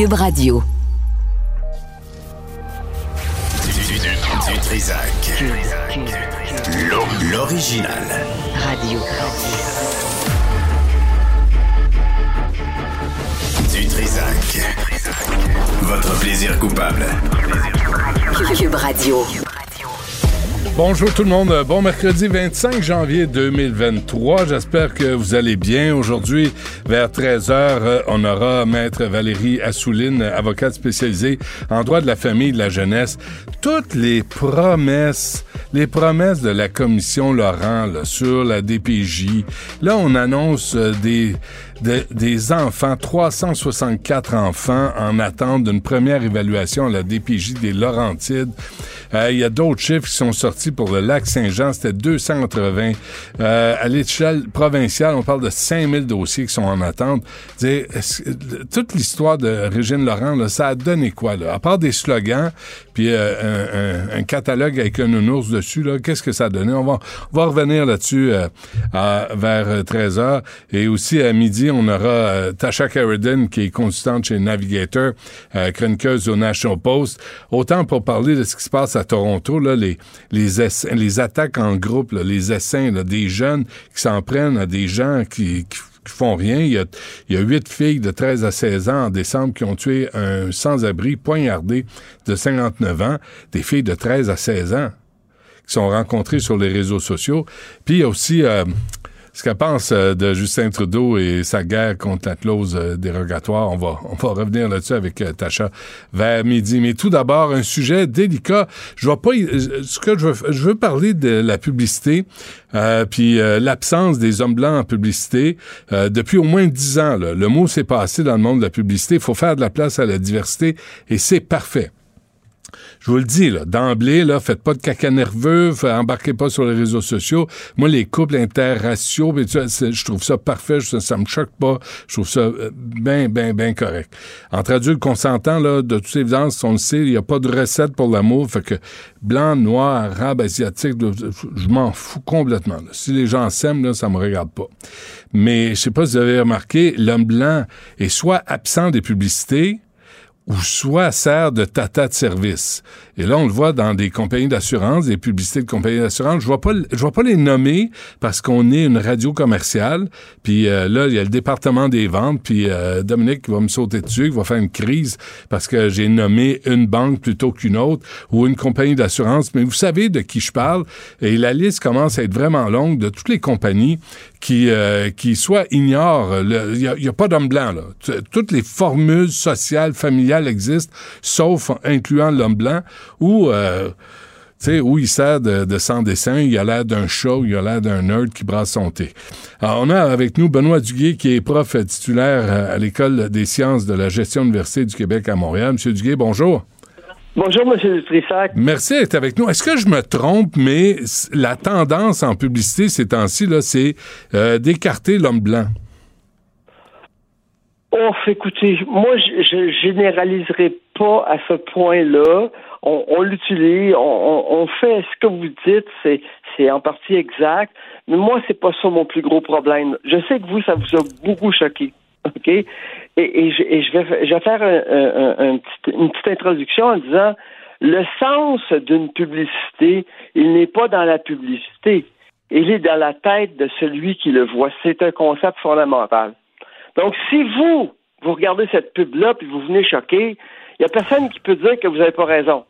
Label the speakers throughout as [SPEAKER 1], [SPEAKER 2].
[SPEAKER 1] Cube Radio.
[SPEAKER 2] Du, Trisac. L'original.
[SPEAKER 1] Radio.
[SPEAKER 2] Du Trisac. Votre plaisir coupable.
[SPEAKER 1] Cube Radio.
[SPEAKER 3] Bonjour tout le monde, bon mercredi 25 janvier 2023, j'espère que vous allez bien. Aujourd'hui, vers 13h, on aura maître Valérie Assouline, avocate spécialisée en droit de la famille et de la jeunesse. Toutes les promesses, les promesses de la commission Laurent là, sur la DPJ, là on annonce euh, des de, des enfants, 364 enfants en attente d'une première évaluation à la DPJ des Laurentides. Euh, il y a d'autres chiffres qui sont sortis pour le lac Saint-Jean, c'était 280. Euh, à l'échelle provinciale, on parle de 5000 dossiers qui sont en attente. Toute l'histoire de Régine Laurent, là, ça a donné quoi? Là? À part des slogans, puis euh, un, un, catalogue avec un nounours dessus, qu'est-ce que ça a donné? On va, on va revenir là-dessus euh, vers 13h. Et aussi à midi, on aura euh, Tasha Carradine, qui est consultante chez Navigator, euh, chroniqueuse au National Post. Autant pour parler de ce qui se passe à Toronto, là, les, attaques en groupe, les essaims des jeunes qui s'en prennent à des gens qui, qui font rien. Il y, a, il y a huit filles de 13 à 16 ans en décembre qui ont tué un sans-abri poignardé de 59 ans, des filles de 13 à 16 ans qui sont rencontrées sur les réseaux sociaux. Puis il y a aussi euh, ce qu'elle pense euh, de Justin Trudeau et sa guerre contre la clause euh, dérogatoire. On va, on va revenir là-dessus avec euh, Tacha vers midi. Mais tout d'abord, un sujet délicat. Je vois pas ce que je veux, je veux parler de la publicité, puis l'absence des hommes blancs en publicité depuis au moins dix ans. Le mot s'est passé dans le monde de la publicité. Il faut faire de la place à la diversité et c'est parfait je vous le dis, là, d'emblée, là, faites pas de caca nerveux, embarquez pas sur les réseaux sociaux. Moi, les couples interraciaux, je trouve ça parfait, ça, me choque pas. Je trouve ça bien, bien, bien correct. Entre adultes consentants, là, de toute évidence, on le sait, il n'y a pas de recette pour l'amour, fait que blanc, noir, arabe, asiatique, je m'en fous complètement. Si les gens s'aiment, là, ça me regarde pas. Mais je sais pas si vous avez remarqué, l'homme blanc est soit absent des publicités, ou soit sert de tata de service. Et là, on le voit dans des compagnies d'assurance, des publicités de compagnies d'assurance. Je vois pas, je vois pas les nommer parce qu'on est une radio commerciale. Puis euh, là, il y a le département des ventes. Puis euh, Dominique va me sauter dessus, qui va faire une crise parce que j'ai nommé une banque plutôt qu'une autre ou une compagnie d'assurance. Mais vous savez de qui je parle. Et la liste commence à être vraiment longue de toutes les compagnies qui, euh, qui soit ignorent. Il n'y a, pas d'homme blanc. Là. Toutes les formules sociales, familiales existent, sauf incluant l'homme blanc où, euh, où il sert de, de sans dessin, il a l'air d'un show, il a l'air d'un nerd qui brasse son thé. Alors, on a avec nous Benoît Duguay, qui est prof titulaire à l'École des sciences de la gestion université du Québec à Montréal. Monsieur Duguay, bonjour.
[SPEAKER 4] Bonjour, M. Trissac.
[SPEAKER 3] Merci d'être avec nous. Est-ce que je me trompe, mais la tendance en publicité ces temps-ci, c'est euh, d'écarter l'homme blanc?
[SPEAKER 4] Oh, écoutez, moi, je généraliserai pas à ce point-là. On, on l'utilise, on, on, fait ce que vous dites, c'est, c'est en partie exact, mais moi, c'est pas ça mon plus gros problème. Je sais que vous, ça vous a beaucoup choqué. OK? Et, et, je, et je, vais, je vais faire un, petit, une petite introduction en disant le sens d'une publicité, il n'est pas dans la publicité. Il est dans la tête de celui qui le voit. C'est un concept fondamental. Donc, si vous, vous regardez cette pub-là puis vous venez choquer, il n'y a personne qui peut dire que vous n'avez pas raison.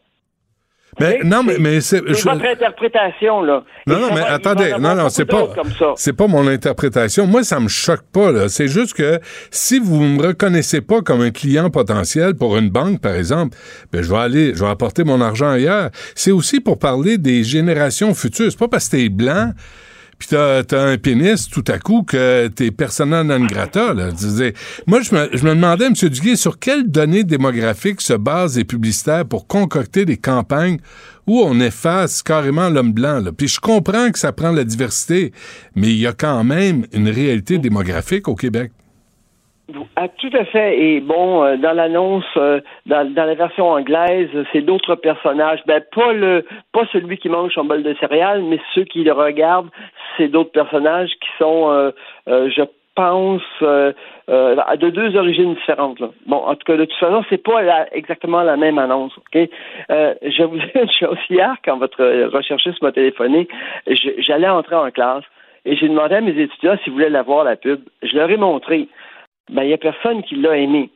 [SPEAKER 3] Mais, non, mais, mais c'est.
[SPEAKER 4] C'est
[SPEAKER 3] je-
[SPEAKER 4] votre interprétation, là.
[SPEAKER 3] Non, non,
[SPEAKER 4] ça
[SPEAKER 3] mais
[SPEAKER 4] va-
[SPEAKER 3] attendez,
[SPEAKER 4] en
[SPEAKER 3] non, non, c'est pas, c'est pas mon interprétation. Moi, ça me choque pas, là. C'est juste que si vous me reconnaissez pas comme un client potentiel pour une banque, par exemple, ben, je vais aller, je vais apporter mon argent ailleurs. C'est aussi pour parler des générations futures. C'est pas parce que t'es blanc, puis t'as, un pénis tout à coup que t'es persona non grata, là. Moi, je me, je me demandais, M. Duguay, sur quelles données démographiques se basent les publicitaires pour concocter des campagnes où on efface carrément l'homme blanc. Là? Puis je comprends que ça prend la diversité, mais il y a quand même une réalité démographique au Québec.
[SPEAKER 4] Ah, tout à fait. Et bon, euh, dans l'annonce, euh, dans, dans la version anglaise, c'est d'autres personnages. Ben pas le, pas celui qui mange son bol de céréales, mais ceux qui le regardent, c'est d'autres personnages qui sont, euh, euh, je pense, euh, de deux origines différentes. Là. Bon, en tout cas, de toute façon, c'est pas la- exactement la même annonce. Ok? Je vous dis une chose hier quand votre recherchiste m'a téléphoné, j'allais entrer en classe et j'ai demandé à mes étudiants s'ils voulaient la voir la pub. Je leur ai montré ben, il n'y a personne qui l'a aimé.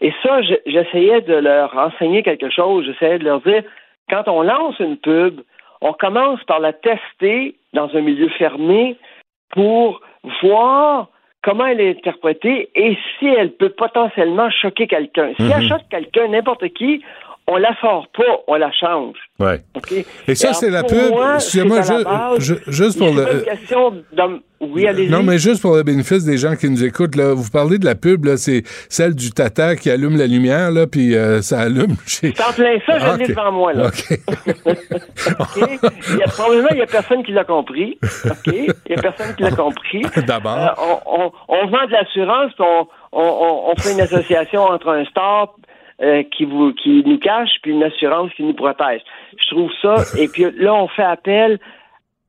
[SPEAKER 4] Et ça, je- j'essayais de leur enseigner quelque chose. J'essayais de leur dire, quand on lance une pub, on commence par la tester dans un milieu fermé pour voir comment elle est interprétée et si elle peut potentiellement choquer quelqu'un. Si elle choque quelqu'un, n'importe qui, on la sort pas, on la change.
[SPEAKER 3] Ouais. Et ça, c'est la pub.
[SPEAKER 4] moi,
[SPEAKER 3] Excusez-moi, ju- juste pour le.
[SPEAKER 4] une question Oui, allez-y.
[SPEAKER 3] Non, mais juste pour le bénéfice des gens qui nous écoutent, là, vous parlez de la pub, là, c'est celle du tata qui allume la lumière, là, puis euh, ça allume.
[SPEAKER 4] C'est en plein ça, je
[SPEAKER 3] Ah,
[SPEAKER 4] l'ai devant moi, là.
[SPEAKER 3] OK.
[SPEAKER 4] OK? Il y a, probablement, il n'y a personne qui l'a compris. OK? Il n'y a personne qui l'a compris.
[SPEAKER 3] D'abord.
[SPEAKER 4] Euh, on, on, on vend de l'assurance, on, on, fait une association entre un star euh, qui, vous, qui nous cache, puis une assurance qui nous protège. Je trouve ça. Et puis là, on fait appel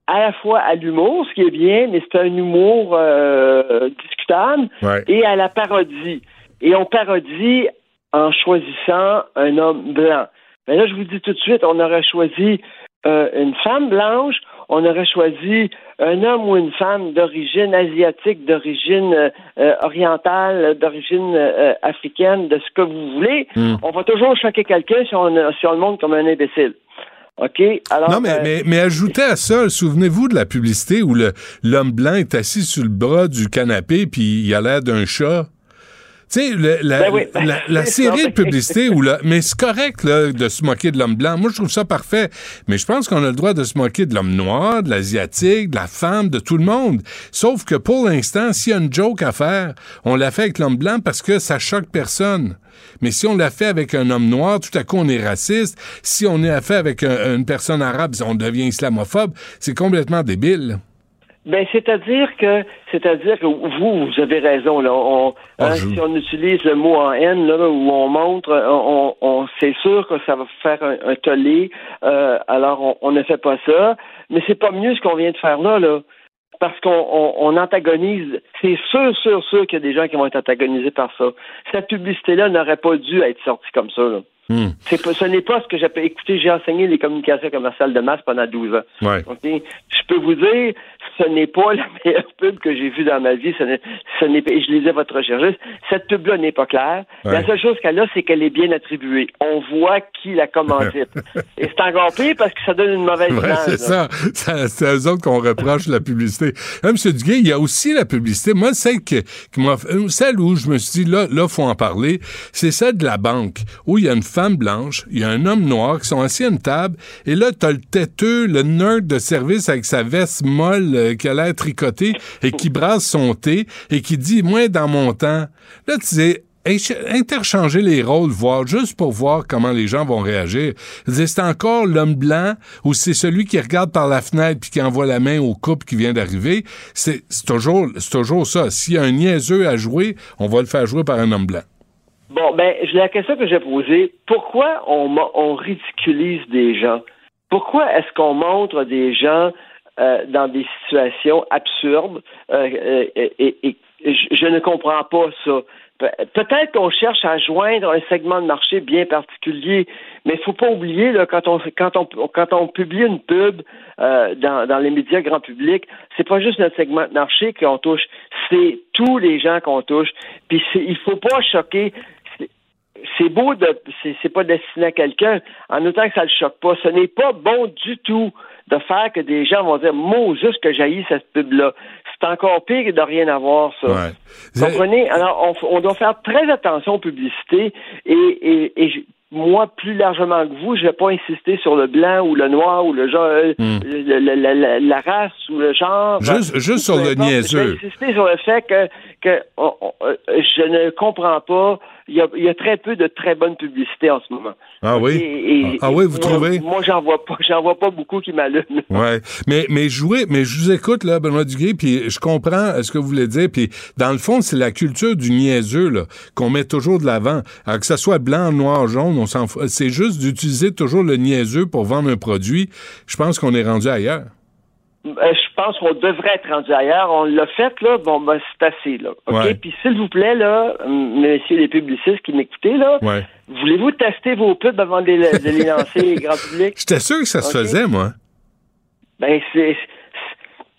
[SPEAKER 4] à la fois à l'humour, ce qui est bien, mais c'est un humour euh, discutable,
[SPEAKER 3] Ouais.
[SPEAKER 4] et à la parodie. Et on parodie en choisissant un homme blanc. Mais là, je vous dis tout de suite, on aurait choisi euh, une femme blanche, on aurait choisi un homme ou une femme d'origine asiatique, d'origine euh, euh, orientale, d'origine euh, africaine, de ce que vous voulez.
[SPEAKER 3] Hmm.
[SPEAKER 4] On va toujours choquer quelqu'un si on, si on le montre comme un imbécile. OK? Alors,
[SPEAKER 3] Non, mais,
[SPEAKER 4] euh,
[SPEAKER 3] mais, mais ajoutez à ça, souvenez-vous de la publicité où le- l'homme blanc est assis sur le bras du canapé puis il a l'air d'un chat. Tu sais, la,
[SPEAKER 4] Ben oui, ben,
[SPEAKER 3] la, la série
[SPEAKER 4] ça.
[SPEAKER 3] de publicité où là, mais c'est correct là, de se moquer de l'homme blanc. Moi, je trouve ça parfait. Mais je pense qu'on a le droit de se moquer de l'homme noir, de l'asiatique, de la femme, de tout le monde. Sauf que pour l'instant, s'il y a une joke à faire, on l'a fait avec l'homme blanc parce que ça choque personne. Mais si on l'a fait avec un homme noir, tout à coup on est raciste. Si on est fait avec un- une personne arabe, on devient islamophobe. C'est complètement débile.
[SPEAKER 4] Ben, c'est-à-dire que, c'est-à-dire que vous, vous avez raison, là. On,
[SPEAKER 3] Ah,
[SPEAKER 4] hein, Si on utilise le mot en haine, là, où on montre, on, on, c'est sûr que ça va faire un, un tollé. euh, alors, on, on ne fait pas ça. Mais c'est pas mieux ce qu'on vient de faire là, là. Parce qu'on on, on antagonise. C'est sûr, sûr, sûr qu'il y a des gens qui vont être antagonisés par ça. Cette publicité-là n'aurait pas dû être sortie comme ça, là.
[SPEAKER 3] Hmm.
[SPEAKER 4] C'est pas, ce n'est pas ce que j'appelle. Écoutez, j'ai enseigné les communications commerciales de masse pendant 12 ans.
[SPEAKER 3] Ouais.
[SPEAKER 4] Je peux vous dire, ce n'est pas la meilleure pub que j'ai vue dans ma vie. Ce n'est, je lisais votre recherche. Cette pub-là n'est pas claire.
[SPEAKER 3] Ouais.
[SPEAKER 4] La seule chose qu'elle a, c'est qu'elle est bien attribuée. On voit qui la commandite. et c'est encore pire parce que ça donne une mauvaise
[SPEAKER 3] Ouais,
[SPEAKER 4] image.
[SPEAKER 3] c'est ça. ça. C'est à eux autres qu'on reproche la publicité. Là, M. Duguay, il y a aussi la publicité. Moi, celle, que, euh, celle où je me suis dit, là, là, faut en parler, c'est celle de la banque, où il y a une femme blanche, il y a un homme noir qui sont assis à une table, et là, t'as le têteux, le nerd de service avec sa veste molle euh, qui a l'air tricotée et qui brasse son thé et qui dit, moi, dans mon temps, là, tu sais, interchanger les rôles, voir juste pour voir comment les gens vont réagir. C'est encore l'homme blanc ou c'est celui qui regarde par la fenêtre puis qui envoie la main au couple qui vient d'arriver? C'est toujours, toujours ça. S'il y a un niaiseux à jouer, on va le faire jouer par un homme blanc.
[SPEAKER 4] Bon, ben, la question que j'ai posée, pourquoi on, on ridiculise des gens? Pourquoi est-ce qu'on montre des gens euh, dans des situations absurdes euh, euh, et, je, ne comprends pas ça. Pe- Peut-être qu'on cherche à joindre un segment de marché bien particulier, mais il faut pas oublier là, quand on publie une pub dans, les médias grand public, c'est pas juste notre segment de marché qu'on touche, c'est tous les gens qu'on touche. Puis il faut pas choquer. C'est- beau de c'est pas destiné à quelqu'un, en autant que ça le choque pas. Ce n'est pas bon du tout de faire que des gens vont dire Moi, juste que j'haïs cette pub-là. C'est encore pire que de rien avoir, ça.
[SPEAKER 3] Ouais.
[SPEAKER 4] Vous comprenez? Alors, on, on doit faire très attention aux publicités et, et, et moi, plus largement que vous, je vais pas insister sur le blanc ou le noir ou le genre, euh, le- le- la, la- la race ou le genre.
[SPEAKER 3] Hmm. Juste-
[SPEAKER 4] euh,
[SPEAKER 3] juste sur le niaiseux.
[SPEAKER 4] Je vais insister sur le fait que, que on- on- euh, je ne comprends pas. Il y, a, il y a très peu de très bonnes publicités en ce moment.
[SPEAKER 3] Ah oui?
[SPEAKER 4] Et- et-
[SPEAKER 3] Ah oui, vous
[SPEAKER 4] moi-
[SPEAKER 3] trouvez?
[SPEAKER 4] Moi, j'en vois pas, j'en vois pas beaucoup qui m'allument.
[SPEAKER 3] Ouais, mais mais jouer, mais je vous écoute là, Benoît Duguay, puis je comprends euh, ce que vous voulez dire, puis dans le fond, c'est la culture du niaiseux là qu'on met toujours de l'avant, Alors que ça soit blanc, noir, jaune, on s'en fout. C'est juste d'utiliser toujours le niaiseux pour vendre un produit. Je pense qu'on est rendu ailleurs.
[SPEAKER 4] Euh, je pense qu'on devrait être rendu ailleurs. On l'a fait, là. Bon, ben, c'est assez, là. OK?
[SPEAKER 3] Ouais.
[SPEAKER 4] Puis, s'il vous plaît, là, messieurs les publicistes qui m'écoutez, là,
[SPEAKER 3] Ouais.
[SPEAKER 4] voulez-vous tester vos pubs avant de les, de les lancer grand public?
[SPEAKER 3] J'étais sûr que ça se faisait, moi.
[SPEAKER 4] Ben, c'est.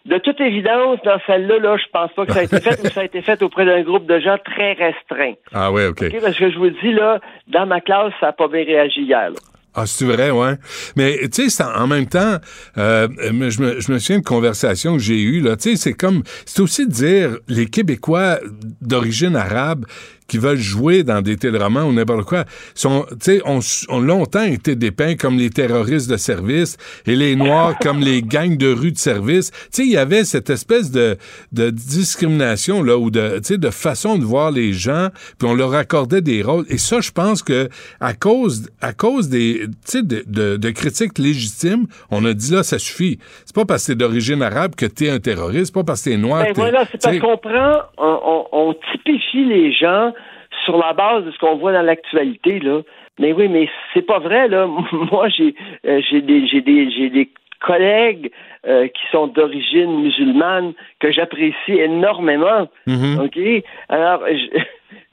[SPEAKER 4] De toute évidence, dans celle-là, là, je pense pas que ça a été fait, ou ça a été fait auprès d'un groupe de gens très restreint.
[SPEAKER 3] Ah ouais, ok.
[SPEAKER 4] OK? Parce que je vous dis, là, dans ma classe, ça n'a pas bien réagi hier, là.
[SPEAKER 3] Ah, c'est vrai, ouais. Mais tu sais, en même temps, euh, je, me, je me souviens de conversations que j'ai eues, là. Tu sais, c'est comme, c'est aussi de dire les Québécois d'origine arabe qui veulent jouer dans des téléromans ou n'importe quoi, sont, tu sais, ont, ont longtemps été dépeints comme les terroristes de service et les Noirs comme les gangs de rue de service. Tu sais, il y avait cette espèce de, de discrimination, là, ou de, tu sais, de façon de voir les gens, puis on leur accordait des rôles. Et ça, je pense que à cause, à cause des, tu sais, de, de, de critiques légitimes, on a dit là, ça suffit. C'est pas parce que t'es d'origine arabe que t'es un terroriste, c'est pas parce que t'es noir.
[SPEAKER 4] Ben voilà, c'est parce qu'on prend, on, on- on typifie les gens sur la base de ce qu'on voit dans l'actualité, là. Mais oui, mais c'est pas vrai, là. Moi, j'ai euh, j'ai des j'ai des j'ai des collègues euh, qui sont d'origine musulmane que j'apprécie énormément.
[SPEAKER 3] Mhm.
[SPEAKER 4] OK? Alors, je-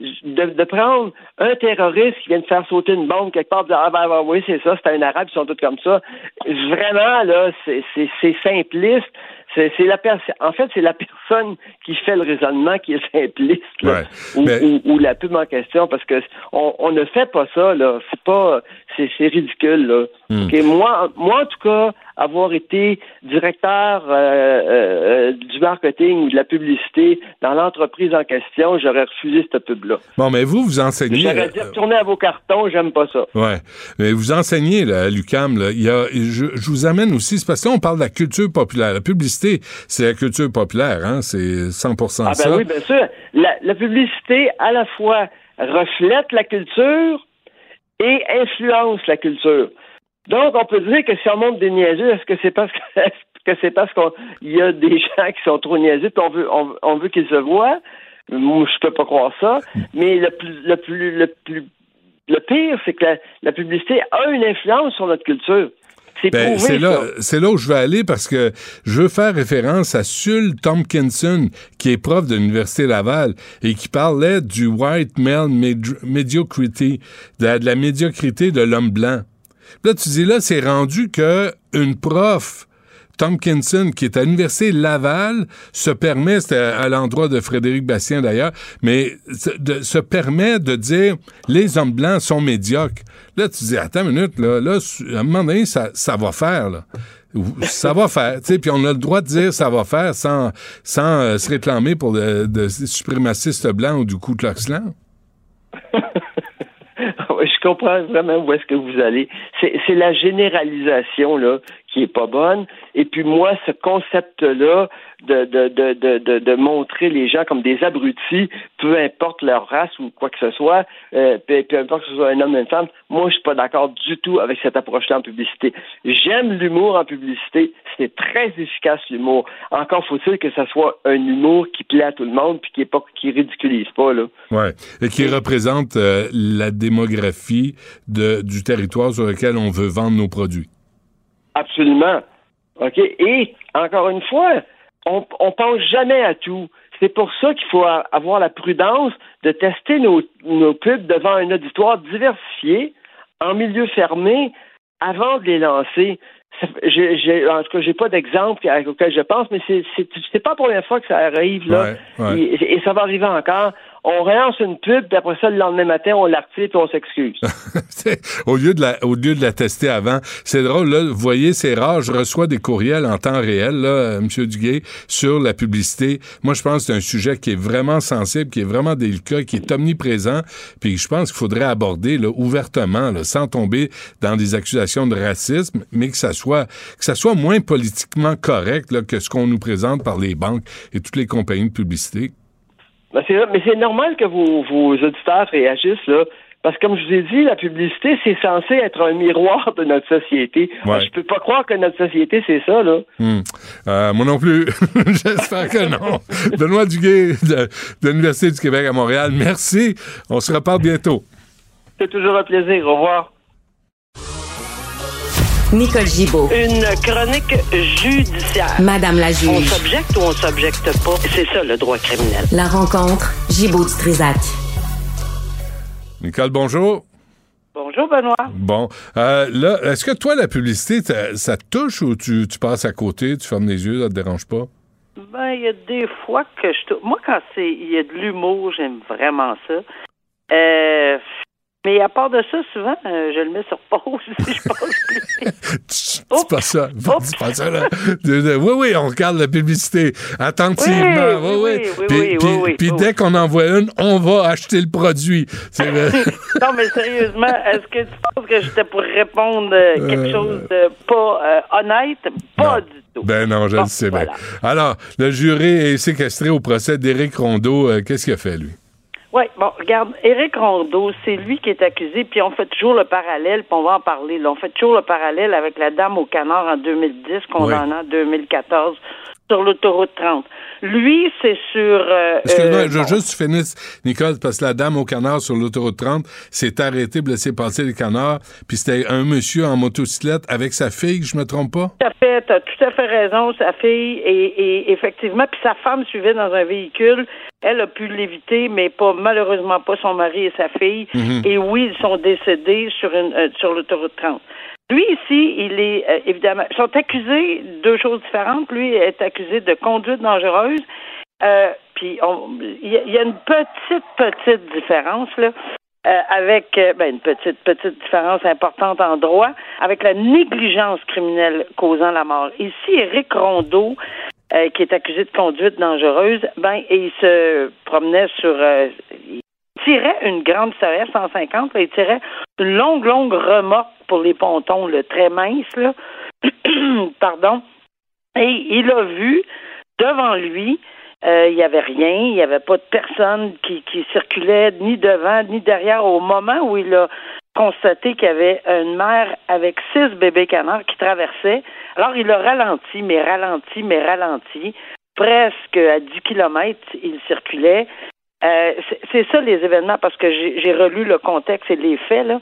[SPEAKER 4] je- de, de prendre un terroriste qui vient de faire sauter une bombe quelque part, de dire, ah ben, ben, oui, c'est ça, c'est un arabe, ils sont tous comme ça. Vraiment, là, c'est c'est- c'est simpliste. C'est la en fait, c'est la personne qui fait le raisonnement qui est simpliste, là,
[SPEAKER 3] Ouais.
[SPEAKER 4] ou,
[SPEAKER 3] Mais-
[SPEAKER 4] ou- ou la pub en question, parce que on, on ne fait pas ça, là. C'est pas, c'est ridicule, là.
[SPEAKER 3] Hmm.
[SPEAKER 4] OK, moi, moi, en tout cas, avoir été directeur euh, euh, du marketing ou de la publicité dans l'entreprise en question, j'aurais refusé cette pub-là.
[SPEAKER 3] Bon, mais vous, vous enseignez.
[SPEAKER 4] J'aurais dit
[SPEAKER 3] euh,
[SPEAKER 4] retourner à vos cartons, j'aime pas ça.
[SPEAKER 3] Ouais. Mais vous enseignez là, à l'UCAM. Là. Il y a, je, je vous amène aussi, c'est parce qu'on parle de la culture populaire. La publicité, c'est la culture populaire, hein? C'est 100
[SPEAKER 4] Ah ben
[SPEAKER 3] ça.
[SPEAKER 4] oui, bien sûr. La, la publicité, à la fois, reflète la culture et influence la culture. Donc, on peut dire que si on montre des niaiseux, est-ce que c'est parce que, est-ce que c'est parce qu'il y a des gens qui sont trop niaiseux puis on veut, on, on veut qu'ils se voient? Moi, je peux pas croire ça. Mais le plus, le plus, le plus, le pire, c'est que la, la publicité a une influence sur notre culture. C'est
[SPEAKER 3] Ben, là, c'est là où je veux aller parce que je veux faire référence à Sul Tompkinson, qui est prof de l'Université Laval et qui parlait du white male med- mediocrity, de la, de la médiocrité de l'homme blanc. Là, tu dis là, c'est rendu que une prof Tompkinson, qui est à l'Université Laval, se permet, c'était à, l'endroit de Frédéric Bastien d'ailleurs, mais se, de- permet de dire les hommes blancs sont médiocres. Là, tu dis, attends une minute, là, là à un moment donné, ça, va faire, là. Ça va faire, tu sais, puis on a le droit de dire ça va faire sans, euh, se réclamer pour de, de suprémacistes blancs ou du Klan.
[SPEAKER 4] Oui, je comprends vraiment où est-ce que vous allez. C'est la généralisation là qui est pas bonne. Et puis moi, ce concept-là de, de, de, de, de, de montrer les gens comme des abrutis, peu importe leur race ou quoi que ce soit, euh, peu, peu importe que ce soit un homme ou une femme, moi je suis pas d'accord du tout avec cette approche-là en publicité. J'aime l'humour en publicité, c'est très efficace l'humour. Encore faut-il que ça soit un humour qui plaît à tout le monde puis qui est pas qui ridiculise pas là.
[SPEAKER 3] Ouais. Et qui représente euh, la démographie de, du territoire sur lequel on veut vendre nos produits.
[SPEAKER 4] Absolument. OK? Et, encore une fois, on, on pense jamais à tout. C'est pour ça qu'il faut avoir la prudence de tester nos, nos pubs devant un auditoire diversifié, en milieu fermé, avant de les lancer. En tout cas, j'ai pas d'exemple auquel je pense, mais c'est pas la première fois que ça arrive là,
[SPEAKER 3] Ouais, ouais.
[SPEAKER 4] Et, et ça va arriver encore. On relance une pub, puis après ça, le lendemain matin, on l'artille puis on s'excuse.
[SPEAKER 3] Au lieu de la au lieu de la tester avant, c'est drôle là, vous voyez, c'est rare, je reçois des courriels en temps réel là, euh, monsieur Duguay sur la publicité. Moi je pense que c'est un sujet qui est vraiment sensible, qui est vraiment délicat, qui est omniprésent, puis je pense qu'il faudrait aborder là, ouvertement là, sans tomber dans des accusations de racisme, mais que ça soit que ça soit moins politiquement correct que ce qu'on nous présente par les banques et toutes les compagnies de publicité.
[SPEAKER 4] Ben, c'est- mais c'est normal que vos, vos auditeurs réagissent, là. Parce que, comme je vous ai dit, la publicité, c'est censé être un miroir de notre société.
[SPEAKER 3] Ouais.
[SPEAKER 4] Ah, Je peux pas croire que notre société, c'est ça, là.
[SPEAKER 3] Hmm. Euh, moi non plus. J'espère que non. Benoît Duguay de, de l'Université du Québec à Montréal, merci. On se reparle bientôt.
[SPEAKER 4] C'est toujours un plaisir. Au revoir.
[SPEAKER 1] Nicole Gibaud.
[SPEAKER 5] Une chronique judiciaire.
[SPEAKER 1] Madame la
[SPEAKER 5] On
[SPEAKER 1] juge.
[SPEAKER 5] s'objecte ou on s'objecte pas? C'est ça le droit criminel.
[SPEAKER 1] La rencontre. Gibaud du Trisac.
[SPEAKER 3] Nicole, bonjour.
[SPEAKER 5] Bonjour Benoît.
[SPEAKER 3] Bon, euh, là, est-ce que toi, la publicité, ça, te touche ou tu, tu passes à côté, tu fermes les yeux, ça te dérange pas?
[SPEAKER 5] Ben, il y a des fois que je... Moi, quand c'est il y a de l'humour, j'aime vraiment ça. Euh... Mais à part de ça, souvent, euh, je le mets sur pause si je passe plus.
[SPEAKER 3] Dis pas ça. Dis pas ça, là. Oui, oui, on regarde la publicité attentivement.
[SPEAKER 5] Oui,
[SPEAKER 3] Oui,
[SPEAKER 5] oui, oui,
[SPEAKER 3] Puis,
[SPEAKER 5] oui,
[SPEAKER 3] puis-
[SPEAKER 5] oui,
[SPEAKER 3] dès qu'on envoie une, on va acheter le produit.
[SPEAKER 5] Non, mais sérieusement, est-ce que tu penses que j'étais pour répondre euh, quelque
[SPEAKER 3] Euh,
[SPEAKER 5] chose de pas euh, honnête? Pas
[SPEAKER 3] Non.
[SPEAKER 5] du tout.
[SPEAKER 3] Ben non, je
[SPEAKER 5] Bon,
[SPEAKER 3] le sais bien.
[SPEAKER 5] voilà.
[SPEAKER 3] Alors, le jury est séquestré au procès d'Éric Rondeau. Qu'est-ce qu'il a fait, lui?
[SPEAKER 5] Oui, bon, regarde, Éric Rondeau, c'est lui qui est accusé, puis on fait toujours le parallèle, puis on va en parler. Là. On fait toujours le parallèle avec la dame au canard en 2010, condamnée en 2014 sur l'autoroute 30. Lui, c'est sur... euh,
[SPEAKER 3] Excuse-moi,
[SPEAKER 5] euh,
[SPEAKER 3] je veux juste finir, Nicole, parce que la dame au canard sur l'autoroute 30 s'est arrêtée pour laisser passer les canards, puis c'était un monsieur en motocyclette avec sa fille, je me trompe pas?
[SPEAKER 5] Tout à fait, t'as tout à fait raison, sa fille, et, et effectivement, puis sa femme suivait dans un véhicule. Elle a pu l'éviter, mais pas malheureusement pas son mari et sa fille.
[SPEAKER 3] Mhm.
[SPEAKER 5] Et oui, ils sont décédés sur une euh, sur l'autoroute 30. Lui ici, il est euh, évidemment sont accusés de deux choses différentes. Lui est accusé de conduite dangereuse. Euh, puis il y, a- une petite petite différence là. euh, avec ben, une petite petite différence importante en droit avec la négligence criminelle causant la mort. Ici, Éric Rondeau, qui est accusé de conduite dangereuse, ben il se promenait sur tirait une grande Solaire 150, là, il tirait une longue longue remorque pour les pontons, le très mince là. Pardon. Et il a vu devant lui euh, il n'y avait rien, il n'y avait pas de personne qui, qui circulait ni devant ni derrière au moment où il a constaté qu'il y avait une mère avec six bébés canards qui traversaient. Alors il a ralenti, mais ralenti, mais ralenti. Presque à 10 kilomètres, il circulait. Euh, c'est- ça les événements parce que j'ai relu le contexte et les faits là.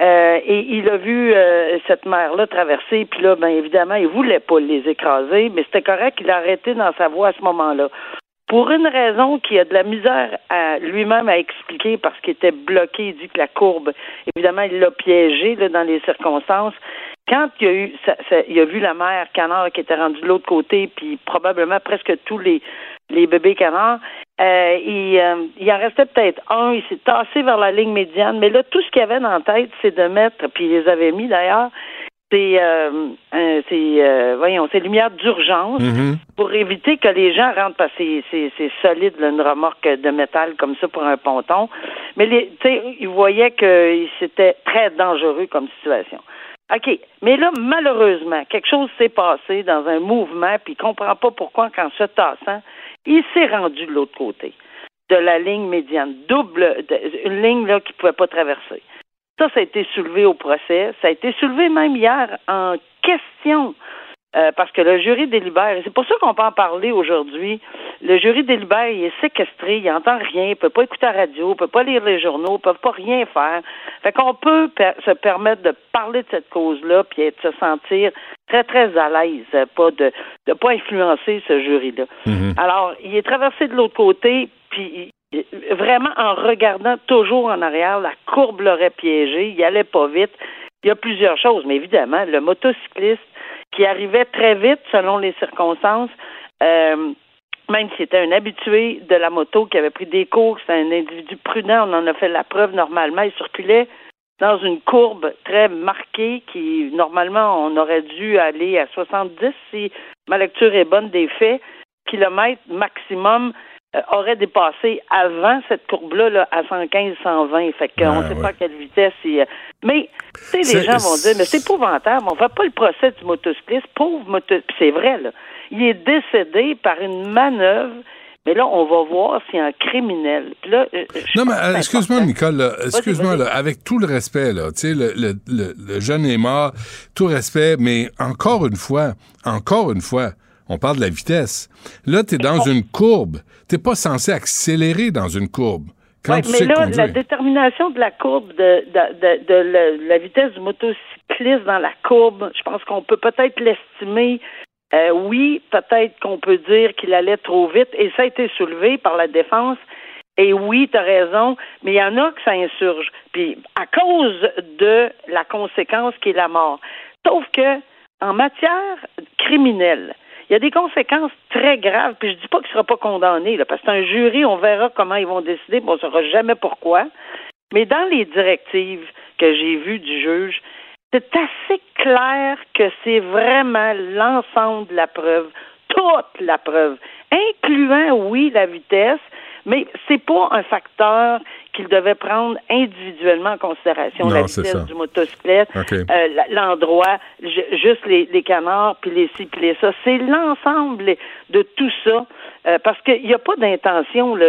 [SPEAKER 5] Euh, et il a vu euh, cette mère-là traverser, puis là, ben évidemment, il voulait pas les écraser, mais c'était correct, il a arrêté dans sa voie à ce moment-là. Pour une raison qu'il a de la misère à lui-même à expliquer parce qu'il était bloqué, il dit que la courbe, évidemment, il l'a piégé là, dans les circonstances. Quand il a eu, ça- ça- il a vu la mère canard qui était rendue de l'autre côté, puis probablement presque tous les les bébés canards, euh, il, euh, il en restait peut-être un, il s'est tassé vers la ligne médiane, mais là, tout ce qu'il avait dans la tête, c'est de mettre, puis il les avait mis d'ailleurs, c'est, euh, euh, c'est voyons, c'est lumière d'urgence
[SPEAKER 3] Mhm.
[SPEAKER 5] pour éviter que les gens rentrent parce que c'est, solide, là, une remorque de métal comme ça pour un ponton. Mais tu sais, ils voyaient que c'était très dangereux comme situation. OK. Mais là, malheureusement, quelque chose s'est passé dans un mouvement, puis il comprend pas pourquoi, qu'en se tassant, il s'est rendu de l'autre côté de la ligne médiane, double, une ligne là qu'il pouvait pas traverser. Ça, ça a été soulevé au procès. Ça a été soulevé même hier en question euh, parce que le jury délibère. Et c'est pour ça qu'on peut en parler aujourd'hui. Le jury délibère, il est séquestré, il n'entend rien, il peut pas écouter la radio, il peut pas lire les journaux, il peut pas rien faire. Fait qu'on peut per- se permettre de parler de cette cause-là, puis de se sentir très, très à l'aise, pas de ne pas influencer ce jury-là. Alors, il est traversé de l'autre côté, puis vraiment en regardant toujours en arrière, la courbe l'aurait piégé, il allait pas vite. Il y a plusieurs choses, mais évidemment, le motocycliste qui arrivait très vite selon les circonstances, euh, même s'il était un habitué de la moto, qui avait pris des cours, c'est un individu prudent, on en a fait la preuve normalement, il circulait dans une courbe très marquée qui, normalement, on aurait dû aller à 70 si ma lecture est bonne des faits, kilomètres maximum aurait dépassé avant cette courbe-là là, à 115, 120. Fait qu'on ne
[SPEAKER 3] Ah,
[SPEAKER 5] sait
[SPEAKER 3] ouais.
[SPEAKER 5] pas à quelle vitesse. il, euh, Mais, tu sais, les gens vont dire, mais c'est épouvantable. On fait pas le procès du motocycliste. Pauvre motocycliste. C'est vrai, là. Il est décédé par une manœuvre. Mais là, on va voir si un criminel. Là, euh,
[SPEAKER 3] Non, mais euh, excuse-moi. Nicole, excuse-moi, avec tout le respect, là, tu sais, le, le, le, le jeune est mort, tout respect, mais encore une fois, encore une fois, on parle de la vitesse. Là, t'es dans une courbe. T'es pas censé accélérer dans une courbe. Quand
[SPEAKER 5] Ouais,
[SPEAKER 3] tu
[SPEAKER 5] mais
[SPEAKER 3] sais
[SPEAKER 5] là,
[SPEAKER 3] conduire.
[SPEAKER 5] la détermination de la courbe, de, de, de, de la, la vitesse du motocycliste dans la courbe, je pense qu'on peut peut-être l'estimer. Euh, oui, peut-être qu'on peut dire qu'il allait trop vite, et ça a été soulevé par la défense. Et oui, tu as raison, mais il y en a que ça insurge. Puis à cause de la conséquence qui est la mort. Sauf que en matière criminelle, il y a des conséquences très graves, puis je dis pas qu'il sera pas condamné, parce que c'est un jury, on verra comment ils vont décider, mais on saura jamais pourquoi. Mais dans les directives que j'ai vues du juge, c'est assez clair que c'est vraiment l'ensemble de la preuve, toute la preuve, incluant, oui, la vitesse, mais c'est pas un facteur qu'il devait prendre individuellement en considération,
[SPEAKER 3] Non,
[SPEAKER 5] la vitesse du motocyclette,
[SPEAKER 3] OK.
[SPEAKER 5] euh, l'endroit, ju- juste les, les canards, puis les ci, puis les ça. C'est l'ensemble de tout ça. euh, parce qu'il n'y a pas d'intention, là.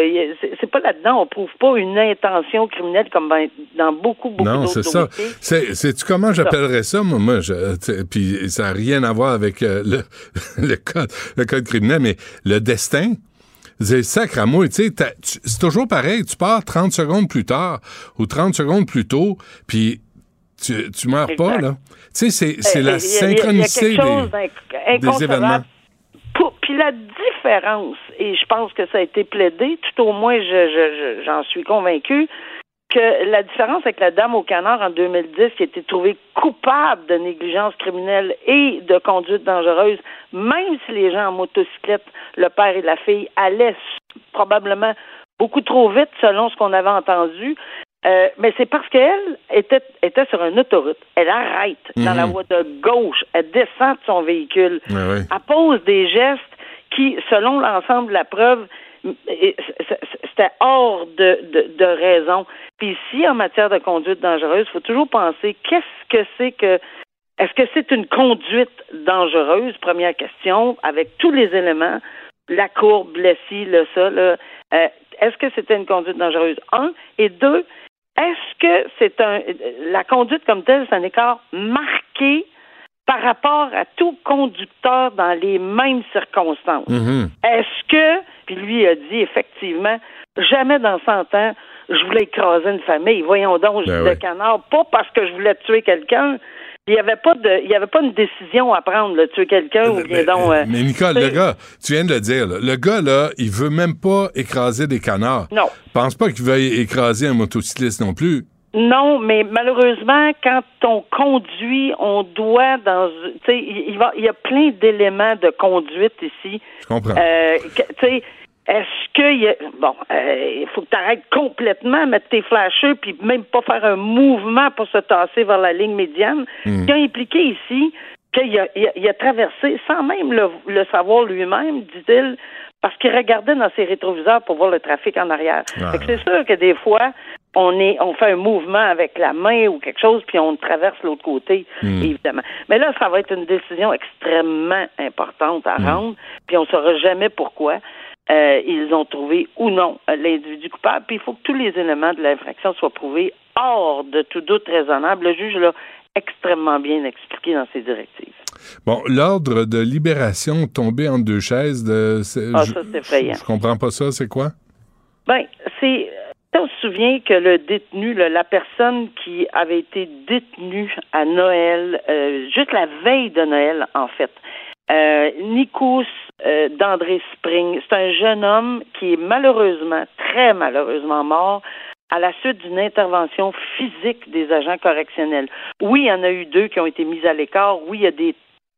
[SPEAKER 5] C'est pas là-dedans, on prouve pas une intention criminelle comme ben- dans beaucoup, beaucoup
[SPEAKER 3] Non, c'est ça. sais-tu comment j'appellerais ça, moi? moi je, puis ça n'a rien à voir avec euh, le, le, code, le code criminel, mais le destin. C'est sacre à moi, tu sais, c'est toujours pareil. Tu pars 30 secondes plus tard ou 30 secondes plus tôt, puis tu, tu meurs pas, là. Tu sais, c'est,
[SPEAKER 5] Euh,
[SPEAKER 3] la synchronicité des, événements.
[SPEAKER 5] Puis la différence, et je pense que ça a été plaidé, tout au moins je- je- je- j'en suis convaincu, que la différence avec la dame au canard en 2010 qui a été trouvée coupable de négligence criminelle et de conduite dangereuse, même si les gens en motocyclette, le père et la fille, allaient probablement beaucoup trop vite selon ce qu'on avait entendu, euh, mais c'est parce qu'elle était, était sur une autoroute. Elle arrête dans
[SPEAKER 3] Mhm.
[SPEAKER 5] la voie de gauche. Elle descend de son véhicule.
[SPEAKER 3] Ouais.
[SPEAKER 5] Elle pose des gestes qui, selon l'ensemble de la preuve, c'était hors de, de, de raison. Puis ici, en matière de conduite dangereuse, il faut toujours penser qu'est-ce que c'est que est-ce que c'est une conduite dangereuse, première question, avec tous les éléments, la courbe, le ci, le ça, est-ce que c'était une conduite dangereuse? Un. Et deux, est-ce que c'est un la conduite comme telle, c'est un écart marqué par rapport à tout conducteur dans les mêmes circonstances?
[SPEAKER 3] Mhm.
[SPEAKER 5] Est-ce que, puis lui a dit effectivement, jamais dans 100 ans, je voulais écraser une famille. Voyons donc,
[SPEAKER 3] Ben oui.
[SPEAKER 5] canard, pas parce que je voulais tuer quelqu'un. Il n'y avait pas de, il y avait pas une décision à prendre, de tuer quelqu'un ou bien
[SPEAKER 3] Mais,
[SPEAKER 5] donc. euh,
[SPEAKER 3] mais Nicole,
[SPEAKER 5] tu sais,
[SPEAKER 3] le gars, tu viens de le dire, là, le gars, là, il veut même pas écraser des canards.
[SPEAKER 5] Non.
[SPEAKER 3] Pense pas qu'il veuille écraser un motocycliste non plus.
[SPEAKER 5] Non, mais malheureusement, quand on conduit, on doit dans, tu sais, il il va, il y a plein d'éléments de conduite ici.
[SPEAKER 3] Je comprends.
[SPEAKER 5] Euh, tu sais, est-ce que y a, bon, euh, il faut que tu arrêtes complètement, mettre tes flasheux, puis même pas faire un mouvement pour se tasser vers la ligne médiane. Ce qui a impliqué ici qu'il a, il a, il a traversé, sans même le, le savoir lui-même, dit-il, parce qu'il regardait dans ses rétroviseurs pour voir le trafic en arrière.
[SPEAKER 3] Ah.
[SPEAKER 5] C'est sûr que des fois, on est, on fait un mouvement avec la main ou quelque chose, puis on traverse l'autre côté,
[SPEAKER 3] Hmm.
[SPEAKER 5] évidemment. Mais là, ça va être une décision extrêmement importante à rendre, puis on ne saura jamais pourquoi. euh, ils ont trouvé ou non l'individu coupable, puis il faut que tous les éléments de l'infraction soient prouvés hors de tout doute raisonnable. Le juge l'a extrêmement bien expliqué dans ses directives.
[SPEAKER 3] Bon, l'ordre de libération tombé en deux chaises, de,
[SPEAKER 5] ah, ça, c'est effrayant.
[SPEAKER 3] Je, comprends pas ça, c'est quoi?
[SPEAKER 5] Ben, c'est. On se souvient que le détenu, la personne qui avait été détenue à Noël, euh, juste la veille de Noël, en fait, euh, Nikos euh, d'André Spring, c'est un jeune homme qui est malheureusement, très malheureusement mort à la suite d'une intervention physique des agents correctionnels. Oui, il y en a eu deux qui ont été mis à l'écart. Oui, il y a des,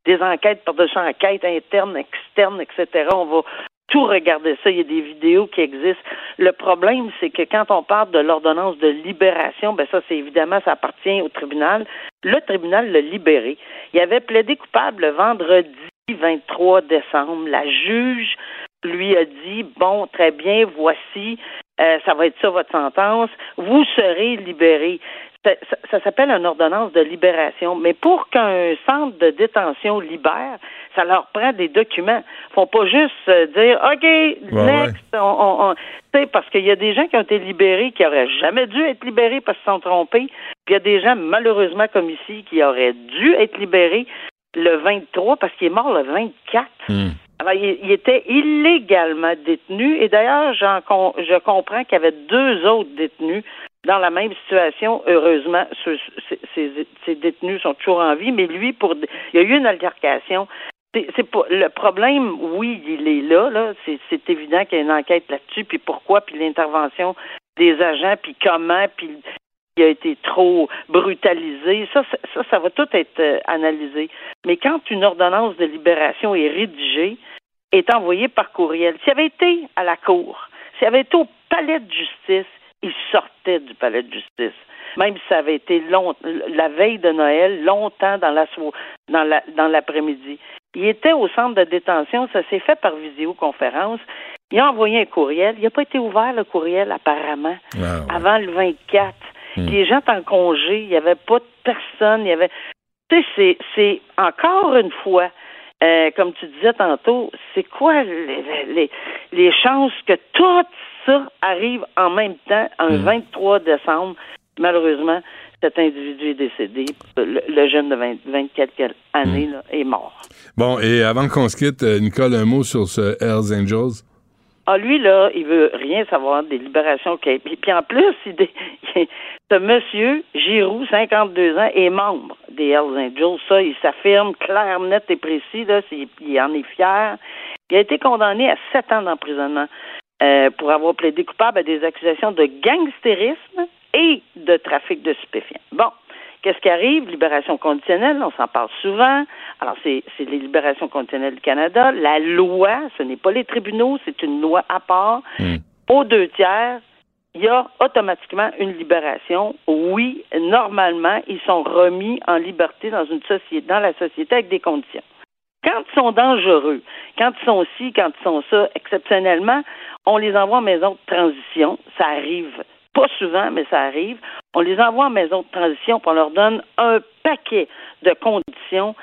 [SPEAKER 5] des enquêtes par-dessus enquêtes internes, externes, etc. On va tout regarder ça. Il y a des vidéos qui existent. Le problème, c'est que quand on parle de l'ordonnance de libération, ben ça, c'est évidemment, ça appartient au tribunal. Le tribunal l'a libéré. Il avait plaidé coupable le vendredi 23 décembre. La juge lui a dit bon, très bien, voici euh, ça va être ça votre sentence, vous serez libéré. Ça, s'appelle une ordonnance de libération. Mais pour qu'un centre de détention libère, ça leur prend des documents. Ils font pas juste euh, dire OK, next, on, parce qu'il y a des gens qui ont été libérés qui auraient jamais dû être libérés parce qu'ils sont trompés. Puis il y a des gens, malheureusement, comme ici, qui auraient dû être libérés le 23 parce qu'il est mort le 24 il, était illégalement détenu et d'ailleurs, je comprends qu'il y avait deux autres détenus dans la même situation. Heureusement, ces, détenus sont toujours en vie, mais lui, pour il y a eu une altercation. C'est le problème. Oui, il est là. Là, c'est évident qu'il y a une enquête là-dessus. Puis pourquoi Puis l'intervention des agents. Puis comment Puis il a été trop brutalisé. Ça, ça, ça va tout être euh, analysé. Mais quand une ordonnance de libération est rédigée, est envoyée par courriel. S'il avait été à la cour, s'il avait été au palais de justice, il sortait du palais de justice. Même si ça avait été long, la veille de Noël, longtemps dans la dans la, dans l'après-midi. Il était au centre de détention, ça s'est fait par visioconférence. Il a envoyé un courriel. Il n'a pas été ouvert le courriel apparemment ah, avant le 24. Hmm. Les gens étaient en congé, il n'y avait pas de personne, il y avait. Tu sais, c'est encore une fois euh, comme tu disais tantôt, c'est quoi les, les, chances que tout ça arrive en même temps, un 23 mm. décembre? Malheureusement, cet individu est décédé. Le, jeune de 20, 24 années mm. est mort.
[SPEAKER 3] Bon, et avant qu'on se quitte, euh, Nicole, un mot sur ce Hells Angels?
[SPEAKER 5] Ah, lui, là, il veut rien savoir des libérations. Puis, puis en plus, il, ce monsieur, Giroux, 52 ans, est membre des Hells Angels. Ça, il s'affirme clair, net et précis. Là, il en est fier. Il a été condamné à sept ans d'emprisonnement euh, pour avoir plaidé coupable à des accusations de gangstérisme et de trafic de stupéfiants. Bon, Qu'est-ce qui arrive? Libération conditionnelle, on s'en parle souvent. Alors, c'est les libérations conditionnelles du Canada. La loi, ce n'est pas les tribunaux, c'est une loi à part. Hmm. Aux deux tiers, il y a automatiquement une libération. Oui, normalement, ils sont remis en liberté dans une société, dans la société avec des conditions. Quand ils sont dangereux, quand ils sont ci, quand ils sont ça, exceptionnellement, on les envoie en maison de transition. Ça arrive pas souvent, mais ça arrive. On les envoie en maison de transition, pour on leur donne un paquet de conditions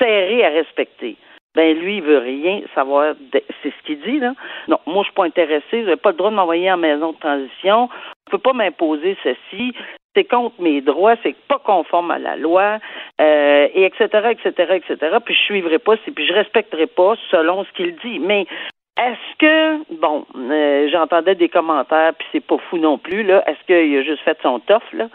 [SPEAKER 5] serrées à respecter. Ben lui, il veut rien savoir. C'est ce qu'il dit là. Non, moi je suis pas intéressé. Vous n'avez pas le droit de m'envoyer en maison de transition. Vous ne pouvez pas m'imposer ceci. C'est contre mes droits. C'est pas conforme à la loi. Euh, et etc. etc. etc. Puis je suivrai pas. Puis je respecterai pas selon ce qu'il dit. Mais est-ce que, bon, euh, j'entendais des commentaires, puis c'est pas fou non plus, là, est-ce qu'il a juste fait son toffe, là,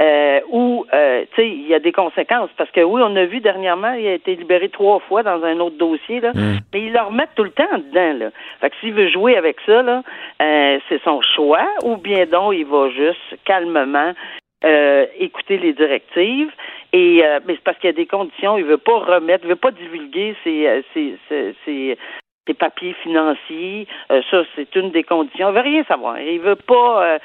[SPEAKER 5] euh, ou, euh, tu sais, il y a des conséquences, parce que oui, on a vu dernièrement, il a été libéré trois fois dans un autre dossier, là, mm. mais il le remet tout le temps dedans, là. Fait que s'il veut jouer avec ça, là, c'est son choix, ou bien donc, il va juste calmement écouter les directives. Et mais c'est parce qu'il y a des conditions. Il veut pas remettre, il veut pas divulguer ses, ses, des papiers financiers. Euh, ça, c'est une des conditions. Il veut rien savoir. Il veut pas. Euh,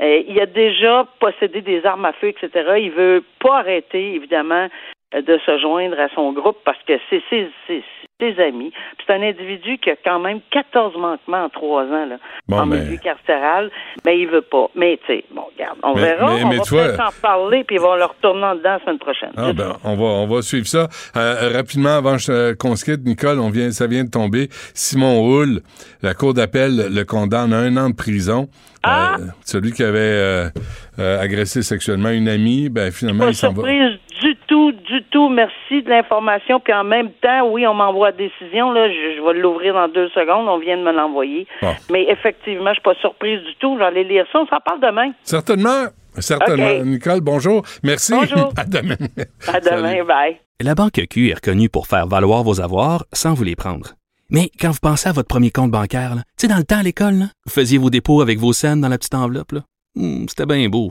[SPEAKER 5] euh, il a déjà possédé des armes à feu, etc. Il veut pas arrêter, évidemment, de se joindre à son groupe parce que c'est ses, ses, amis. C'est un individu qui a quand même 14 manquements en trois ans là, en milieu carcéral, mais il veut pas. Mais tu sais, bon, regarde, on verra. on va peut-être en parler puis ils vont le retourner en dedans la semaine prochaine.
[SPEAKER 3] Ah, ben, on va on va suivre ça euh, rapidement avant qu'on se quitte. Nicole, on vient, ça vient de tomber. Simon Houle, la cour d'appel le condamne à un an de prison. Ah! Euh, celui qui avait euh, agressé sexuellement une amie, ben finalement il s'en va.
[SPEAKER 5] Du tout tout, du tout. Merci de l'information. Puis en même temps, oui, on m'envoie la décision. Là, je, je vais l'ouvrir dans deux secondes. On vient de me l'envoyer.
[SPEAKER 3] Bon.
[SPEAKER 5] Mais effectivement, je suis pas surprise du tout. J'allais lire ça. On s'en parle demain.
[SPEAKER 3] Certainement. Certainement. Nicole, bonjour. Merci.
[SPEAKER 5] Bonjour.
[SPEAKER 3] à demain.
[SPEAKER 5] À demain.
[SPEAKER 3] Salut.
[SPEAKER 5] Bye.
[SPEAKER 6] La Banque Q est reconnue pour faire valoir vos avoirs sans vous les prendre. Mais quand vous pensez à votre premier compte bancaire, tu sais, dans le temps à l'école, là, vous faisiez vos dépôts avec vos scènes dans la petite enveloppe. Hmm, C'était bien beau.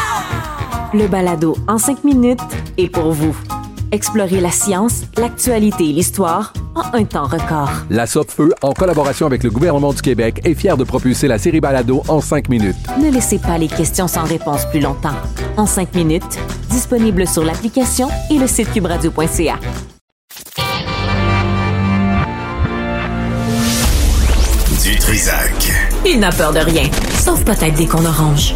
[SPEAKER 1] Le balado en cinq minutes est pour vous. Explorez la science, l'actualité et l'histoire en un temps record.
[SPEAKER 7] La Feu, en collaboration avec le gouvernement du Québec, est fière de propulser la série Balado en cinq minutes.
[SPEAKER 1] Ne laissez pas les questions sans réponse plus longtemps. En cinq minutes, disponible sur l'application et le site cubradio.ca.
[SPEAKER 2] Du Trisac.
[SPEAKER 1] Il n'a peur de rien, sauf peut-être des qu'on orange.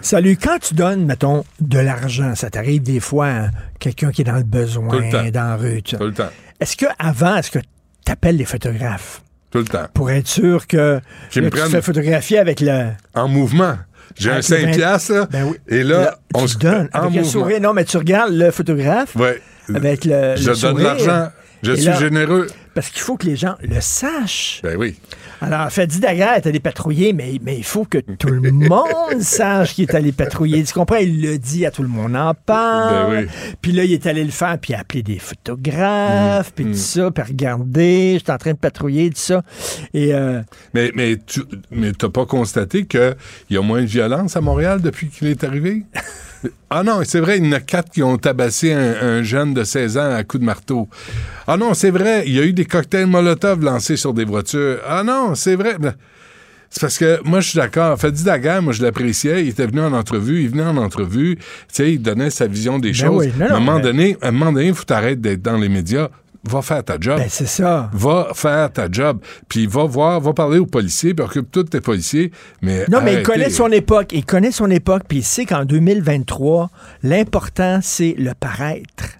[SPEAKER 8] Salut, quand tu donnes, mettons, de l'argent, ça t'arrive des fois, hein, quelqu'un qui est dans le besoin,
[SPEAKER 3] Tout le temps.
[SPEAKER 8] dans la rue, tout ça.
[SPEAKER 3] Tout le temps.
[SPEAKER 8] Est-ce que avant, est-ce que tu appelles les photographes?
[SPEAKER 3] Tout le temps.
[SPEAKER 8] pour être sûr que
[SPEAKER 3] me
[SPEAKER 8] tu te fais photographier avec le.
[SPEAKER 3] En mouvement. J'ai un
[SPEAKER 8] avec
[SPEAKER 3] 5
[SPEAKER 8] le vingt-
[SPEAKER 3] piastres, là.
[SPEAKER 8] Ben oui.
[SPEAKER 3] Et là, on
[SPEAKER 8] tu
[SPEAKER 3] se
[SPEAKER 8] donnes
[SPEAKER 3] en
[SPEAKER 8] avec un
[SPEAKER 3] mouvement.
[SPEAKER 8] sourire. Non, mais tu regardes le photographe
[SPEAKER 3] Ouais.
[SPEAKER 8] avec le.
[SPEAKER 3] Je
[SPEAKER 8] le
[SPEAKER 3] donne l'argent. Je
[SPEAKER 8] Et
[SPEAKER 3] suis
[SPEAKER 8] là-
[SPEAKER 3] généreux.
[SPEAKER 8] Parce qu'il faut que les gens le sachent.
[SPEAKER 3] Ben oui.
[SPEAKER 8] Alors, Fadi Daguerre est allé patrouiller, mais, mais il faut que tout le monde sache qu'il est allé patrouiller. Tu comprends? Il le dit, à tout le monde en parle.
[SPEAKER 3] Ben oui.
[SPEAKER 8] Puis là, il est allé le faire, puis il a appelé des photographes, puis tout ça, puis regarder, je suis en train de patrouiller, tout ça. Et euh,
[SPEAKER 3] Mais, mais tu mais t'as pas constaté qu'il y a moins de violence à Montréal depuis qu'il est arrivé? Ah non, c'est vrai, il y en a quatre qui ont tabassé un, un jeune de 16 ans à coups de marteau. Ah non, c'est vrai, il y a eu des cocktails Molotov lancés sur des voitures. Ah non, c'est vrai. Ben, C'est parce que moi, je suis d'accord. Fadi Daguerre, moi, je l'appréciais. Il était venu en entrevue. Il venait en entrevue. Tu sais, il donnait sa vision des
[SPEAKER 8] Ben
[SPEAKER 3] choses.
[SPEAKER 8] oui, non,
[SPEAKER 3] à, un moment
[SPEAKER 8] mais-
[SPEAKER 3] donné, à un moment donné, il faut t'arrêter d'être dans les médias. Va faire ta job.
[SPEAKER 8] ben, c'est ça.
[SPEAKER 3] Va faire ta job. Puis va voir, va parler aux policiers, puis occupe tous tes policiers. Mais
[SPEAKER 8] Non, mais il connaît son époque. Il connaît son époque, puis il sait qu'en 2023, l'important, c'est le paraître.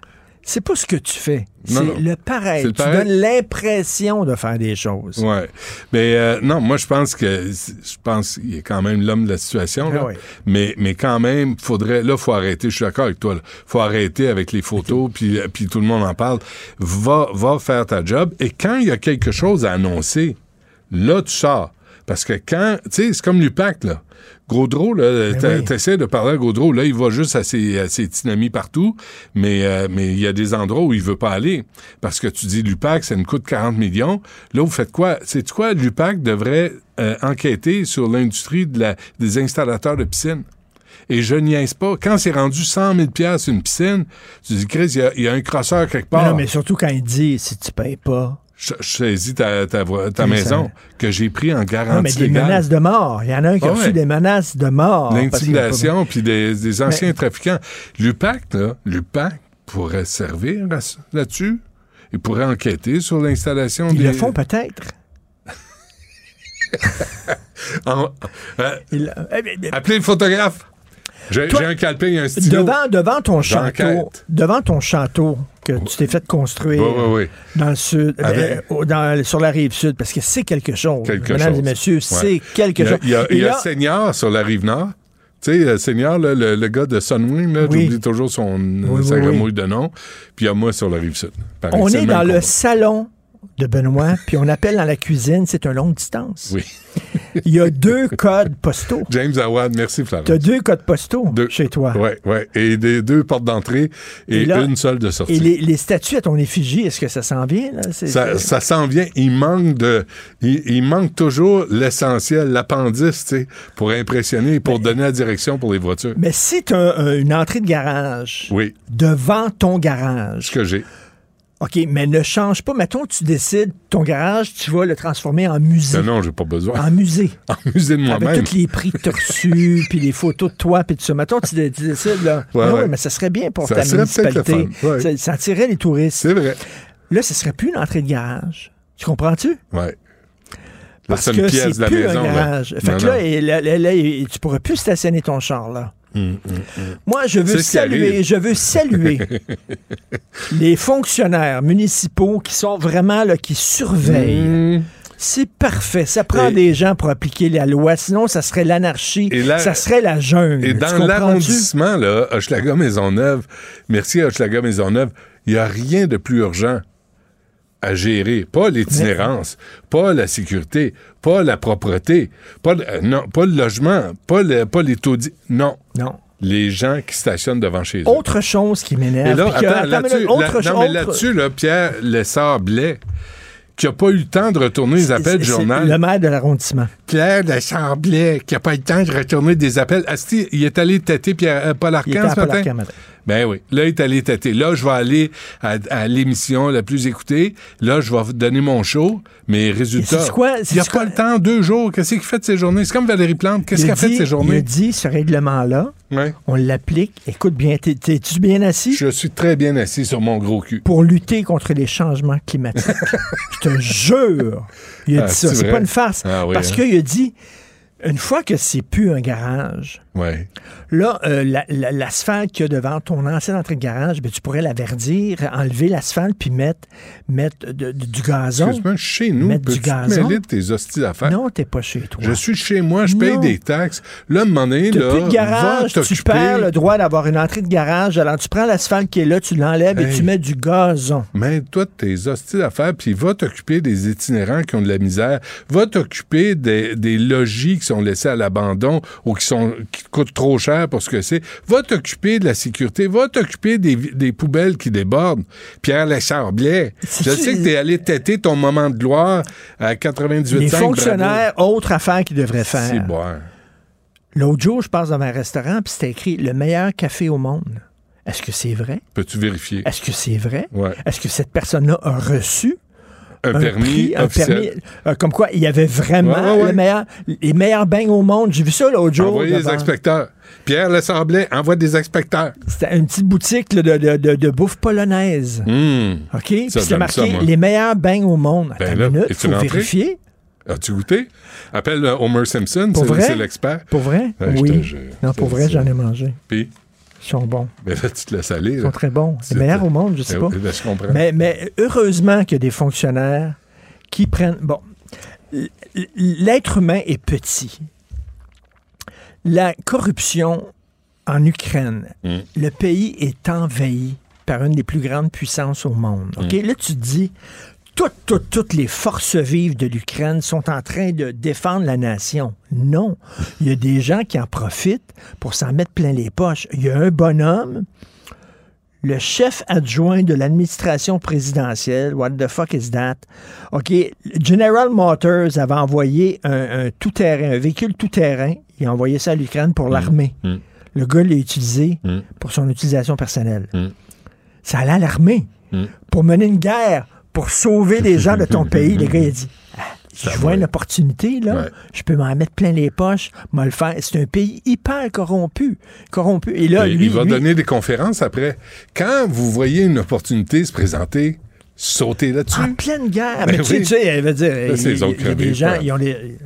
[SPEAKER 8] C'est pas ce que tu fais. C'est le
[SPEAKER 3] le
[SPEAKER 8] tu donnes l'impression de faire des choses.
[SPEAKER 3] Ouais. Mais euh, non, moi je pense que je pense qu'il est quand même l'homme de la situation. là.
[SPEAKER 8] Ah oui.
[SPEAKER 3] Mais mais quand même, faudrait là faut arrêter. Je suis d'accord avec toi. Là. Faut arrêter avec les photos puis puis tout le monde en parle. Va va faire ta job et quand il y a quelque chose à annoncer, là tu sors parce que quand tu sais c'est comme l'UPAC là. Gaudreau, là,
[SPEAKER 8] oui.
[SPEAKER 3] t'essaies de parler à Gaudreau, là, il va juste à ses, à ses partout, mais euh, mais il y a des endroits où il veut pas aller. Parce que tu dis, l'UPAC, ça nous coûte 40 millions. Là, vous faites quoi? C'est quoi? L'UPAC devrait euh, enquêter sur l'industrie de la, des installateurs de piscines. Et je niaise pas. Quand c'est rendu 100 000 pièces une piscine, tu dis, Chris, il y a- il y, a un crosseur quelque
[SPEAKER 8] Mais
[SPEAKER 3] part.
[SPEAKER 8] non, mais surtout quand il dit, si tu payes pas.
[SPEAKER 3] Je, je saisis ta, ta, ta
[SPEAKER 8] Oui,
[SPEAKER 3] maison
[SPEAKER 8] ça-
[SPEAKER 3] que j'ai pris en garantie
[SPEAKER 8] Non, mais des
[SPEAKER 3] légale.
[SPEAKER 8] menaces de mort. Il y en a un qui a
[SPEAKER 3] Ah
[SPEAKER 8] reçu
[SPEAKER 3] ouais.
[SPEAKER 8] des menaces de mort.
[SPEAKER 3] L'intimidation, puis des, des anciens
[SPEAKER 8] Mais-
[SPEAKER 3] trafiquants. L'UPAC, là, l'UPAC pourrait servir là-dessus. Il pourrait enquêter sur l'installation
[SPEAKER 8] Ils
[SPEAKER 3] des...
[SPEAKER 8] le font peut-être.
[SPEAKER 3] En- euh,
[SPEAKER 8] eh, eh,
[SPEAKER 3] appelez le photographe. J'ai un calepin et un stylo.
[SPEAKER 8] Devant, devant ton château, devant ton château que tu t'es fait construire
[SPEAKER 3] Oui, oui, oui.
[SPEAKER 8] dans le sud,
[SPEAKER 3] Avec-
[SPEAKER 8] euh, dans- sur la rive sud, parce que c'est quelque chose.
[SPEAKER 3] Quelque
[SPEAKER 8] Mesdames
[SPEAKER 3] chose.
[SPEAKER 8] et messieurs,
[SPEAKER 3] Ouais.
[SPEAKER 8] c'est quelque
[SPEAKER 3] Il y a,
[SPEAKER 8] chose.
[SPEAKER 3] il y a,
[SPEAKER 8] Et
[SPEAKER 3] il y a
[SPEAKER 8] là,
[SPEAKER 3] Seigneur sur la rive nord. Tu sais, euh, Seigneur, le, le gars de Sunwing,
[SPEAKER 8] Oui.
[SPEAKER 3] j'oublie toujours son
[SPEAKER 8] oui,
[SPEAKER 3] sa
[SPEAKER 8] oui.
[SPEAKER 3] de nom. Puis il y a moi sur la rive sud.
[SPEAKER 8] On est dans le
[SPEAKER 3] combat.
[SPEAKER 8] salon de Benoît, puis on appelle dans la cuisine, c'est un longue distance.
[SPEAKER 3] Oui.
[SPEAKER 8] Il y a deux codes postaux.
[SPEAKER 3] James Awad, merci Florence.
[SPEAKER 8] Tu as deux codes postaux
[SPEAKER 3] Deux.
[SPEAKER 8] chez toi.
[SPEAKER 3] Oui, oui. Et des deux portes d'entrée et,
[SPEAKER 8] Et là-
[SPEAKER 3] une seule de sortie.
[SPEAKER 8] Et les, les statues à ton effigie, est-ce que ça s'en vient? Là?
[SPEAKER 3] Ça, s'en vient. Il manque de, il, il manque toujours l'essentiel, l'appendice, tu sais, pour impressionner, pour donner la direction pour les voitures.
[SPEAKER 8] Mais si tu as une entrée de garage
[SPEAKER 3] Oui,
[SPEAKER 8] devant ton garage,
[SPEAKER 3] ce que j'ai.
[SPEAKER 8] OK, mais ne change pas. Mettons, tu décides, ton garage, tu vas le transformer en musée.
[SPEAKER 3] Non, non, j'ai pas besoin.
[SPEAKER 8] En musée.
[SPEAKER 3] En musée de
[SPEAKER 8] Avec
[SPEAKER 3] moi-même.
[SPEAKER 8] tous les prix que tu as reçus, puis les photos de toi, puis tout ça. Mettons, tu, tu décides, là.
[SPEAKER 3] Ouais,
[SPEAKER 8] Ah
[SPEAKER 3] ouais.
[SPEAKER 8] mais ça serait bien pour
[SPEAKER 3] Ça
[SPEAKER 8] ta municipalité.
[SPEAKER 3] ouais.
[SPEAKER 8] Ça, ça attirait les touristes.
[SPEAKER 3] C'est vrai.
[SPEAKER 8] Là, ce serait plus une entrée de garage. Tu comprends-tu?
[SPEAKER 3] Ouais. Là,
[SPEAKER 8] Parce que c'est plus
[SPEAKER 3] maison.
[SPEAKER 8] un
[SPEAKER 3] là.
[SPEAKER 8] garage. Fait
[SPEAKER 3] Non,
[SPEAKER 8] que là, là, là, là, tu pourrais plus stationner ton char, là. Moi, je veux saluer, je veux saluer les fonctionnaires municipaux qui sont vraiment là, qui surveillent.
[SPEAKER 3] Hum.
[SPEAKER 8] C'est parfait. Ça prend
[SPEAKER 3] Et-
[SPEAKER 8] des gens pour appliquer la loi. Sinon, ça serait l'anarchie. Ça serait la jungle.
[SPEAKER 3] Et dans l'arrondissement, là, Hochelaga Maisonneuve, merci à Hochelaga Maisonneuve, il n'y a rien de plus urgent à gérer. Pas l'itinérance, pas la sécurité, pas la propreté, pas le, euh, non, pas le logement, pas, le- pas les taudis. Non.
[SPEAKER 8] Non.
[SPEAKER 3] Les gens qui stationnent devant chez eux.
[SPEAKER 8] Autre chose qui m'énerve.
[SPEAKER 3] Et là,
[SPEAKER 8] que-
[SPEAKER 3] attends,
[SPEAKER 8] une
[SPEAKER 3] là-dessus,
[SPEAKER 8] minute, autre
[SPEAKER 3] là- non, mais là-dessus, là, Pierre Lessard-Blais, qui n'a pas eu le temps de retourner les appels du journal.
[SPEAKER 8] Le maire de l'arrondissement.
[SPEAKER 3] Pierre Lessard-Blais, qui n'a pas eu le temps de retourner des appels. Asti, il est allé têter Pierre, euh, Paul ce matin. Ben oui. Là, il est allé têter. Là, je vais aller à, à l'émission la plus écoutée. Là, je vais donner mon show. Mes résultats.
[SPEAKER 8] sais-tu quoi?
[SPEAKER 3] Il n'y a pas le temps, deux jours. Qu'est-ce qu'il fait de ses journées? C'est comme Valérie Plante. Qu'est-ce qu'elle fait de ses
[SPEAKER 8] Il a
[SPEAKER 3] journées?
[SPEAKER 8] dit, ce règlement-là,
[SPEAKER 3] Ouais.
[SPEAKER 8] on l'applique. Écoute bien, t'es- t'es-tu bien assis?
[SPEAKER 3] Je suis très bien assis sur mon gros cul.
[SPEAKER 8] pour lutter contre les changements climatiques. Je te jure. Il a
[SPEAKER 3] Ah,
[SPEAKER 8] dit ça.
[SPEAKER 3] c'est
[SPEAKER 8] pas une farce.
[SPEAKER 3] Ah oui,
[SPEAKER 8] Parce
[SPEAKER 3] hein?
[SPEAKER 8] qu'il a dit, une fois que c'est plus un garage,
[SPEAKER 3] Ouais.
[SPEAKER 8] là, euh, la- la- l'asphalte qu'il y a devant ton ancienne entrée de garage, ben, tu pourrais la verdir, enlever l'asphalte, puis mettre, mettre de- de- du gazon.
[SPEAKER 3] Excuse-moi, chez nous,
[SPEAKER 8] Mettre du gazon.
[SPEAKER 3] mêler de tes hosties d'affaires?
[SPEAKER 8] Non, t'es pas chez toi.
[SPEAKER 3] Je suis chez moi, je paye
[SPEAKER 8] Non.
[SPEAKER 3] des taxes. Là, à un moment donné, là,
[SPEAKER 8] plus de garage,
[SPEAKER 3] va
[SPEAKER 8] tu perds le droit d'avoir une entrée de garage. Alors, tu prends l'asphalte qui est là, tu l'enlèves et tu mets du gazon.
[SPEAKER 3] Mets-toi de tes hosties d'affaires, puis va t'occuper des itinérants qui ont de la misère. Va t'occuper des, des logis qui sont laissés à l'abandon ou qui, sont, qui coûtent trop cher pour ce que c'est. Va t'occuper de la sécurité. Va t'occuper des, des poubelles qui débordent. Pierre Lessard-Blais,
[SPEAKER 8] Si
[SPEAKER 3] je sais que t'es allé têter ton moment de gloire à 98
[SPEAKER 8] Les
[SPEAKER 3] bravo.
[SPEAKER 8] fonctionnaires, autre affaire qu'ils devraient faire.
[SPEAKER 3] C'est boire.
[SPEAKER 8] L'autre jour, je passe dans un restaurant, puis c'était écrit le meilleur café au monde. Est-ce que c'est vrai?
[SPEAKER 3] Peux-tu vérifier?
[SPEAKER 8] Est-ce que c'est vrai?
[SPEAKER 3] Ouais.
[SPEAKER 8] Est-ce que cette personne-là a reçu
[SPEAKER 3] Un,
[SPEAKER 8] un
[SPEAKER 3] permis
[SPEAKER 8] prix, un permis, euh, comme quoi il y avait vraiment
[SPEAKER 3] Ouais, ouais, ouais.
[SPEAKER 8] le meilleur, les meilleurs beignes au monde. J'ai vu ça l'autre jour.
[SPEAKER 3] Envoyez des
[SPEAKER 8] devant-
[SPEAKER 3] inspecteurs. Pierre Lessard-Blais envoie des inspecteurs.
[SPEAKER 8] C'était une petite boutique là, de, de- de- de bouffe polonaise.
[SPEAKER 3] Hum.
[SPEAKER 8] OK? Puis c'était marqué
[SPEAKER 3] ça,
[SPEAKER 8] les meilleurs beignes au monde. Attends
[SPEAKER 3] Ben
[SPEAKER 8] une
[SPEAKER 3] là,
[SPEAKER 8] minute, faut
[SPEAKER 3] rentré?
[SPEAKER 8] vérifier.
[SPEAKER 3] As-tu goûté? Appelle euh, Homer Simpson,
[SPEAKER 8] Pour
[SPEAKER 3] c'est
[SPEAKER 8] vrai?
[SPEAKER 3] c'est l'expert.
[SPEAKER 8] Pour vrai?
[SPEAKER 3] Te
[SPEAKER 8] oui. Non, pour vrai, j'en ai mangé.
[SPEAKER 3] Puis,
[SPEAKER 8] sont bons.
[SPEAKER 3] ben là, tu te laisses aller.
[SPEAKER 8] Ils sont très bons.
[SPEAKER 3] C'est-
[SPEAKER 8] Les meilleurs au monde, je sais
[SPEAKER 3] Ben
[SPEAKER 8] pas.
[SPEAKER 3] ben, je comprends.
[SPEAKER 8] Mais, mais heureusement qu'il y a des fonctionnaires qui prennent. Bon, l'être humain est petit. La corruption en Ukraine,
[SPEAKER 3] Mm.
[SPEAKER 8] le pays est envahi par une des plus grandes puissances au monde. OK?
[SPEAKER 3] Mm.
[SPEAKER 8] Là, tu te dis. Toutes, toutes, toutes les forces vives de l'Ukraine sont en train de défendre la nation. Non. Il y a des gens qui en profitent pour s'en mettre plein les poches. Il y a un bonhomme le chef adjoint de l'administration présidentielle, what the fuck is that? OK, General Motors avait envoyé un, un tout-terrain, un véhicule tout-terrain. Il a envoyé ça à l'Ukraine pour l'armée.
[SPEAKER 3] mm.
[SPEAKER 8] Le gars l'a utilisé
[SPEAKER 3] Mm.
[SPEAKER 8] pour son utilisation personnelle.
[SPEAKER 3] Mm.
[SPEAKER 8] Ça allait à l'armée
[SPEAKER 3] Mm.
[SPEAKER 8] pour mener une guerre, pour sauver les gens de ton pays. Le gars, il a dit, Ah, je vois une opportunité, là.
[SPEAKER 3] Ouais.
[SPEAKER 8] Je peux m'en mettre plein les poches, m'en le faire. C'est un pays hyper corrompu. Corrompu. Et là,
[SPEAKER 3] Et
[SPEAKER 8] lui,
[SPEAKER 3] il va
[SPEAKER 8] lui-
[SPEAKER 3] donner des conférences après. Quand vous voyez une opportunité se présenter, sauter là-dessus.
[SPEAKER 8] En pleine guerre.
[SPEAKER 3] Ben
[SPEAKER 8] mais tu sais,
[SPEAKER 3] oui.
[SPEAKER 8] tu sais, elle veut dire,
[SPEAKER 3] Là,
[SPEAKER 8] il y a-
[SPEAKER 3] autres
[SPEAKER 8] il y a des gens, ils ont les-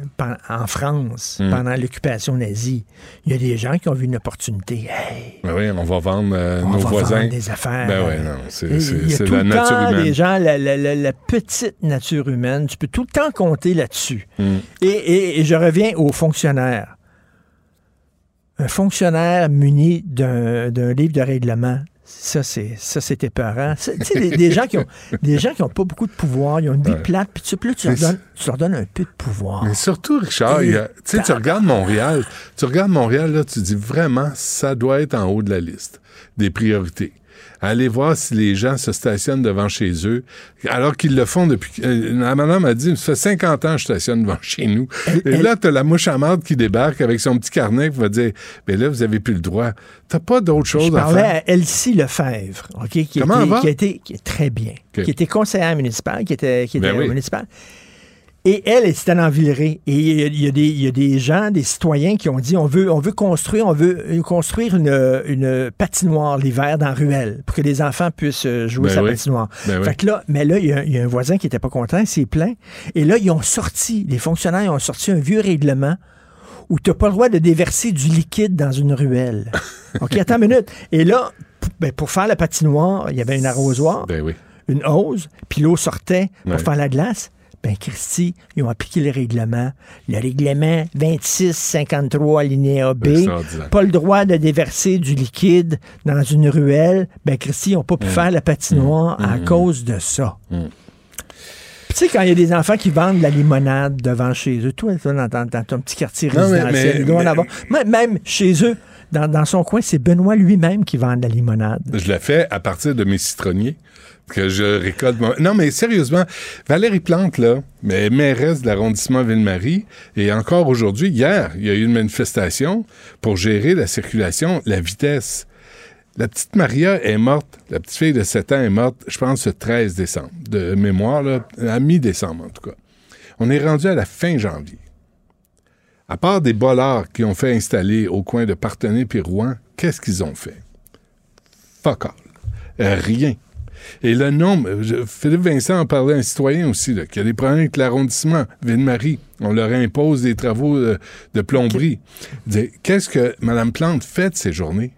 [SPEAKER 8] en France,
[SPEAKER 3] Hmm.
[SPEAKER 8] pendant l'occupation nazie, il y a des gens qui ont vu une opportunité. Hey,
[SPEAKER 3] Ben oui, on va vendre euh,
[SPEAKER 8] on
[SPEAKER 3] nos
[SPEAKER 8] va
[SPEAKER 3] voisins.
[SPEAKER 8] vendre des affaires.
[SPEAKER 3] Ben oui, non, c'est
[SPEAKER 8] Et
[SPEAKER 3] c'est-
[SPEAKER 8] il y a
[SPEAKER 3] c'est
[SPEAKER 8] tout
[SPEAKER 3] la
[SPEAKER 8] le
[SPEAKER 3] nature
[SPEAKER 8] temps
[SPEAKER 3] humaine.
[SPEAKER 8] des gens, la, la- la- la petite nature humaine, tu peux tout le temps compter là-dessus.
[SPEAKER 3] Hmm.
[SPEAKER 8] Et, et- et je reviens aux fonctionnaires. Un fonctionnaire muni d'un livre de règlement, ça, c'est ça c'est épeurant. Tu sais, des, des gens qui ont des gens qui ont pas beaucoup de pouvoir, ils ont une vie
[SPEAKER 3] Ouais.
[SPEAKER 8] plate, puis tu, puis là, tu, leur donnes, tu leur donnes un peu de pouvoir.
[SPEAKER 3] Mais surtout, Richard, a- tu sais, tu regardes Montréal, tu regardes Montréal, là, tu dis vraiment, ça doit être en haut de la liste des priorités. Allez voir si les gens se stationnent devant chez eux, alors qu'ils le font depuis... euh, la madame a dit, ça fait 50 ans que je stationne devant chez nous. Et là, t'as la mouche à marde qui débarque avec son petit carnet qui va dire, mais là, vous avez plus le droit. T'as pas d'autre chose
[SPEAKER 8] Je
[SPEAKER 3] à
[SPEAKER 8] parlais
[SPEAKER 3] faire?
[SPEAKER 8] à Elsie Lefebvre, OK, qui,
[SPEAKER 3] Comment
[SPEAKER 8] était,
[SPEAKER 3] elle va?
[SPEAKER 8] qui a été qui est très bien, qui était conseillère municipale, qui était, qui était
[SPEAKER 3] Ben oui.
[SPEAKER 8] municipale. Et elle, elle dans Villeray. Et il y, a, il y a des, il y a des gens, des citoyens qui ont dit on veut, on veut construire, on veut euh, construire une, une patinoire l'hiver dans ruelle pour que les enfants puissent euh, jouer
[SPEAKER 3] Ben
[SPEAKER 8] sa
[SPEAKER 3] oui.
[SPEAKER 8] patinoire.
[SPEAKER 3] Ben oui.
[SPEAKER 8] fait que là, mais là, il y, a, il y a un voisin qui était pas content, il s'est plaint. Et là, ils ont sorti, les fonctionnaires ils ont sorti un vieux règlement où tu n'as pas le droit de déverser du liquide dans une ruelle. OK, attends une minute. Et là, ben, pour faire la patinoire, il y avait un arrosoir,
[SPEAKER 3] oui.
[SPEAKER 8] une hose, puis l'eau sortait pour faire la glace. Ben, Christy, ils ont appliqué le règlement. Le règlement 2653 alinéa B. Pas le droit de déverser du liquide dans une ruelle. Ben, Christy, ils n'ont pas pu faire la patinoire à cause de ça. Tu sais, quand il y a des enfants qui vendent de la limonade devant chez eux, toi, toi, dans, ton- dans ton petit quartier
[SPEAKER 3] Non,
[SPEAKER 8] résidentiel, en avoir. Même, même chez eux, dans, dans son coin, c'est Benoît lui-même qui vend de la limonade.
[SPEAKER 3] Je le fais à partir de mes citronniers que je récolte. Non, mais sérieusement, Valérie Plante, là, mais mairesse de l'arrondissement Ville-Marie, et encore aujourd'hui, hier, il y a eu une manifestation pour gérer la circulation, la vitesse. La petite Maria est morte, la petite fille de 7 ans est morte, je pense, le 13 décembre, de mémoire, là, à mi-décembre en tout cas. On est rendu à la fin janvier. À part des bollards qui ont fait installer au coin de Partenay puis Rouen, qu'est-ce qu'ils ont fait? Fuck all. Euh, rien. Et le nombre, je- Philippe Vincent en parlait à un citoyen aussi, là, qui a des problèmes avec l'arrondissement, Ville-Marie. On leur impose des travaux euh, de plomberie. Qu'est-ce que Mme Plante fait de ces journées?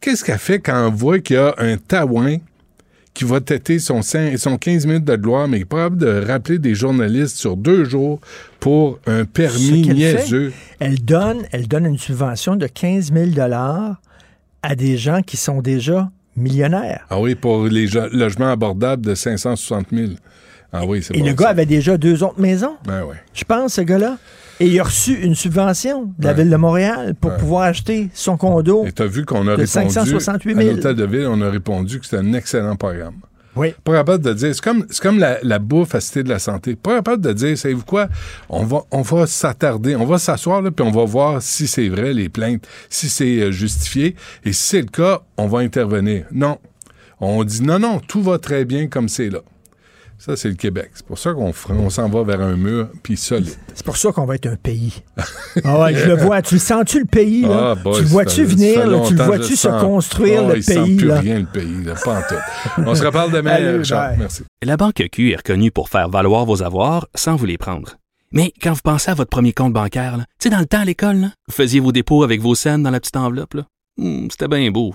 [SPEAKER 3] Qu'est-ce qu'elle fait quand on voit qu'il y a un taouin qui va têter son, son 15 minutes de gloire, mais est capable de rappeler des journalistes sur deux jours pour un permis niaiseux?
[SPEAKER 8] fait, Elle donne, elle donne une subvention de 15 000 à des gens qui sont déjà millionnaires.
[SPEAKER 3] Ah oui, pour les logements abordables de 560 000. Ah oui, c'est
[SPEAKER 8] Et
[SPEAKER 3] bon.
[SPEAKER 8] le gars avait déjà deux autres maisons,
[SPEAKER 3] Ben
[SPEAKER 8] je pense, ce gars-là. Et il a reçu une subvention de la
[SPEAKER 3] Ouais.
[SPEAKER 8] Ville de Montréal pour
[SPEAKER 3] Ouais.
[SPEAKER 8] pouvoir acheter son condo.
[SPEAKER 3] Et t'as vu qu'on a
[SPEAKER 8] De
[SPEAKER 3] répondu
[SPEAKER 8] 568
[SPEAKER 3] à
[SPEAKER 8] 000.
[SPEAKER 3] l'hôtel de ville, on a répondu que c'était un excellent programme.
[SPEAKER 8] Oui.
[SPEAKER 3] Pas capable de dire, c'est comme, comme la, bouffe à Cité de la Santé. Pas capable de dire, savez-vous quoi, on va, on va s'attarder, on va s'asseoir, puis on va voir si c'est vrai, les plaintes, si c'est euh, justifié. Et si c'est le cas, on va intervenir. Non. On dit, non, non, tout va très bien comme c'est là. Ça, c'est le Québec. C'est pour ça qu'on on s'en va vers un mur, puis solide.
[SPEAKER 8] C'est pour ça qu'on va être un pays. ah ouais, je le vois. Tu le sens-tu, le pays? Là?
[SPEAKER 3] Ah, boy,
[SPEAKER 8] tu le vois-tu venir? là? Tu le vois-tu se construire, le
[SPEAKER 3] il sent
[SPEAKER 8] pays?
[SPEAKER 3] plus
[SPEAKER 8] là?
[SPEAKER 3] rien, le pays, là, pas en tout. On se reparle demain,
[SPEAKER 8] Allez,
[SPEAKER 3] Richard.
[SPEAKER 8] bye.
[SPEAKER 3] Merci.
[SPEAKER 6] La Banque Q est reconnue pour faire valoir vos avoirs sans vous les prendre. Mais quand vous pensez à votre premier compte bancaire, là, tu sais, dans le temps à l'école, là, vous faisiez vos dépôts avec vos scènes dans la petite enveloppe. là. Hmm, C'était bien beau.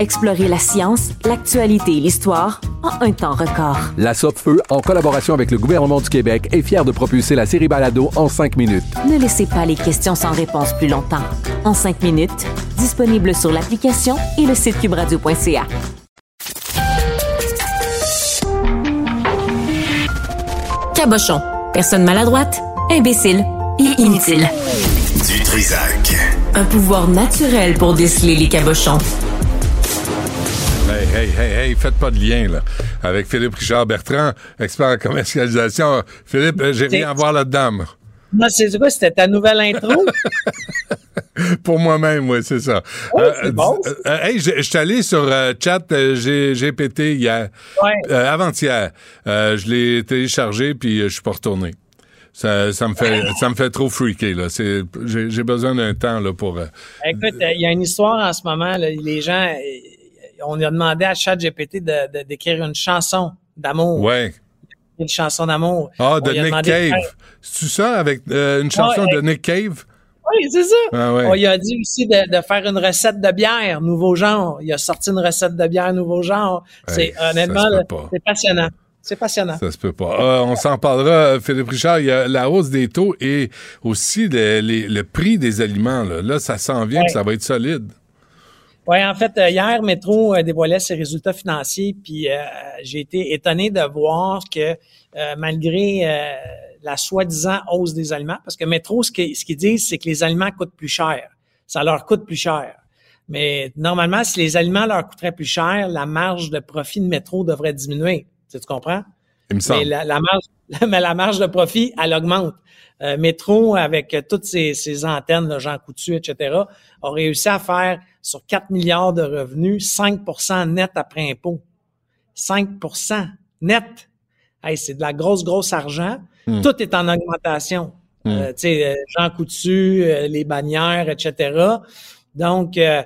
[SPEAKER 1] Explorez la science, l'actualité et l'histoire en un temps record.
[SPEAKER 7] La Feu, en collaboration avec le gouvernement du Québec, est fière de propulser la série Balado en cinq minutes.
[SPEAKER 1] Ne laissez pas les questions sans réponse plus longtemps. En cinq minutes, disponible sur l'application et le site cubradio.ca.
[SPEAKER 9] Cabochon. Personne maladroite, imbécile et inutile.
[SPEAKER 2] Du Trisac.
[SPEAKER 9] Un pouvoir naturel pour déceler les cabochons.
[SPEAKER 3] Hey, hey, hey, faites pas de lien, là. Avec Philippe Richard Bertrand, expert en commercialisation. Philippe, j'ai rien à voir là-dedans.
[SPEAKER 10] Non, c'est quoi? C'était ta nouvelle intro?
[SPEAKER 3] Pour moi-même, oui, c'est ça.
[SPEAKER 10] Oh,
[SPEAKER 3] Euh,
[SPEAKER 10] bon,
[SPEAKER 3] euh, euh, hey, je suis allé sur euh, chat GPT hier,
[SPEAKER 10] Ouais.
[SPEAKER 3] avant-hier. Je l'ai téléchargé puis je suis pas retourné. Ça, ça me fait, ça me fait trop freaker là. C'est, j'ai, besoin d'un temps là pour.
[SPEAKER 10] Écoute, il y a une histoire en ce moment. là, les gens, on a demandé à ChatGPT de, de- d'écrire une chanson d'amour.
[SPEAKER 3] ouais.
[SPEAKER 10] Une chanson d'amour.
[SPEAKER 3] Ah, de
[SPEAKER 10] lui a
[SPEAKER 3] Nick
[SPEAKER 10] de
[SPEAKER 3] Cave.
[SPEAKER 10] faire-
[SPEAKER 3] C'est ça avec euh, une chanson
[SPEAKER 10] Ouais,
[SPEAKER 3] de Nick Cave?
[SPEAKER 10] Oui, c'est ça.
[SPEAKER 3] Ah ouais.
[SPEAKER 10] On lui a dit aussi de, de faire une recette de bière, nouveau genre. Il a sorti une recette de bière, nouveau genre. C'est honnêtement, c'est passionnant. C'est passionnant.
[SPEAKER 3] Ça se peut pas. Ah, on s'en parlera, euh, Philippe Richard. Il y a la hausse des taux et aussi le, les- le prix des aliments. Là, Là, ça s'en vient,
[SPEAKER 10] Ouais.
[SPEAKER 3] ça va être solide.
[SPEAKER 10] Oui, en fait, euh, hier, Métro euh, dévoilait ses résultats financiers, puis euh, j'ai été étonné de voir que euh, malgré euh, la soi-disant hausse des aliments, parce que Métro, ce qu'ils ce disent, c'est que les aliments coûtent plus cher. Ça leur coûte plus cher. Mais normalement, si les aliments leur coûteraient plus cher, la marge de profit de Métro devrait diminuer. Tu, tu comprends?
[SPEAKER 3] Il me semble.
[SPEAKER 10] Mais la, la marge, mais la marge de profit, elle augmente. Euh, Métro, avec euh, toutes ses, ses antennes, là, Jean Coutu, etc., a réussi à faire sur 4 milliards de revenus 5% net après impôt. 5% net. Hey, c'est de la grosse, grosse argent.
[SPEAKER 3] Hmm.
[SPEAKER 10] Tout est en augmentation. Euh, tu sais, euh, Jean Coutu, euh, les bannières, etc. Donc, euh,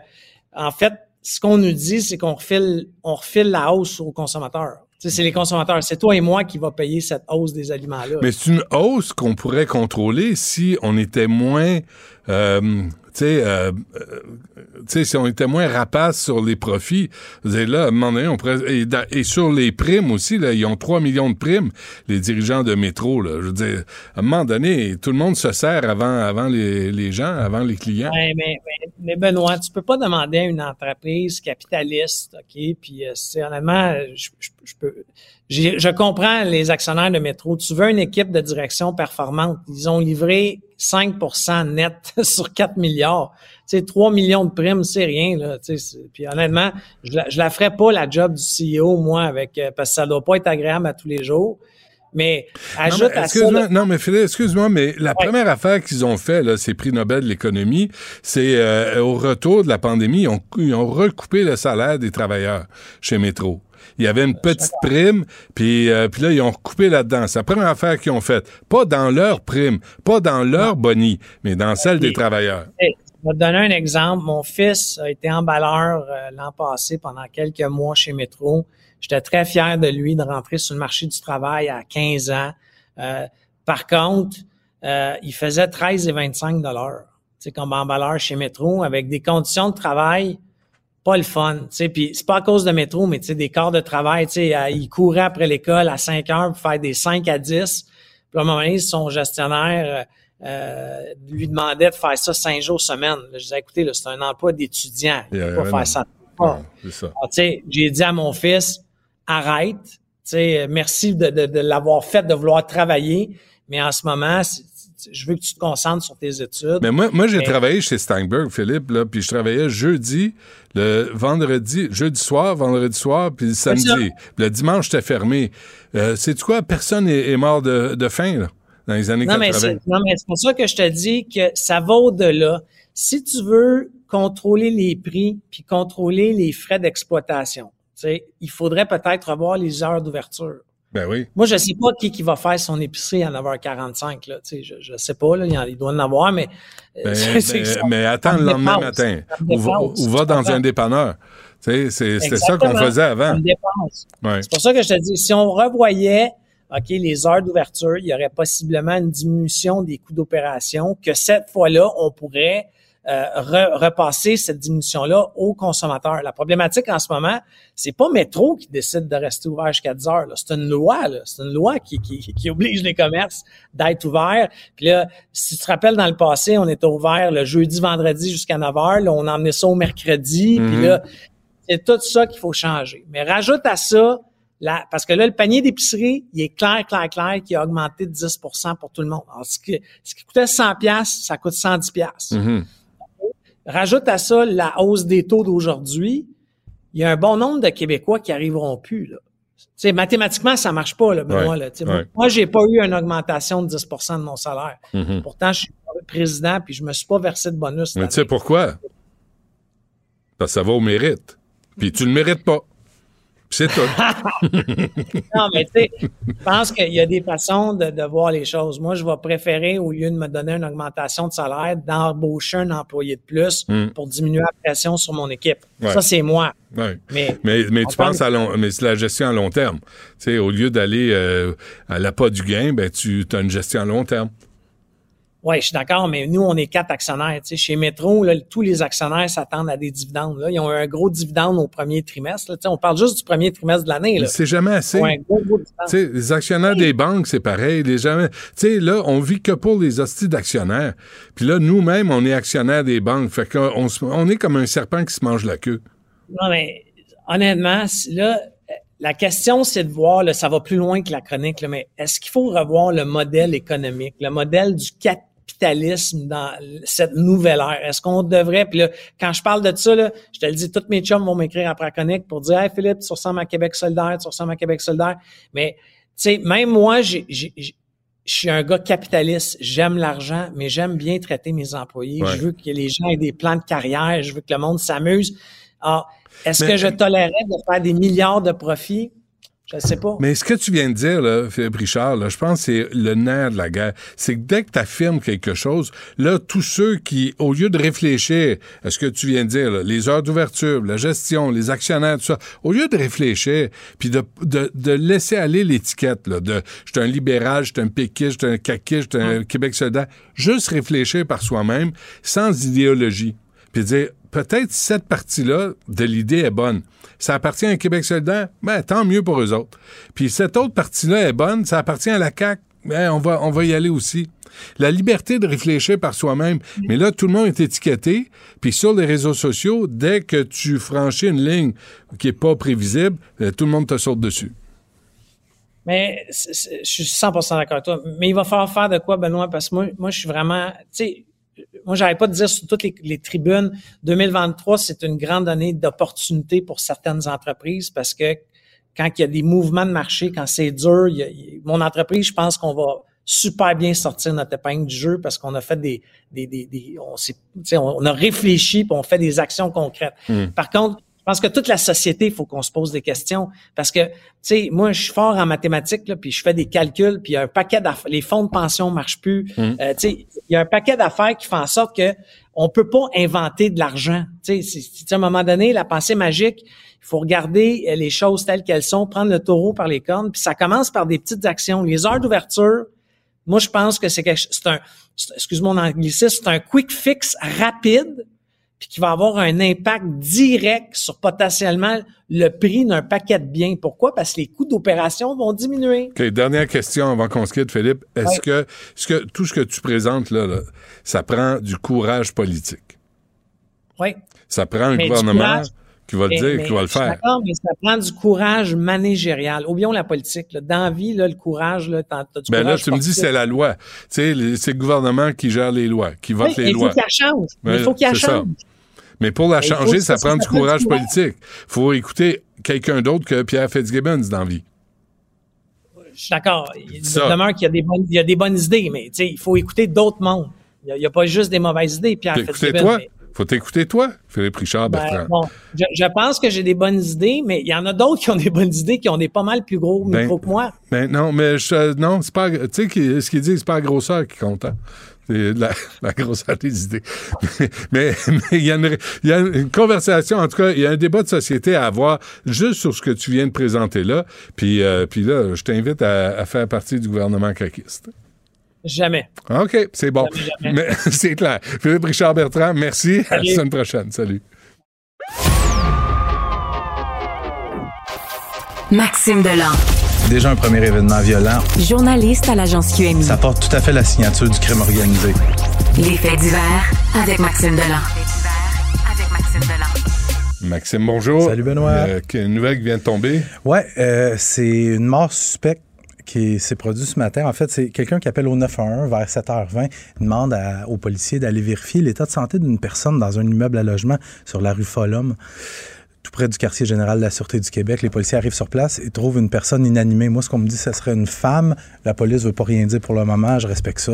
[SPEAKER 10] en fait, ce qu'on nous dit, c'est qu'on refile, on refile la hausse aux consommateurs. C'est les consommateurs. C'est toi et moi qui va payer cette hausse des aliments-là.
[SPEAKER 3] Mais c'est une hausse qu'on pourrait contrôler si on était moins, euh, tu sais, euh, euh, si on était moins rapace sur les profits. Là, à un moment donné, on pourrait, et, sur les primes aussi, là, ils ont 3 millions de primes, les dirigeants de métro, là. Je veux dire, à un moment donné, tout le monde se sert avant, avant les, gens, avant les clients.
[SPEAKER 10] Mais, Benoît, tu peux pas demander à une entreprise capitaliste, OK? Puis, euh, honnêtement, je, je, je peux. Je comprends les actionnaires de métro. Tu veux une équipe de direction performante. Ils ont livré 5% net sur 4 milliards. Tu sais, 3 millions de primes, c'est rien, là. Tu sais, puis honnêtement, je la, je la ferais pas, la job du CEO, moi, avec, euh, parce que ça doit pas être agréable à tous les jours. Mais
[SPEAKER 3] Non,
[SPEAKER 10] ajoute
[SPEAKER 3] mais
[SPEAKER 10] à ça.
[SPEAKER 3] non, mais Philippe, excuse-moi, mais la première affaire qu'ils ont fait, là, ces prix Nobel de l'économie, c'est euh, au retour de la pandémie, ils ont, ils ont recoupé le salaire des travailleurs chez Métro. Il y avait une petite prime, puis, euh, puis là, ils ont recoupé là-dedans. C'est la première affaire qu'ils ont faite. Pas dans leur prime, pas dans leur boni, mais dans celle des travailleurs.
[SPEAKER 10] Je vais te donner un exemple. Mon fils a été emballeur euh, l'an passé pendant quelques mois chez Métro. J'étais très fier de lui de rentrer sur le marché du travail à 15 ans. Euh, par contre, euh, il faisait 13 et 25 dollars. Comme emballeur chez Métro, avec des conditions de travail pas le fun, tu sais, puis c'est pas à cause de métro, mais tu sais, des quarts de travail, tu sais, euh, il courait après l'école à 5 heures pour faire des 5 à 10, puis à un moment donné, son gestionnaire euh, euh, lui demandait de faire ça 5 jours semaine. Je disais, écoutez, là, c'est un emploi d'étudiant, il
[SPEAKER 3] Il y
[SPEAKER 10] peut
[SPEAKER 3] avait
[SPEAKER 10] pas faire
[SPEAKER 3] non.
[SPEAKER 10] ça.
[SPEAKER 3] Ça.
[SPEAKER 10] Ah, tu sais, j'ai dit à mon fils, arrête, tu sais, merci de, de, de l'avoir fait, de vouloir travailler, mais en ce moment, c'est- je veux que tu te concentres sur tes études.
[SPEAKER 3] Mais moi, moi j'ai
[SPEAKER 10] Mais-
[SPEAKER 3] travaillé chez Steinberg, Philippe, là, puis je travaillais jeudi, le vendredi, jeudi soir, vendredi soir, puis le samedi. Puis le dimanche, j'étais fermé. Euh, C'est quoi? Personne est, est mort de, de faim, là, dans les années
[SPEAKER 10] Non, mais
[SPEAKER 3] 80.
[SPEAKER 10] c'est, non, mais c'est pour ça que je te dis que ça va au-delà. Si tu veux contrôler les prix puis contrôler les frais d'exploitation, tu sais, il faudrait peut-être revoir les heures d'ouverture.
[SPEAKER 3] Ben oui.
[SPEAKER 10] Moi, je sais pas qui, qui va faire son épicerie à 9h45. Là, tu sais, je, je sais pas, là, il, doit en avoir, mais... euh,
[SPEAKER 3] Ben,
[SPEAKER 10] c'est- c'est
[SPEAKER 3] ben,
[SPEAKER 10] ça-
[SPEAKER 3] mais attends le lendemain matin. Ou va, dans un dépanneur. Tu sais, c'est- C'était ça qu'on faisait avant. Ouais.
[SPEAKER 10] C'est pour ça que je te dis, si on revoyait OK, les heures d'ouverture, il y aurait possiblement une diminution des coûts d'opération que cette fois-là, on pourrait euh, re- repasser cette diminution-là aux consommateurs. La problématique en ce moment, c'est pas Métro qui décide de rester ouvert jusqu'à 10 heures. C'est une loi. C'est une loi qui, qui, qui oblige les commerces d'être ouverts. Puis là, si tu te rappelles, dans le passé, on était ouvert le jeudi, vendredi jusqu'à 9 heures. Là, on emmenait ça au mercredi.
[SPEAKER 11] Mhm.
[SPEAKER 10] Puis là, c'est tout ça qu'il faut changer. Mais rajoute à ça, la, parce que là, le panier d'épicerie, il est clair, clair, clair qu'il a augmenté de 10% pour tout le monde. Alors, ce qui, ce qui coûtait 100 pièces, ça coûte 110 pièces.
[SPEAKER 3] Mhm.
[SPEAKER 10] Rajoute à ça la hausse des taux d'aujourd'hui. Il y a un bon nombre de Québécois qui arriveront plus. Là. Mathématiquement, ça marche pas, là, Benoît.
[SPEAKER 3] Ouais,
[SPEAKER 10] là.
[SPEAKER 3] Ouais.
[SPEAKER 10] Moi, j'ai pas eu une augmentation de 10% de mon salaire.
[SPEAKER 3] Mhm.
[SPEAKER 10] Pourtant, je suis président puis je me suis pas versé de bonus.
[SPEAKER 3] Mais tu sais pourquoi? Parce que ça va au mérite. Puis tu le mérites pas. C'est tout.
[SPEAKER 10] non, mais tu sais, je pense qu'il y a des façons de, de voir les choses. Moi, je vais préférer, au lieu de me donner une augmentation de salaire, d'embaucher un employé de plus
[SPEAKER 3] Mm.
[SPEAKER 10] pour diminuer la pression sur mon équipe.
[SPEAKER 3] Ouais.
[SPEAKER 10] Ça, c'est moi.
[SPEAKER 3] Ouais.
[SPEAKER 10] Mais,
[SPEAKER 3] Mais, tu
[SPEAKER 10] parle-
[SPEAKER 3] penses à long, mais c'est la gestion à long terme. Tu sais, au lieu d'aller euh, à l'appât du gain, ben tu as une gestion à long terme.
[SPEAKER 10] Oui, je suis d'accord, mais nous, on est quatre actionnaires. Tu sais, chez Métro, là, tous les actionnaires s'attendent à des dividendes. Là. Ils ont eu un gros dividende au premier trimestre. là. Tu sais, on parle juste du premier trimestre de l'année.
[SPEAKER 3] C'est jamais assez.
[SPEAKER 10] Ouais, gros, gros.
[SPEAKER 3] Tu sais, les actionnaires des banques, c'est pareil. Les jamais... Tu sais, là, on vit que pour les hosties d'actionnaires. Puis là, nous-mêmes, on est actionnaires des banques. Fait qu'on se- on est comme un serpent qui se mange la queue.
[SPEAKER 10] Non, mais honnêtement, là, la question, c'est de voir, là, ça va plus loin que la chronique, là, mais est-ce qu'il faut revoir le modèle économique, le modèle du capitalisme dans cette nouvelle ère? Est-ce qu'on devrait, puis là, quand je parle de ça, là, je te le dis, tous mes chums vont m'écrire après chronique pour dire, hey Philippe, tu ressembles à Québec solidaire, tu ressembles à Québec solidaire. Mais, tu sais, même moi, je suis un gars capitaliste, j'aime l'argent, mais j'aime bien traiter mes employés.
[SPEAKER 3] Ouais.
[SPEAKER 10] Je veux que les gens aient des plans de carrière, je veux que le monde s'amuse. Alors, est-ce
[SPEAKER 3] Mais-
[SPEAKER 10] que je tolérais de faire des milliards de profits? Je ne sais pas.
[SPEAKER 3] Mais ce que tu viens de dire, là, Philippe Richard, là, je pense que c'est le nerf de la guerre. C'est que dès que tu affirmes quelque chose, là, tous ceux qui, au lieu de réfléchir à ce que tu viens de dire, là, les heures d'ouverture, la gestion, les actionnaires, tout ça, au lieu de réfléchir, puis de, de, de laisser aller l'étiquette, là, de je suis un libéral, je suis un péquiste, je suis un caquiste, je suis un Québec solidaire, juste réfléchir par soi-même, sans idéologie, puis dire peut-être cette partie-là de l'idée est bonne. Ça appartient à un Québec solidaire, ben tant mieux pour eux autres. Puis cette autre partie-là est bonne, ça appartient à la CAQ, ben on va, on va y aller aussi. La liberté de réfléchir par soi-même. Mais là, tout le monde est étiqueté. Puis sur les réseaux sociaux, dès que tu franchis une ligne qui est pas prévisible, euh, tout le monde te saute dessus.
[SPEAKER 10] Mais je suis 100% d'accord avec toi. Mais il va falloir faire de quoi, Benoît? Parce que moi, moi je suis vraiment... Tu sais, moi, j'arrête pas de dire sur toutes les, les tribunes, 2023, c'est une grande année d'opportunité pour certaines entreprises parce que quand il y a des mouvements de marché, quand c'est dur, il y a- il- mon entreprise, je pense qu'on va super bien sortir notre épingle du jeu parce qu'on a fait des, des, des, des- on, a réfléchi puis on fait des actions concrètes. Par contre, je pense que toute la société, il faut qu'on se pose des questions parce que, tu sais, moi, je suis fort en mathématiques, là, puis je fais des calculs, puis il y a un paquet d'affaires. Les fonds de pension marchent plus.
[SPEAKER 11] Mm.
[SPEAKER 10] Euh, tu sais, il y a un paquet d'affaires qui font en sorte que on peut pas inventer de l'argent. Tu sais, à un moment donné, la pensée magique, il faut regarder euh, les choses telles qu'elles sont, prendre le taureau par les cornes, puis ça commence par des petites actions. Les heures d'ouverture, moi, je pense que c'est quelque chose- c'est un, excuse mon anglicisme, c'est un quick fix rapide, puis qui va avoir un impact direct sur potentiellement le prix d'un paquet de biens. Pourquoi? Parce que les coûts d'opération vont diminuer.
[SPEAKER 3] OK, dernière question avant qu'on se quitte, Philippe. Est-ce
[SPEAKER 10] Ouais.
[SPEAKER 3] que, ce que tout ce que tu présentes là, là, ça prend du courage politique?
[SPEAKER 10] Oui.
[SPEAKER 3] Ça prend un
[SPEAKER 10] Mais
[SPEAKER 3] gouvernement
[SPEAKER 10] courage,
[SPEAKER 3] qui va le
[SPEAKER 10] Mais-
[SPEAKER 3] dire,
[SPEAKER 10] mais
[SPEAKER 3] qui va le faire.
[SPEAKER 10] D'accord, mais ça prend du courage managérial. Oublions la politique. Là. Dans la vie, là, le courage, là, t'as, du
[SPEAKER 3] Ben là,
[SPEAKER 10] courage
[SPEAKER 3] tu me dis c'est la loi. Tu sais, c'est le gouvernement qui gère les lois, qui vote
[SPEAKER 10] Oui,
[SPEAKER 3] les
[SPEAKER 10] mais il faut
[SPEAKER 3] lois.
[SPEAKER 10] qu'elle change. Il faut qu'elle
[SPEAKER 3] c'est ça. Mais pour la
[SPEAKER 10] il faut
[SPEAKER 3] changer, ça
[SPEAKER 10] ça
[SPEAKER 3] prend du courage politique. faut écouter quelqu'un d'autre que Pierre Fitzgibbons dans la vie.
[SPEAKER 10] Je suis d'accord. Il demeure qu'il y a des bonnes, il y a des bonnes idées, mais il faut écouter d'autres mondes. Il n'y a, pas juste des mauvaises idées, Pierre
[SPEAKER 3] T'écouter
[SPEAKER 10] Fitzgibbon,
[SPEAKER 3] toi.
[SPEAKER 10] mais-
[SPEAKER 3] Faut t'écouter toi, Philippe Richard
[SPEAKER 10] Ben,
[SPEAKER 3] Bertrand.
[SPEAKER 10] bon, je, je pense que j'ai des bonnes idées, mais il y en a d'autres qui ont des bonnes idées, qui ont des pas mal plus gros
[SPEAKER 3] Ben,
[SPEAKER 10] micros que moi.
[SPEAKER 3] Ben non, mais je, non, c'est pas. Tu sais, ce qu'il dit, c'est pas la grosseur qui compte. hein. C'est la, la grosseur des idées. mais il y, a une- il y a une conversation, en tout cas, il y a un débat de société à avoir juste sur ce que tu viens de présenter là. Puis, euh, puis là, je t'invite à, à faire partie du gouvernement caquiste.
[SPEAKER 10] Jamais.
[SPEAKER 3] OK, c'est bon.
[SPEAKER 10] Jamais,
[SPEAKER 3] Mais c'est clair. Philippe Richard Bertrand, merci. À la
[SPEAKER 10] Salut.
[SPEAKER 3] semaine prochaine. Salut.
[SPEAKER 9] Maxime Delan.
[SPEAKER 11] Déjà un premier événement violent.
[SPEAKER 1] Journaliste à l'agence QMI.
[SPEAKER 11] Ça porte tout à fait la signature du crime organisé.
[SPEAKER 9] Les faits divers avec Maxime Delan.
[SPEAKER 3] Maxime, bonjour.
[SPEAKER 11] Salut, Benoît.
[SPEAKER 3] Euh, quelle nouvelle qui vient de tomber?
[SPEAKER 11] Ouais, euh, c'est une mort suspecte qui s'est produite ce matin. En fait, c'est quelqu'un qui appelle au 911 vers 7h20, il demande à- aux policiers d'aller vérifier l'état de santé d'une personne dans un immeuble à logement sur la rue Follum. Tout près du quartier général de la Sûreté du Québec, les policiers arrivent sur place et trouvent une personne inanimée. Moi, ce qu'on me dit, ce serait une femme. La police veut pas rien dire pour le moment, je respecte ça.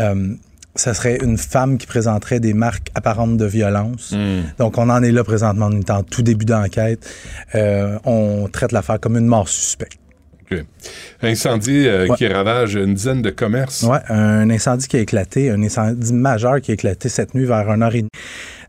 [SPEAKER 11] Euh, ça serait une femme qui présenterait des marques apparentes de violence. Donc, on en est là présentement. On est en tout début d'enquête. Euh, on traite l'affaire comme une mort suspecte.
[SPEAKER 3] OK. Incendie euh,
[SPEAKER 11] Ouais.
[SPEAKER 3] qui ravage une dizaine de commerces.
[SPEAKER 11] Ouais, un incendie qui a éclaté, un incendie majeur qui a éclaté cette nuit vers 1h30.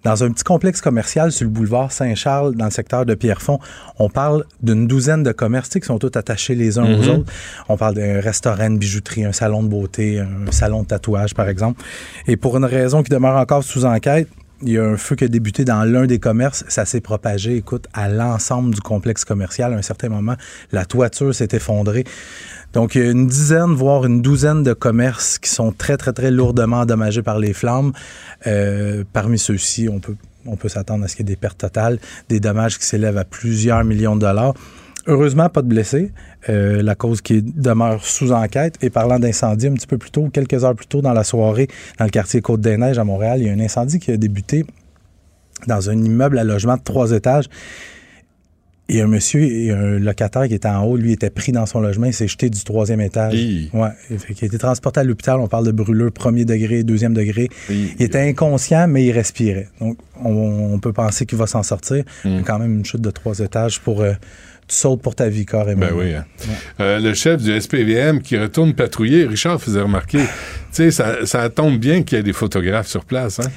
[SPEAKER 11] Dans un petit complexe commercial sur le boulevard Saint-Charles, dans le secteur de Pierrefonds, on parle d'une douzaine de commerces qui sont tous attachés les uns aux
[SPEAKER 3] Mhm.
[SPEAKER 11] autres. On parle d'un restaurant, une bijouterie, un salon de beauté, un salon de tatouage, par exemple. Et pour une raison qui demeure encore sous enquête, il y a un feu qui a débuté dans l'un des commerces. Ça s'est propagé, écoute, à l'ensemble du complexe commercial. À un certain moment, la toiture s'est effondrée. Donc, il y a une dizaine, voire une douzaine de commerces qui sont très, très, très lourdement endommagés par les flammes. Euh, parmi ceux-ci, on peut, on peut s'attendre à ce qu'il y ait des pertes totales, des dommages qui s'élèvent à plusieurs millions de dollars. Heureusement, pas de blessés. Euh, la cause qui demeure sous enquête. Et parlant d'incendie, un petit peu plus tôt, quelques heures plus tôt dans la soirée, dans le quartier Côte-des-Neiges à Montréal, il y a un incendie qui a débuté dans un immeuble à logement de trois étages. Et un monsieur et un locataire qui était en haut, lui, était pris dans son logement. Il s'est jeté du troisième étage.
[SPEAKER 3] Hi.
[SPEAKER 11] Ouais. Il a été transporté à l'hôpital. On parle de brûlure premier degré, deuxième degré. Il était inconscient, mais il respirait. Donc, on, on peut penser qu'il va s'en sortir. Mais quand même, une chute de trois étages pour. Euh, tu sautes pour ta vie, carrément.
[SPEAKER 3] Ben oui. hein. Euh, le chef du SPVM qui retourne patrouiller, Richard faisait remarquer, tu sais, ça, ça tombe bien qu'il y ait des photographes sur place. Hein?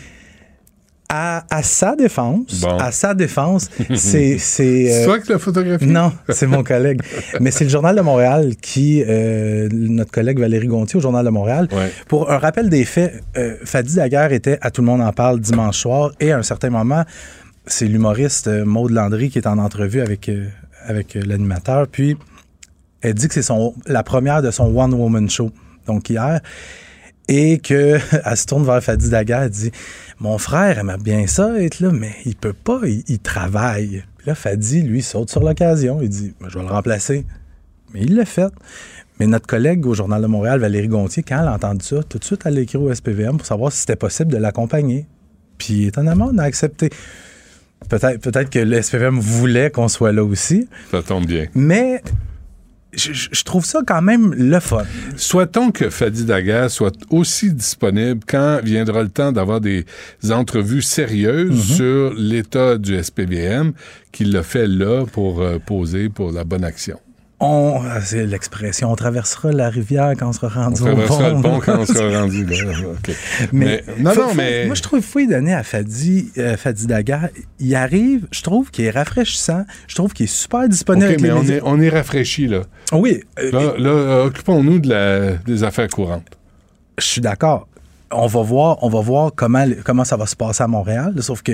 [SPEAKER 11] À, à sa défense,
[SPEAKER 3] Bon.
[SPEAKER 11] à sa défense, c'est... C'est
[SPEAKER 3] C'est
[SPEAKER 11] euh,
[SPEAKER 3] toi qui l'as photographié?
[SPEAKER 11] Non, c'est mon collègue. Mais c'est le Journal de Montréal qui, euh, notre collègue Valérie Gontier au Journal de Montréal,
[SPEAKER 3] Ouais.
[SPEAKER 11] pour un rappel des faits, euh, Fadi Daguerre était à Tout le monde en parle dimanche soir et à un certain moment, c'est l'humoriste euh, Maude Landry qui est en entrevue avec, euh, avec l'animateur. Puis, elle dit que c'est son, la première de son One Woman Show, donc hier. Et qu'elle se tourne vers Fadi Daguerre et dit Mon frère aimerait bien ça être là, mais il peut pas, il, il travaille. Puis là, Fadi, lui, saute sur l'occasion. Il dit Je vais le remplacer. Mais il l'a fait. Mais notre collègue au Journal de Montréal, Valérie Gontier, quand elle a entendu ça, tout de suite, elle a écrit au SPVM pour savoir si c'était possible de l'accompagner. Puis étonnamment, on a accepté. Peut-être peut que le SPVM voulait qu'on soit là aussi.
[SPEAKER 3] Ça tombe bien.
[SPEAKER 11] Mais je, trouve ça quand même le fun.
[SPEAKER 3] Souhaitons que Fadi Daguerre soit aussi disponible quand viendra le temps d'avoir des entrevues sérieuses
[SPEAKER 11] Mhm.
[SPEAKER 3] sur l'état du SPVM qu'il l'a fait là pour euh, poser pour la bonne action.
[SPEAKER 11] On, ah, c'est l'expression, on traversera la rivière quand on sera
[SPEAKER 3] On
[SPEAKER 11] rendu au
[SPEAKER 3] traversera
[SPEAKER 11] pont.
[SPEAKER 3] le pont quand on sera rendu là. Mais, non,
[SPEAKER 11] faut-
[SPEAKER 3] non,
[SPEAKER 11] faut-
[SPEAKER 3] mais...
[SPEAKER 11] Moi, je trouve y donner à Fadi, euh, Fadi Daguerre. Il arrive, je trouve qu'il est rafraîchissant. Je trouve qu'il est super disponible
[SPEAKER 3] OK,
[SPEAKER 11] avec
[SPEAKER 3] mais on est, on est rafraîchi, là.
[SPEAKER 11] Oui, euh,
[SPEAKER 3] Là, là, euh, occupons-nous de la, des affaires courantes.
[SPEAKER 11] je suis d'accord. On va voir, on va voir comment, comment ça va se passer à Montréal. Sauf que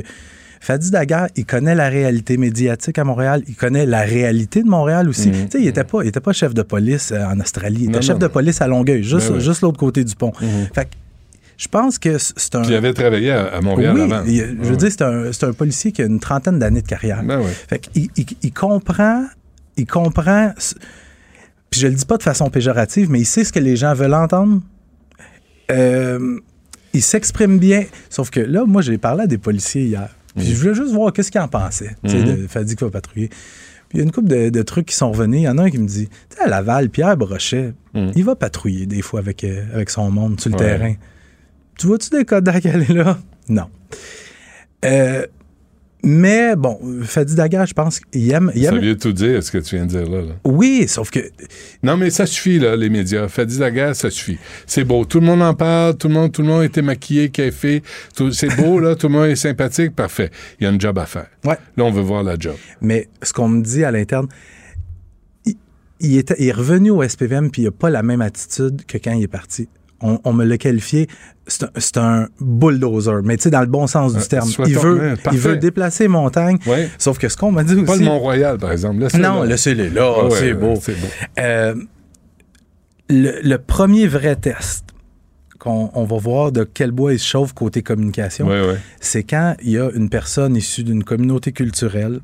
[SPEAKER 11] Fadi Daguerre, il connaît la réalité médiatique à Montréal. Il connaît la réalité de Montréal aussi. Tu sais, il était pas, il était pas chef de police euh, en Australie. Il était
[SPEAKER 3] Non,
[SPEAKER 11] chef
[SPEAKER 3] non.
[SPEAKER 11] de police à Longueuil, juste,
[SPEAKER 3] Ben oui.
[SPEAKER 11] juste l'autre côté du pont. Fait que je pense que c'est un.
[SPEAKER 3] Il avait travaillé à, Montréal
[SPEAKER 11] oui,
[SPEAKER 3] avant.
[SPEAKER 11] il- je veux dire, c'est un, c'est un policier qui a une trentaine d'années de carrière.
[SPEAKER 3] Ben oui.
[SPEAKER 11] Fait qu'il il, il comprend, il comprend, puis je le dis pas de façon péjorative, mais il sait ce que les gens veulent entendre. Euh, il s'exprime bien. Sauf que là, moi, j'ai parlé à des policiers hier. Puis je voulais juste voir qu'est-ce qu'ils en pensaient. Tu sais,
[SPEAKER 3] Mhm.
[SPEAKER 11] de Fadi qui va patrouiller. Puis il y a une couple de, de trucs qui sont revenus. Il y en a un qui me dit, tu sais, à Laval, Pierre Brochet, il va patrouiller des fois avec, euh, avec son monde sur le
[SPEAKER 3] Ouais.
[SPEAKER 11] terrain. Tu vois-tu des Kodak aller là? Non. Euh, mais bon, Fadi Daguerre, je pense qu'il aime. il
[SPEAKER 3] Ça vient tout dire, ce que tu viens de dire là. là.
[SPEAKER 11] Oui, sauf que.
[SPEAKER 3] Non, mais ça suffit, là, les médias. Fadi Daguerre, ça suffit. C'est beau. Tout le monde en parle. Tout le monde, tout le monde était maquillé, café. C'est beau, là. Tout le monde est sympathique. Parfait. Il y a une job à faire.
[SPEAKER 11] Ouais.
[SPEAKER 3] Là, on veut voir la job.
[SPEAKER 11] Mais ce qu'on me dit à l'interne, il, il était, il est revenu au SPVM puis il n'a pas la même attitude que quand il est parti. On, on me l'a qualifié, c'est un, bulldozer, mais tu sais, dans le bon sens du
[SPEAKER 3] Euh,
[SPEAKER 11] terme. Il veut, il veut déplacer montagne.
[SPEAKER 3] Ouais.
[SPEAKER 11] Sauf que ce qu'on m'a dit aussi.
[SPEAKER 3] Pas le Mont-Royal, par exemple.
[SPEAKER 11] Non, laissez-les là,
[SPEAKER 3] Ouais,
[SPEAKER 11] c'est beau. Euh, le, le premier vrai test qu'on on va voir de quel bois il se chauffe côté communication,
[SPEAKER 3] ouais.
[SPEAKER 11] c'est quand il y a une personne issue d'une communauté culturelle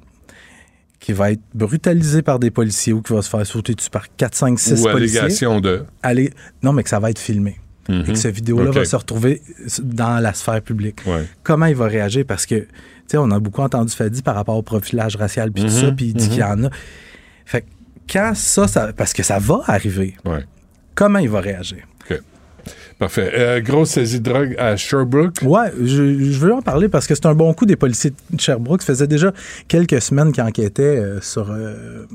[SPEAKER 11] qui va être brutalisée par des policiers ou qui va se faire sauter dessus par 4, 5, 6
[SPEAKER 3] Ou
[SPEAKER 11] policiers.
[SPEAKER 3] allégation de.
[SPEAKER 11] Allez, non, mais que ça va être filmé. Et que cette vidéo-là
[SPEAKER 3] Ok.
[SPEAKER 11] va se retrouver dans la sphère publique.
[SPEAKER 3] Ouais.
[SPEAKER 11] Comment il va réagir? Parce que, tu sais, on a beaucoup entendu Fadi par rapport au profilage racial, puis tout
[SPEAKER 3] Mhm,
[SPEAKER 11] ça, puis il dit
[SPEAKER 3] mhm.
[SPEAKER 11] qu'il y en a. Fait que quand ça, ça, parce que ça va arriver,
[SPEAKER 3] Ouais.
[SPEAKER 11] comment il va réagir?
[SPEAKER 3] Parfait. Euh, grosse saisie de drogue à Sherbrooke.
[SPEAKER 11] Ouais, je, veux en parler parce que c'est un bon coup des policiers de Sherbrooke. Ça faisait déjà quelques semaines qu'ils enquêtaient euh, sur, euh,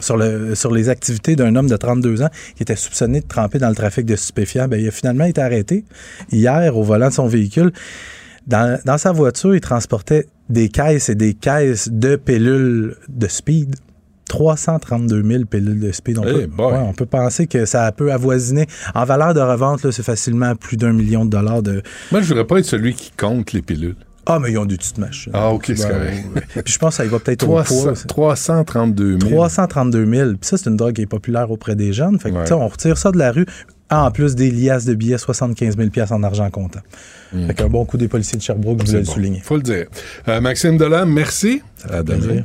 [SPEAKER 11] sur les activités d'un homme de 32 ans qui était soupçonné de tremper dans le trafic de stupéfiants. Ben, il a finalement été arrêté hier au volant de son véhicule. Dans, dans sa voiture, il transportait des caisses et des caisses de pilules de speed. 332 000 pilules de speed. On, peut,
[SPEAKER 3] boy.
[SPEAKER 11] ouais, on peut penser que ça peut avoisiner. En valeur de revente, c'est facilement plus d'un million de dollars de,
[SPEAKER 3] Moi, je voudrais pas être celui qui compte les pilules.
[SPEAKER 11] ah, mais ils ont des petites machines.
[SPEAKER 3] Ah, OK, c'est correct.
[SPEAKER 11] Puis je pense que ça y va peut-être au
[SPEAKER 3] 300
[SPEAKER 11] poids.
[SPEAKER 3] 332 000.
[SPEAKER 11] 332 000. Puis ça, c'est une drogue qui est populaire auprès des jeunes. Fait que,
[SPEAKER 3] Ouais.
[SPEAKER 11] tu sais, on retire ça de la rue. En plus des liasses de billets, 75 000 en argent comptant. Fait qu'un bon coup des policiers de Sherbrooke, je voulais le
[SPEAKER 3] bon.
[SPEAKER 11] souligner.
[SPEAKER 3] Faut le dire. Euh, Maxime Delam, merci. À demain.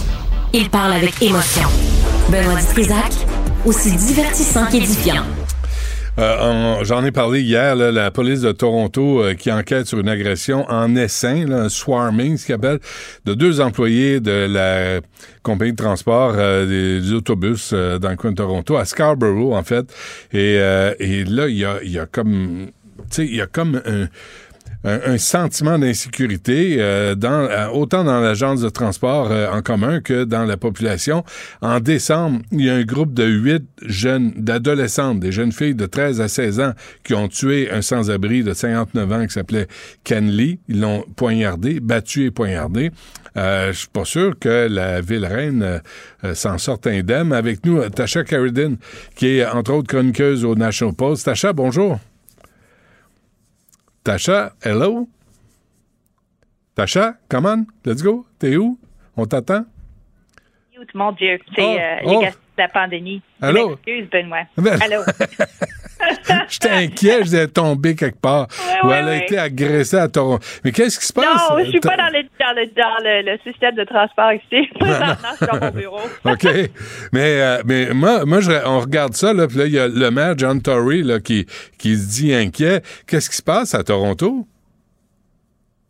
[SPEAKER 9] il parle avec émotion. Benoît Dutrisac, aussi divertissant qu'édifiant.
[SPEAKER 3] Euh, J'en ai parlé hier, la police de Toronto euh, qui enquête sur une agression en essaim, un swarming, ce qu'ils appellent, de deux employés de la compagnie de transport euh, des, autobus dans le coin de Toronto, à Scarborough, en fait. Et, là, il y a, y a comme... Tu sais, il y a comme un un, sentiment d'insécurité euh, dans euh, autant dans l'agence de transport euh, en commun que dans la population. En décembre, il y a un groupe de huit jeunes, d'adolescentes, des jeunes filles de 13 à 16 ans qui ont tué un sans-abri de 59 ans qui s'appelait Ken Lee. Ils l'ont poignardé, battu et poignardé. Euh, je suis pas sûr que la ville reine euh, s'en sorte indemne. Avec nous, Tasha Carradine, qui est entre autres chroniqueuse au National Post. Tasha, bonjour. Tasha, hello? Tasha, come on, let's go. T'es où? On t'attend?
[SPEAKER 12] Mon Dieu, c'est
[SPEAKER 3] Oh,
[SPEAKER 12] euh,
[SPEAKER 3] oh.
[SPEAKER 12] les gars de la pandémie.
[SPEAKER 3] Allô?
[SPEAKER 12] Excuse, Benoît.
[SPEAKER 3] Ben-
[SPEAKER 12] Allô?
[SPEAKER 3] J'étais inquiet, je disais tomber quelque part.
[SPEAKER 12] Ouais, ouais,
[SPEAKER 3] elle a
[SPEAKER 12] ouais.
[SPEAKER 3] été agressée à Toronto. Mais qu'est-ce qui se passe?
[SPEAKER 12] Non, je suis pas dans le, dans le, dans le, le système de transport ici. Présentement, je suis dans mon bureau.
[SPEAKER 3] OK. Mais, euh, mais moi, moi je- on regarde ça, là, puis là, il y a le maire John Tory là, qui, qui se dit inquiet. Qu'est-ce qui se passe à Toronto?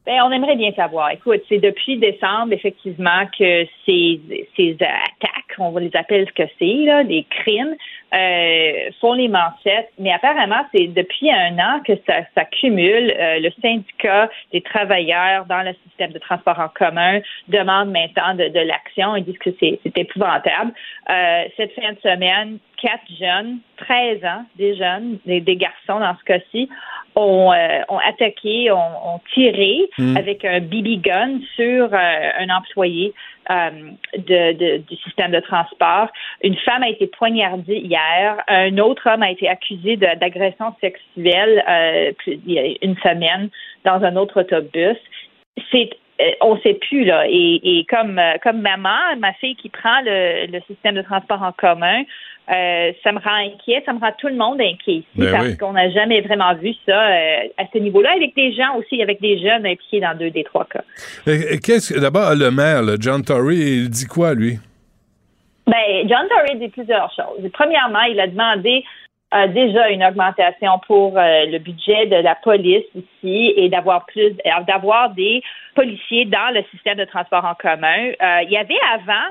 [SPEAKER 12] Ben, on aimerait bien savoir. Écoute, c'est depuis décembre, effectivement, que ces, ces attaques, on va les appeler ce que c'est, là, des crimes, euh, font les manchettes, mais apparemment, c'est depuis un an que ça, ça cumule. Euh, le syndicat des travailleurs dans le système de transport en commun demande maintenant de, l'action. Ils disent que c'est épouvantable. Euh, cette fin de semaine, quatre jeunes, 13 ans, des jeunes, des, des garçons dans ce cas-ci, ont, euh, ont attaqué, ont, ont tiré
[SPEAKER 13] Mm.
[SPEAKER 12] avec un BB gun sur euh, un employé euh, de, de- du système de transport. Une femme a été poignardée hier. Un autre homme a été accusé d'agression sexuelle euh, il y a une semaine dans un autre autobus. C'est on sait plus là. Et, et comme comme maman, ma fille qui prend le, le système de transport en commun, euh, ça me rend inquiet, ça me rend tout le monde inquiet ici
[SPEAKER 3] Ben
[SPEAKER 12] parce
[SPEAKER 3] oui.
[SPEAKER 12] qu'on n'a jamais vraiment vu ça euh, à ce niveau-là avec des gens aussi, avec des jeunes impliqués dans deux des trois cas.
[SPEAKER 3] Et Qu'est-ce que d'abord le maire, là, John Tory, il dit quoi lui?
[SPEAKER 12] Ben, John Tory dit plusieurs choses. Premièrement, il a demandé euh, déjà une augmentation pour euh, le budget de la police ici et d'avoir plus, euh, d'avoir des policiers dans le système de transport en commun. Euh, il y avait avant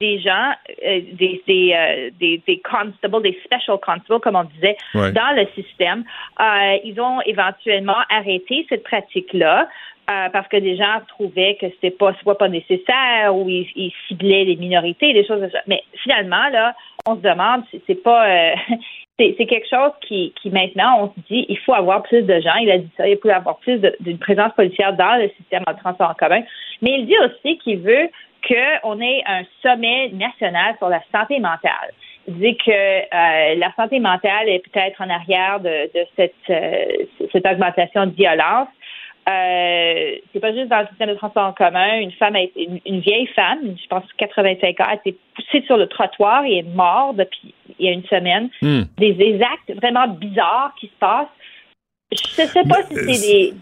[SPEAKER 12] des gens, euh, des, des, euh, des, des constables, des special constables, comme on disait,
[SPEAKER 13] Ouais.
[SPEAKER 12] dans le système. Euh, ils ont éventuellement arrêté cette pratique-là. parce que des gens trouvaient que c'était pas soit pas nécessaire ou ils, ils ciblaient les minorités, des choses comme ça. Mais finalement, là, on se demande, c'est- pas c'est quelque chose qui, qui maintenant on se dit il faut avoir plus de gens. Il a dit ça, il faut avoir plus d'une présence policière dans le système de transport en commun. Mais il dit aussi qu'il veut qu'on ait un sommet national sur la santé mentale. Il dit que euh, la santé mentale est peut-être en arrière de, de cette, euh, cette augmentation de violence. Euh, c'est pas juste dans le système de transport en commun. Une femme, a été, une, une vieille femme, je pense 85 ans, a été poussée sur le trottoir et est morte depuis il y a une semaine.
[SPEAKER 3] Hmm.
[SPEAKER 12] Des, des actes vraiment bizarres qui se passent. Je ne sais pas si c'est des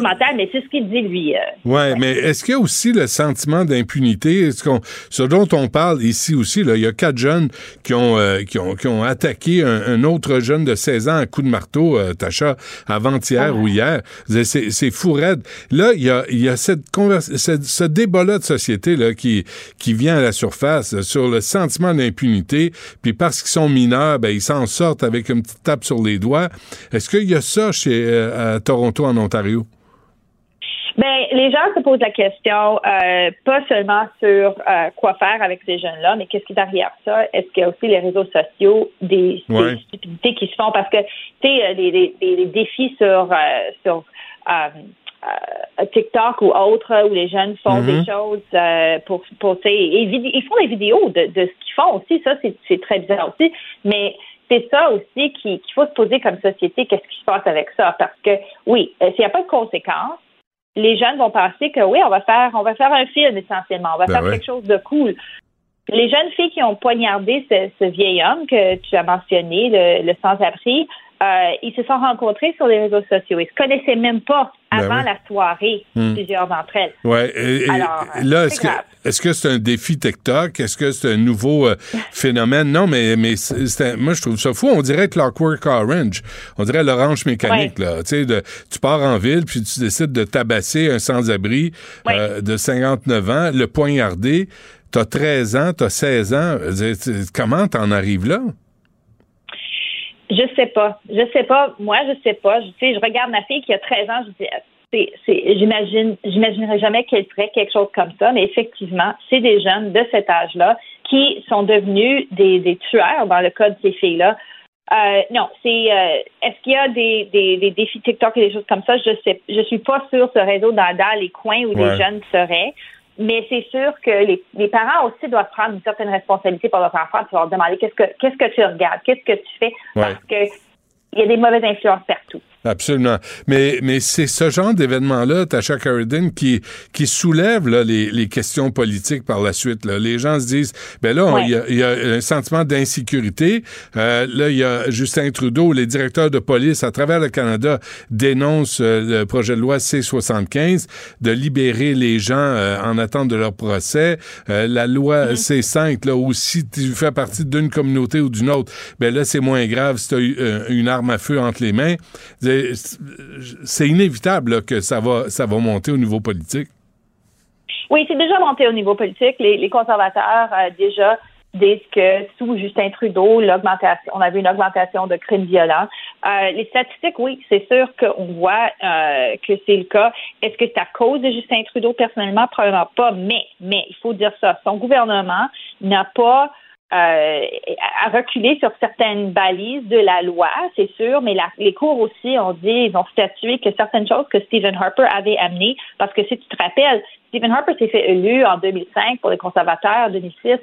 [SPEAKER 12] mentales, mais c'est ce qu'il dit lui. euh.
[SPEAKER 3] Ouais, mais est-ce qu'il y a aussi le sentiment d'impunité? Ce dont on parle ici aussi, là, il y a quatre jeunes qui ont, euh, qui ont, qui ont attaqué un, un autre jeune de 16 ans à coup de marteau, euh, Tacha, avant-hier ou hier. C'est, fou raide. Là, il y a, il y a cette ce, ce débat-là de société là, qui, qui vient à la surface là, sur le sentiment d'impunité, puis parce qu'ils sont mineurs, ben, ils s'en sortent avec une petite tape sur les doigts. Est-ce qu'il y a ça chez, euh, à Toronto, en Ontario?
[SPEAKER 12] Les gens se posent la question, euh, pas seulement sur euh, quoi faire avec ces jeunes-là, mais qu'est-ce qui est derrière ça? Est-ce qu'il y a aussi les réseaux sociaux, des, des
[SPEAKER 13] Ouais.
[SPEAKER 12] stupidités qui se font? Parce que, tu sais, euh, les, les, les- les défis sur, euh, sur euh, euh, TikTok ou autres, où les jeunes font des choses euh, pour, pour tu sais, ils font des vidéos de, de ce qu'ils font aussi. Ça, c'est c'est très bizarre aussi. Mais c'est ça aussi qui- qu'il faut se poser comme société, qu'est-ce qui se passe avec ça? Parce que, oui, euh, s'il n'y a pas de conséquences, les jeunes vont penser que oui, on va faire, on va faire un film essentiellement, on va
[SPEAKER 13] Ben
[SPEAKER 12] faire
[SPEAKER 13] ouais.
[SPEAKER 12] quelque chose de cool. Les jeunes filles qui ont poignardé ce, ce vieil homme que tu as mentionné, le, le sans-abri, euh, ils se sont rencontrés sur les réseaux sociaux. Ils se connaissaient même pas
[SPEAKER 3] Ben
[SPEAKER 12] avant
[SPEAKER 3] oui.
[SPEAKER 12] la soirée,
[SPEAKER 3] Hmm.
[SPEAKER 12] plusieurs d'entre elles.
[SPEAKER 3] Ouais. et-
[SPEAKER 12] Alors, euh,
[SPEAKER 3] là,
[SPEAKER 12] c'est
[SPEAKER 3] est-ce que
[SPEAKER 12] grave.
[SPEAKER 3] est-ce que c'est un défi TikTok? Est-ce que c'est un nouveau euh, phénomène? Non, mais mais moi je trouve ça fou. On dirait Clockwork Orange. On dirait l'orange mécanique là. Tu sais, de- tu pars en ville puis tu décides de tabasser un sans-abri euh, de 59 ans, le poignarder. T'as 13 ans, t'as 16 ans. Comment t'en arrives là?
[SPEAKER 12] Je sais pas. Je sais pas. Moi, je sais pas. Je, je regarde ma fille qui a 13 ans, je dis, c'est, c'est, j'imagine, j'imaginerais jamais qu'elle ferait quelque chose comme ça, mais effectivement, c'est des jeunes de cet âge-là qui sont devenus des, des tueurs dans le cas de ces filles-là. Euh, non, c'est euh, est-ce qu'il y a des, des, des défis TikTok et des choses comme ça? Je sais je suis pas sur ce réseau dans, dans les coins où
[SPEAKER 13] Ouais.
[SPEAKER 12] les jeunes seraient. Mais c'est sûr que les, les parents aussi doivent prendre une certaine responsabilité pour leurs enfants, puis leur demander qu'est-ce que qu'est-ce que tu regardes, qu'est-ce que tu fais, parce que il y a des mauvaises influences partout.
[SPEAKER 3] Absolument. Mais, mais c'est ce genre d'événement-là, Tasha Carradine, qui, qui soulève là, les, les questions politiques par la suite. Là. Les gens se disent, ben là, il y, a, il y a un sentiment d'insécurité. Euh, là, il y a Justin Trudeau, les directeurs de police à travers le Canada dénoncent euh, le projet de loi C-75 de libérer les gens euh, en attente de leur procès. Euh, la loi C-5, là, aussi, tu fais partie d'une communauté ou d'une autre, ben là, c'est moins grave si tu as une arme à feu entre les mains. C'est inévitable que ça va, ça va monter au niveau politique.
[SPEAKER 12] Oui, c'est déjà monté au niveau politique. Les, les conservateurs, euh, déjà, disent que sous Justin Trudeau, l'augmentation, on avait une augmentation de crimes violents. Euh, les statistiques, oui, c'est sûr qu'on voit euh, que c'est le cas. Est-ce que c'est à cause de Justin Trudeau? Personnellement? Probablement pas, mais, mais il faut dire ça. Son gouvernement n'a pas euh, à reculer sur certaines balises de la loi, c'est sûr, mais la, les cours aussi ont dit, ils ont statué que certaines choses que Stephen Harper avait amenées, parce que si tu te rappelles, Stephen Harper s'est fait élu en 2005 pour les conservateurs, en 2006,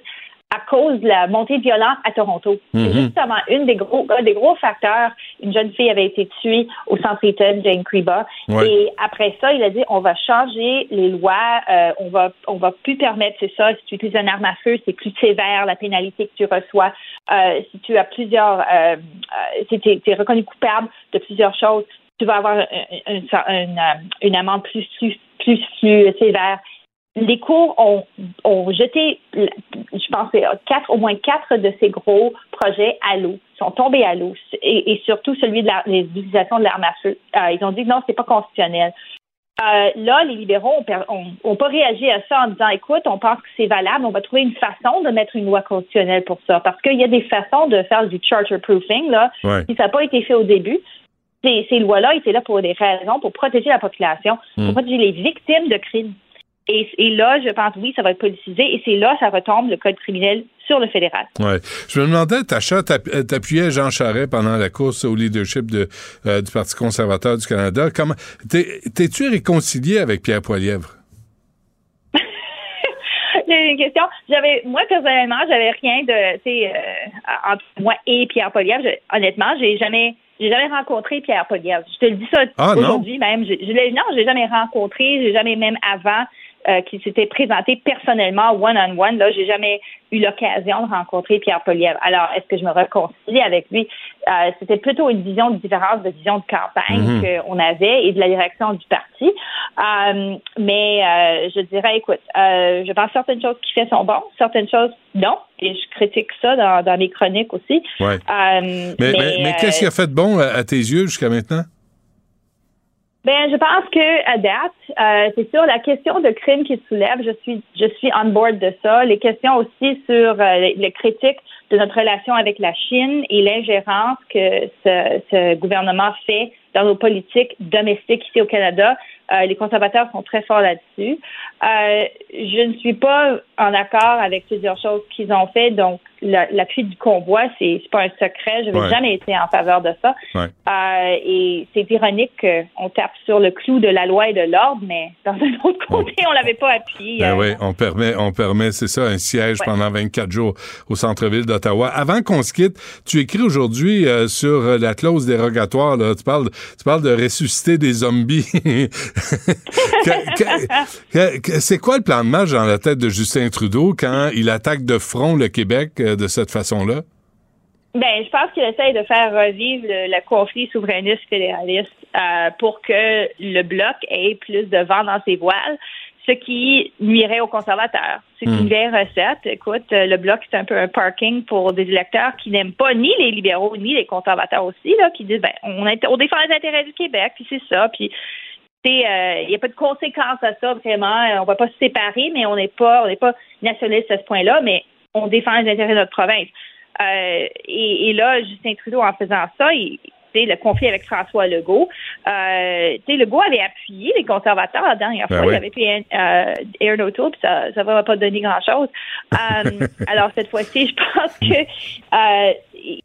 [SPEAKER 12] à cause de la montée de violence à Toronto. C'est
[SPEAKER 13] Mhm.
[SPEAKER 12] justement une des gros, un des gros facteurs. Une jeune fille avait été tuée au centre Eaton, Jane Kriba.
[SPEAKER 13] Ouais.
[SPEAKER 12] Et après ça, il a dit on va changer les lois, euh, on va on va plus permettre, c'est ça, si tu utilises une arme à feu, c'est plus sévère la pénalité que tu reçois. Euh, si tu as plusieurs, euh, si tu es, reconnu coupable de plusieurs choses, tu vas avoir un- un- un- une, une amende plus, plus, plus, plus sévère les cours ont, ont jeté, je pense, c'est quatre, au moins quatre de ces gros projets à l'eau, sont tombés à l'eau, et, et surtout celui de utilisations de l'arme à feu. Euh, ils ont dit que non, c'est pas constitutionnel. Euh, là, les libéraux ont, per- ont- ont pas réagi à ça en disant, écoute, on pense que c'est valable, on va trouver une façon de mettre une loi constitutionnelle pour ça, parce qu'il y a des façons de faire du charter proofing là,
[SPEAKER 13] Ouais.
[SPEAKER 12] si ça n'a pas été fait au début. Ces, ces lois-là étaient là pour des raisons, pour protéger la population, pour
[SPEAKER 3] Mm.
[SPEAKER 12] protéger les victimes de crimes. Et, et là, je pense, oui, ça va être politisé. Et c'est là, ça retombe le code criminel sur le fédéral.
[SPEAKER 3] Ouais. Je me demandais, Tacha, euh, t'appuyais Jean Charest pendant la course au leadership de, euh, du Parti conservateur du Canada. Comment t'es- T'es-tu réconcilié avec Pierre Poilièvre?
[SPEAKER 12] J'ai une question. J'avais, moi, personnellement, j'avais rien de, tu sais, euh, entre moi et Pierre Poilievre. Honnêtement, j'ai jamais, j'ai jamais rencontré Pierre Poilievre. Je te le dis ça
[SPEAKER 3] Ah,
[SPEAKER 12] aujourd'hui même. Je, je l'ai, non, je l'ai jamais rencontré. J'ai jamais même avant euh, qu'il s'était présenté personnellement one-on-one. Là, j'ai jamais eu l'occasion de rencontrer Pierre Poilievre. Alors, est-ce que je me réconcilie avec lui? Euh, c'était plutôt une vision différente de vision de campagne
[SPEAKER 13] Mhm.
[SPEAKER 12] qu'on avait et de la direction du parti. Euh, mais je dirais, écoute, je pense que certaines choses qui fait sont bonnes, certaines choses non, et je critique ça dans, dans mes chroniques aussi.
[SPEAKER 3] Ouais. Mais, mais, mais qu'est-ce qui a fait de bon à, à tes yeux jusqu'à maintenant?
[SPEAKER 12] Ben, je pense que à date, euh, c'est sûr la question de crime qui soulève, je suis, je suis on board de ça. Les questions aussi sur euh, les, les critiques de notre relation avec la Chine et l'ingérence que ce, ce gouvernement fait dans nos politiques domestiques ici au Canada. Euh, les conservateurs sont très forts là-dessus. Euh, je ne suis pas en accord avec plusieurs choses qu'ils ont fait. Donc, la, la fuite du convoi, c'est c'est pas un secret. Je n'ai
[SPEAKER 13] Ouais.
[SPEAKER 12] jamais été en faveur de ça.
[SPEAKER 3] Ouais.
[SPEAKER 12] Euh, et c'est ironique qu'on tape sur le clou de la loi et de l'ordre, mais dans un autre côté, on l'avait pas appuyé.
[SPEAKER 3] Ben
[SPEAKER 12] Euh,
[SPEAKER 3] oui, on permet, on permet, c'est ça, un siège
[SPEAKER 12] Ouais.
[SPEAKER 3] pendant 24 jours au centre-ville d'Ottawa. Avant qu'on se quitte, tu écris aujourd'hui euh, sur euh, la clause dérogatoire, là, tu parles, tu parles de ressusciter des zombies. C'est quoi le plan de match dans la tête de Justin Trudeau quand il attaque de front le Québec euh, de cette façon-là?
[SPEAKER 12] Ben, je pense qu'il essaye de faire revivre le, le conflit souverainiste fédéraliste euh, pour que le bloc ait plus de vent dans ses voiles, ce qui nuirait aux conservateurs. C'est
[SPEAKER 13] Hmm.
[SPEAKER 12] une vieille recette. Écoute, euh, le bloc c'est un peu un parking pour des électeurs qui n'aiment pas ni les libéraux ni les conservateurs aussi, là, qui disent ben on, défend les intérêts du Québec, puis c'est ça, puis euh, il n'y a pas de conséquences à ça vraiment. On va pas se séparer, mais on n'est pas, on n'est pas nationaliste à ce point-là, mais on défend les intérêts de notre province. Euh, et, et là, Justin Trudeau, en faisant ça, il, tu sais, le conflit avec François Legault, euh, tu sais, Legault avait appuyé les conservateurs la dernière
[SPEAKER 13] Ben
[SPEAKER 12] fois.
[SPEAKER 13] oui.
[SPEAKER 12] Il avait appuyé euh, Aaron O'Toole, puis ça ne va pas donner grand-chose. Euh, alors, cette fois-ci, je pense que euh,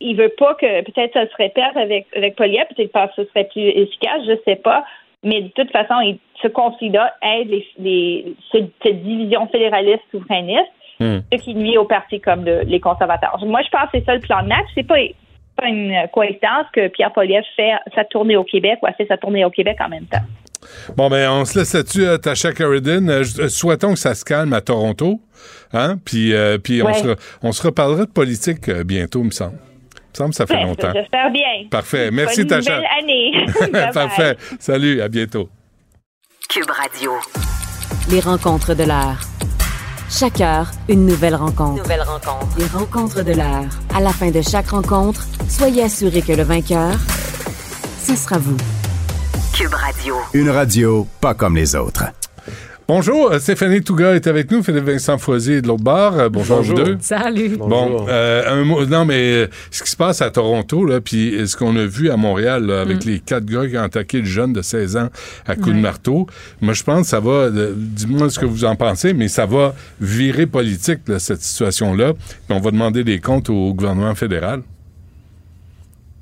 [SPEAKER 12] il veut pas que peut-être ça se répète avec, avec Poliev, peut-être parce que ce serait plus efficace, je sais pas. Mais de toute façon, il- ce conflit-là aide les, les, cette, division fédéraliste ce qui nuit aux partis comme le- les conservateurs. Moi, je pense que c'est ça le plan de match. C'est pas, pas une coïncidence que Pierre Poliev fait sa tournée au Québec ou a fait sa tournée au Québec en même temps.
[SPEAKER 3] Bon, ben, on se laisse là-dessus, euh, Tasha Carradine. Euh, euh, souhaitons que ça se calme à Toronto. Hein? Puis, euh, puis on, se, on se reparlera de politique euh, bientôt, me semble. Il me semble que ça fait
[SPEAKER 12] Ouais,
[SPEAKER 3] longtemps.
[SPEAKER 12] J'espère bien.
[SPEAKER 3] Parfait. Merci,
[SPEAKER 12] Bonne
[SPEAKER 3] Tasha.
[SPEAKER 12] nouvelle année.
[SPEAKER 3] Parfait. Salut, à bientôt.
[SPEAKER 1] Cube Radio. Les rencontres de l'heure. Chaque heure, une nouvelle rencontre.
[SPEAKER 9] Nouvelle rencontre.
[SPEAKER 1] Les rencontres de l'heure. À la fin de chaque rencontre, soyez assurés que le vainqueur, ce sera vous.
[SPEAKER 9] Cube Radio.
[SPEAKER 2] Une radio pas comme les autres.
[SPEAKER 3] Bonjour, euh, Stéphanie Touga est avec nous, Philippe Vincent Foisier de l'autre bord. Euh, bonjour, à vous deux.
[SPEAKER 13] Salut.
[SPEAKER 3] Bon, euh, un mot, non, mais euh, ce qui se passe à Toronto, là, puis ce qu'on a vu à Montréal, là, avec
[SPEAKER 13] Mm.
[SPEAKER 3] les quatre gars qui ont attaqué le jeune de 16 ans à coups de marteau, moi, je pense que ça va, euh, dis-moi ce que vous en pensez, mais ça va virer politique, là, cette situation-là. Puis on va demander des comptes au gouvernement fédéral.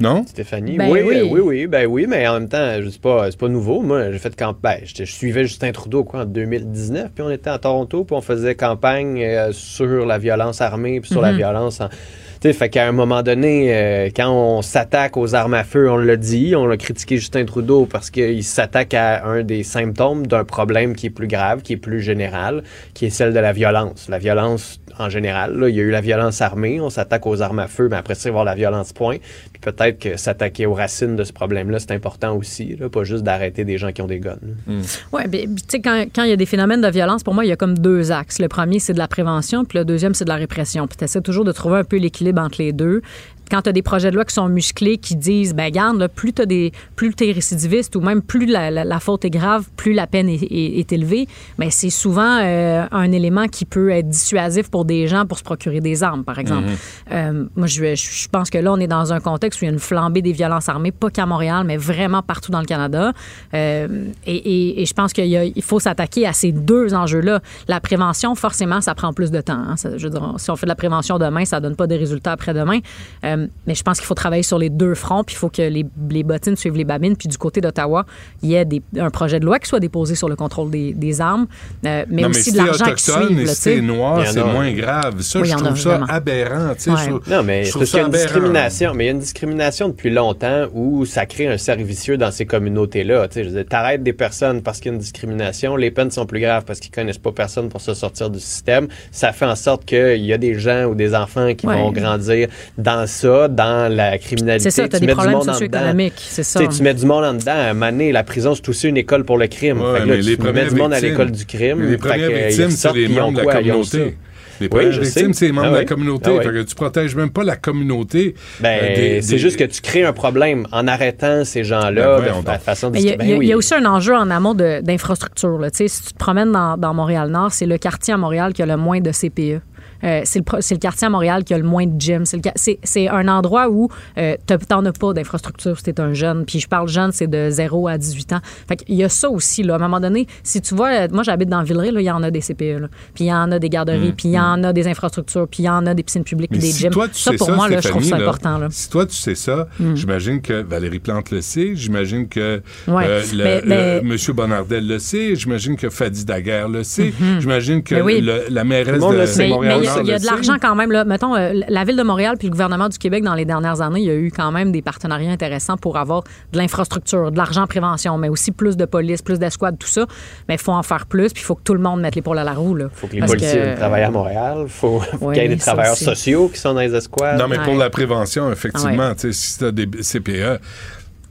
[SPEAKER 3] Non?
[SPEAKER 13] Stéphanie,
[SPEAKER 14] Ben
[SPEAKER 13] oui,
[SPEAKER 14] oui.
[SPEAKER 13] oui, oui, ben oui, mais en même temps, je sais pas, c'est pas nouveau. Moi, j'ai fait campagne. Ben, j'étais- je suivais Justin Trudeau quoi en 2019, puis on était à Toronto, puis on faisait campagne euh, sur la violence armée, puis sur la
[SPEAKER 14] Mhm.
[SPEAKER 13] violence. En... Tu sais, fait qu'à un moment donné, euh, quand on s'attaque aux armes à feu, on l'a dit, on l'a critiqué Justin Trudeau parce qu'il s'attaque à un des symptômes d'un problème qui est plus grave, qui est plus général, qui est celle de la violence. La violence en général, là, il y a eu la violence armée, on s'attaque aux armes à feu, mais après ça, il va y avoir la violence point. Puis peut-être que s'attaquer aux racines de ce problème-là, c'est important aussi, là, pas juste d'arrêter des gens qui ont des guns. là.
[SPEAKER 14] Oui, tu sais, quand, quand il y a des phénomènes de violence, pour moi, il y a comme deux axes. Le premier, c'est de la prévention, puis le deuxième, c'est de la répression. Puis tu essaies toujours de trouver un peu l'équilibre entre les deux. Quand tu as des projets de loi qui sont musclés, qui disent, ben garde, là, plus tu des, plus es récidiviste ou même plus la, la- la faute est grave, plus la peine est, est- est élevée, ben c'est souvent euh, un élément qui peut être dissuasif pour des gens pour se procurer des armes, par exemple.
[SPEAKER 15] Mhm.
[SPEAKER 14] Euh, moi, je, je pense que là, on est dans un contexte où il y a une flambée des violences armées, pas qu'à Montréal, mais vraiment partout dans le Canada. Euh, et, et- et je pense qu'il y a- il faut s'attaquer à ces deux enjeux-là. La prévention, forcément, ça prend plus de temps. hein. Ça- je veux dire, si on fait de la prévention demain, ça donne pas des résultats après-demain. Euh, mais je pense qu'il faut travailler sur les deux fronts, puis il faut que les, les bottines suivent les babines. Puis du côté d'Ottawa, il y ait des- un projet de loi qui soit déposé sur le contrôle des, des armes, euh, mais
[SPEAKER 3] non,
[SPEAKER 14] aussi
[SPEAKER 3] mais
[SPEAKER 14] de
[SPEAKER 3] si
[SPEAKER 14] l'argent qui suive.
[SPEAKER 3] et
[SPEAKER 14] là,
[SPEAKER 3] si noir,
[SPEAKER 13] Il y en
[SPEAKER 3] c'est
[SPEAKER 13] a.
[SPEAKER 3] moins grave. Ça,
[SPEAKER 14] Oui,
[SPEAKER 3] je
[SPEAKER 14] a
[SPEAKER 3] trouve ça
[SPEAKER 14] vraiment.
[SPEAKER 3] aberrant. tu sais,
[SPEAKER 14] Ouais.
[SPEAKER 3] je
[SPEAKER 13] Non, mais
[SPEAKER 3] je
[SPEAKER 13] c'est a une
[SPEAKER 3] aberrant.
[SPEAKER 13] discrimination. Mais il y a une discrimination depuis longtemps où ça crée un cercle vicieux dans ces communautés-là. T'arrêtes des personnes parce qu'il y a une discrimination, les peines sont plus graves parce qu'ils connaissent pas personne pour se sortir du système. Ça fait en sorte qu'il y a des gens ou des enfants qui
[SPEAKER 14] Ouais.
[SPEAKER 13] vont grandir dans ça, dans la criminalité.
[SPEAKER 14] C'est ça, t'as
[SPEAKER 13] Tu
[SPEAKER 14] des
[SPEAKER 13] mets du
[SPEAKER 14] problèmes socio-économiques,
[SPEAKER 13] dedans.
[SPEAKER 14] c'est ça.
[SPEAKER 13] Tu mets du monde en dedans. À un moment donné, la prison, c'est aussi une école pour le crime.
[SPEAKER 3] Ouais,
[SPEAKER 13] Fait que là,
[SPEAKER 3] mais
[SPEAKER 13] tu
[SPEAKER 3] les
[SPEAKER 13] mets
[SPEAKER 3] premières
[SPEAKER 13] du monde à l'école du crime.
[SPEAKER 3] Les premières
[SPEAKER 13] euh,
[SPEAKER 3] victimes, c'est les membres de la?
[SPEAKER 13] Ils ont
[SPEAKER 3] communauté. Les
[SPEAKER 13] Oui,
[SPEAKER 3] premières
[SPEAKER 13] je
[SPEAKER 3] victimes, c'est les membres
[SPEAKER 13] Ah
[SPEAKER 3] de la communauté.
[SPEAKER 13] Ah ouais.
[SPEAKER 3] Fait que tu protèges même pas la communauté.
[SPEAKER 13] Ben,
[SPEAKER 3] euh,
[SPEAKER 13] c'est
[SPEAKER 3] des-
[SPEAKER 13] juste que tu crées un problème en arrêtant ces
[SPEAKER 3] Ben,
[SPEAKER 13] gens-là
[SPEAKER 3] voyons
[SPEAKER 13] de la façon
[SPEAKER 14] il y, a-
[SPEAKER 13] ben
[SPEAKER 14] y
[SPEAKER 13] oui.
[SPEAKER 14] y a aussi un enjeu en amont d'infrastructure. Si tu te promènes dans, dans Montréal-Nord, c'est le quartier à Montréal qui a le moins de CPE. Euh, c'est le, quartier à Montréal qui a le moins de gym. C'est un endroit où euh, t'en as pas d'infrastructure si t'es un jeune. Puis je parle jeune, c'est de 0 à 18 ans. Fait qu'il y a ça aussi. Là. À un moment donné, si tu vois, euh, moi j'habite dans Villeray, là, il y en a des CPE. là. Puis il y en a des garderies,
[SPEAKER 3] Mm,
[SPEAKER 14] puis il y en a des infrastructures, puis il y en a des piscines publiques, puis des
[SPEAKER 3] si
[SPEAKER 14] gyms.
[SPEAKER 3] toi, tu
[SPEAKER 14] ça,
[SPEAKER 3] sais
[SPEAKER 14] pour
[SPEAKER 3] ça,
[SPEAKER 14] moi, là, je trouve ça important. Là.
[SPEAKER 3] Si toi, tu sais ça,
[SPEAKER 14] Mm.
[SPEAKER 3] j'imagine que Valérie Plante le sait, j'imagine que
[SPEAKER 14] Ouais.
[SPEAKER 3] euh, le,
[SPEAKER 14] Mais- mais-
[SPEAKER 3] le- Monsieur Bonardel le sait, j'imagine que Fadi Daguerre le sait,
[SPEAKER 14] Mhm.
[SPEAKER 3] j'imagine que
[SPEAKER 14] Mais oui.
[SPEAKER 3] le- la mairesse de
[SPEAKER 13] le sait.
[SPEAKER 14] Mais- mais
[SPEAKER 3] Montréal
[SPEAKER 14] il y a- il y, a
[SPEAKER 3] le
[SPEAKER 14] de l'argent quand même. Là. Mettons, euh, la Ville de Montréal puis le gouvernement du Québec, dans les dernières années, il y a eu quand même des partenariats intéressants pour avoir de l'infrastructure, de l'argent en prévention, mais aussi plus de police, plus d'escouade, tout ça. Mais il faut en faire plus, puis il faut que tout le monde mette l'épaule à la roue. Il
[SPEAKER 13] faut que les policiers travaillent à Montréal. Il faut, faut
[SPEAKER 14] Ouais,
[SPEAKER 13] qu'il y ait des travailleurs
[SPEAKER 14] aussi.
[SPEAKER 13] sociaux qui sont dans les escouades.
[SPEAKER 3] Non, mais pour
[SPEAKER 14] Ouais.
[SPEAKER 3] la prévention, effectivement,
[SPEAKER 14] Ouais.
[SPEAKER 3] tu sais, si tu as des CPE,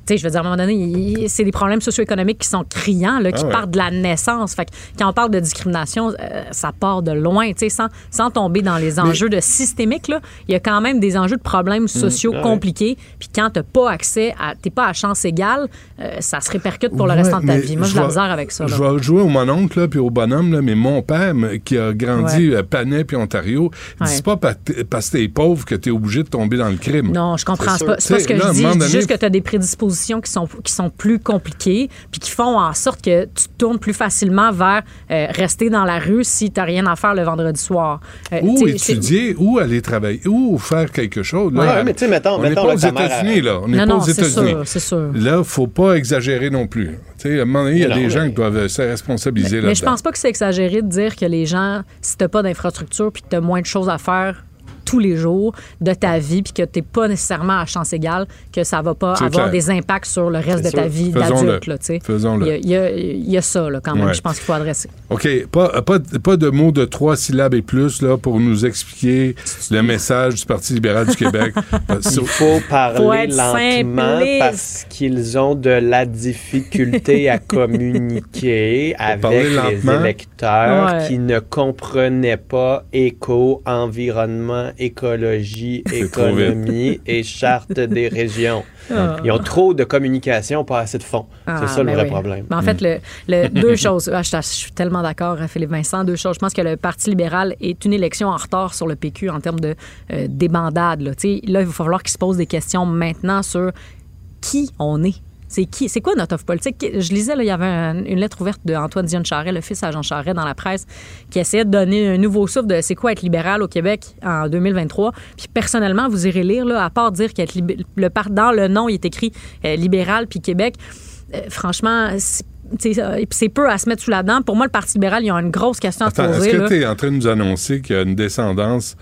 [SPEAKER 14] Tu sais, je veux dire, à un moment donné, c'est des problèmes socio-économiques qui sont criants, là, qui
[SPEAKER 3] Ah ouais.
[SPEAKER 14] partent de la naissance. Fait que quand on parle de discrimination, euh, ça part de loin. Tu sais, sans, sans tomber dans les enjeux de systémique, là, il y a quand même des enjeux de problèmes sociaux
[SPEAKER 3] Ah
[SPEAKER 14] compliqués. Puis quand tu n'as pas accès à. Tu pas à chance égale, euh, ça se répercute pour le restant de ta vie. Moi,
[SPEAKER 3] je
[SPEAKER 14] j'ai la misère avec ça.
[SPEAKER 3] Je vais jouer au mononcle là, puis au bonhomme, là, mais mon père, qui a grandi à Panay puis Ontario,
[SPEAKER 14] Ouais.
[SPEAKER 3] c'est pas parce que t'es pauvre que t'es obligé de tomber dans le crime.
[SPEAKER 14] Non, je comprends. Pas, c'est pas ce que je dis. Je dis juste que tu as des prédispositions qui sont, qui sont plus compliquées puis qui font en sorte que tu te tournes plus facilement vers euh, rester dans la rue si tu n'as rien à faire le vendredi soir. Euh,
[SPEAKER 3] Ou étudier, ou aller travailler, ou faire quelque chose. Là,
[SPEAKER 13] Ouais, mais tu sais, mettons-
[SPEAKER 3] on n'est pas
[SPEAKER 13] là,
[SPEAKER 3] aux États-Unis, là. On n'est
[SPEAKER 14] Non,
[SPEAKER 3] pas
[SPEAKER 14] non,
[SPEAKER 3] aux
[SPEAKER 14] c'est
[SPEAKER 3] États-Unis.
[SPEAKER 14] sûr, c'est sûr.
[SPEAKER 3] Là, faut pas exagérer non plus. Tu sais, à un moment donné, il y a
[SPEAKER 13] Non,
[SPEAKER 3] des
[SPEAKER 13] mais-
[SPEAKER 3] gens qui doivent se responsabiliser là-dedans.
[SPEAKER 14] Mais je pense pas que c'est exagéré de dire que les gens, si t'as pas d'infrastructure puis que t'as moins de choses à faire tous les jours de ta vie puis que t'es pas nécessairement à chance égale, que ça va pas avoir
[SPEAKER 3] clair.
[SPEAKER 14] des impacts sur le reste de ta vie d'adulte. là, tu sais.
[SPEAKER 3] Faisons-le.
[SPEAKER 14] Il y a- il y, a, il y a ça là, quand même,
[SPEAKER 3] Ouais.
[SPEAKER 14] je pense qu'il faut adresser.
[SPEAKER 3] OK. Pas, pas, pas de mots de trois syllabes et plus là, pour nous expliquer le message du Parti libéral du Québec.
[SPEAKER 13] Il faut parler
[SPEAKER 14] Faut être
[SPEAKER 13] lentement
[SPEAKER 14] simpliste.
[SPEAKER 13] parce qu'ils ont de la difficulté à communiquer avec les électeurs
[SPEAKER 14] Ouais.
[SPEAKER 13] qui ne comprenaient pas éco, environnement, écologie, économie et charte des régions.
[SPEAKER 14] Ah.
[SPEAKER 13] Ils ont trop de communication, pas assez de fonds.
[SPEAKER 14] Ah,
[SPEAKER 13] C'est ça le
[SPEAKER 14] ben
[SPEAKER 13] vrai
[SPEAKER 14] oui.
[SPEAKER 13] problème.
[SPEAKER 14] Ben, en fait, le, le- deux choses. Ah, je, je suis tellement d'accord, hein, Philippe Vincent. Deux choses. Je pense que le Parti libéral est une élection en retard sur le PQ en termes de euh, débandade. Là. Il va falloir qu'il se pose des questions maintenant sur qui on est. C'est qui, c'est quoi notre offre politique? Je lisais, là, il y avait un- une lettre ouverte d'Antoine Dion Charret, le fils à Jean Charret, dans la presse, qui essayait de donner un nouveau souffle de c'est quoi être libéral au Québec en 2023. Puis personnellement, vous irez lire, là, à part dire qu'être libé- le dans le nom, il est écrit euh, libéral puis Québec. Euh, franchement, c'est euh, c'est peu à se mettre sous la dent. Pour moi, le Parti libéral, il y a une grosse question à se
[SPEAKER 3] Attends, est-ce
[SPEAKER 14] poser.
[SPEAKER 3] que tu es en train de nous annoncer qu'il y a une descendance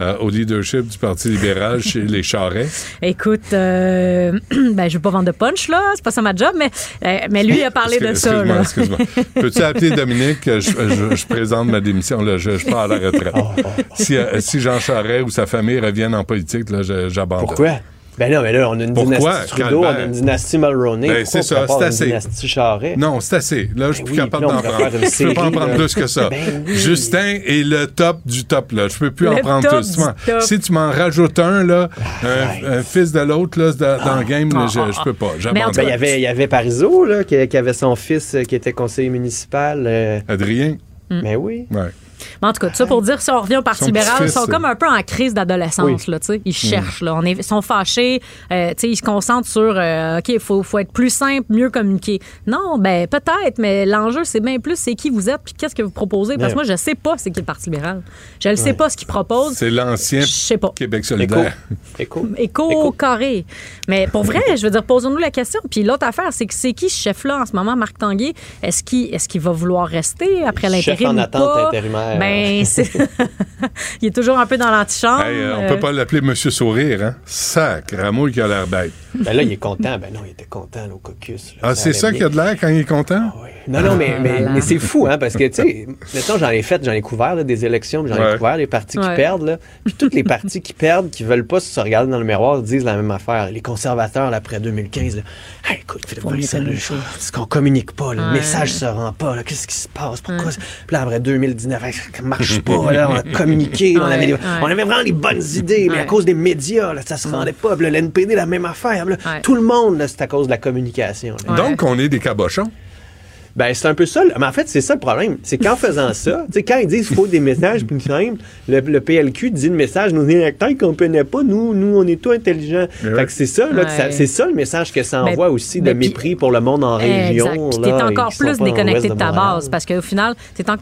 [SPEAKER 3] euh, au leadership du Parti libéral chez les Charrettes?
[SPEAKER 14] Écoute, euh, ben, je veux pas vendre de punch, là. C'est pas ça ma job, mais, euh, mais lui, il a parlé de ça.
[SPEAKER 3] Excuse-moi, excuse-moi. Peux-tu appeler Dominique? Je, je- je présente ma démission. Là, je, je pars à la retraite. Si, euh, si Jean Charest ou sa famille reviennent en politique, là, j'abandonne.
[SPEAKER 13] Pourquoi? Ben non, mais là, on a une
[SPEAKER 3] Pourquoi,
[SPEAKER 13] dynastie Trudeau, on a une dynastie Mulroney.
[SPEAKER 3] Ben, c'est ça, c'est assez.
[SPEAKER 13] Une dynastie Charret.
[SPEAKER 3] Non, c'est assez. Là, je suis
[SPEAKER 13] Ben
[SPEAKER 3] plus
[SPEAKER 13] oui,
[SPEAKER 3] capable
[SPEAKER 13] puis là, on
[SPEAKER 3] d'en prendre. Je peux pas en prendre plus que ça.
[SPEAKER 13] Ben oui.
[SPEAKER 3] Justin est le top du top. Là. Je peux plus en prendre
[SPEAKER 13] top
[SPEAKER 3] plus.
[SPEAKER 13] du top.
[SPEAKER 3] Si tu m'en rajoutes un, là, un, un fils de l'autre là, dans, dans le game, là, je, je peux pas.
[SPEAKER 13] Ben,
[SPEAKER 3] J'abandonne.
[SPEAKER 13] il y avait, il y avait Parizeau, là, qui, qui avait son fils euh, qui était conseiller municipal. euh,
[SPEAKER 3] Adrien?
[SPEAKER 13] Ben oui.
[SPEAKER 3] Ouais.
[SPEAKER 14] Mais en tout cas, tout ça pour dire, si on revient au Parti libéral, ils sont
[SPEAKER 13] c'est-
[SPEAKER 14] comme un peu en crise d'adolescence.
[SPEAKER 13] Oui.
[SPEAKER 14] Là, tu sais. ils
[SPEAKER 13] Mm.
[SPEAKER 14] cherchent. Là. On est, ils sont fâchés. euh, tu sais, ils se concentrent sur euh, OK, il faut, faut être plus simple, mieux communiquer. Non, ben peut-être, mais l'enjeu, c'est bien plus c'est qui vous êtes puis qu'est-ce que vous proposez. Parce que moi, je sais pas c'est qui le Parti libéral. Je ne sais pas ce qu'ils proposent.
[SPEAKER 3] C'est l'ancien. Québec solidaire.
[SPEAKER 13] Éco.
[SPEAKER 14] Éco, carré. Mais pour vrai, je veux dire, posons-nous la question. Puis l'autre affaire, c'est que c'est qui ce chef-là en ce moment, Marc Tanguay? Est-ce qu'il est qu'il va vouloir rester après
[SPEAKER 13] Chef
[SPEAKER 14] l'intérim
[SPEAKER 13] en
[SPEAKER 14] ou
[SPEAKER 13] attente intérimaire.
[SPEAKER 14] Ben, c'est- il est toujours un peu dans l'antichambre.
[SPEAKER 3] Hey, euh, on
[SPEAKER 14] Euh,
[SPEAKER 3] peut pas l'appeler Monsieur Sourire, hein? Sac, Rameau qui a l'air bête.
[SPEAKER 13] Ben là, il est content. Ben non, il était content, là, au caucus. là.
[SPEAKER 3] Ah, c'est ça qu'il a de l'air quand il est content?
[SPEAKER 13] Non, non, mais,
[SPEAKER 3] Ah
[SPEAKER 13] mais,
[SPEAKER 3] là là.
[SPEAKER 13] mais c'est fou, hein, parce que, tu sais, mettons, j'en ai fait, j'en ai couvert là, des élections, puis j'en ai
[SPEAKER 3] Ouais.
[SPEAKER 13] couvert les partis qui perdent, là. Puis toutes les partis qui perdent, qui veulent pas se regarder dans le miroir, disent la même affaire. Les conservateurs, là, après 2015, là, Hey, écoute, Philippe Vincent, c'est qu'on communique pas, là, le
[SPEAKER 14] Ouais.
[SPEAKER 13] message se rend pas, là, qu'est-ce qui se passe, pourquoi? ça- Puis là, après 2019, hey, ça marche pas, là, on a communiqué, on, avait des-
[SPEAKER 14] ouais.
[SPEAKER 13] on avait vraiment des bonnes idées, mais à cause des médias, là, ça se rendait pas. Là, l'NPD, la même affaire. là. Tout le monde, c'est à cause de la communication.
[SPEAKER 3] Donc, on est des cabochons.
[SPEAKER 13] Ben, c'est un peu ça. Mais en fait, c'est ça le problème. C'est qu'en faisant ça, tu sais, quand ils disent qu'il faut des messages plus simples, le, le PLQ dit le message, nos électeurs, ils comprenaient pas. Nous, nous, on est tout intelligents. Fait que c'est ça, là, que ça-
[SPEAKER 14] Ouais.
[SPEAKER 13] c'est ça le message que ça
[SPEAKER 14] Ben,
[SPEAKER 13] envoie aussi de
[SPEAKER 14] ben, puis-
[SPEAKER 13] mépris pour le monde en région.
[SPEAKER 14] Exact. Puis t'es encore plus
[SPEAKER 13] pas
[SPEAKER 14] déconnecté de ta base parce qu'au final,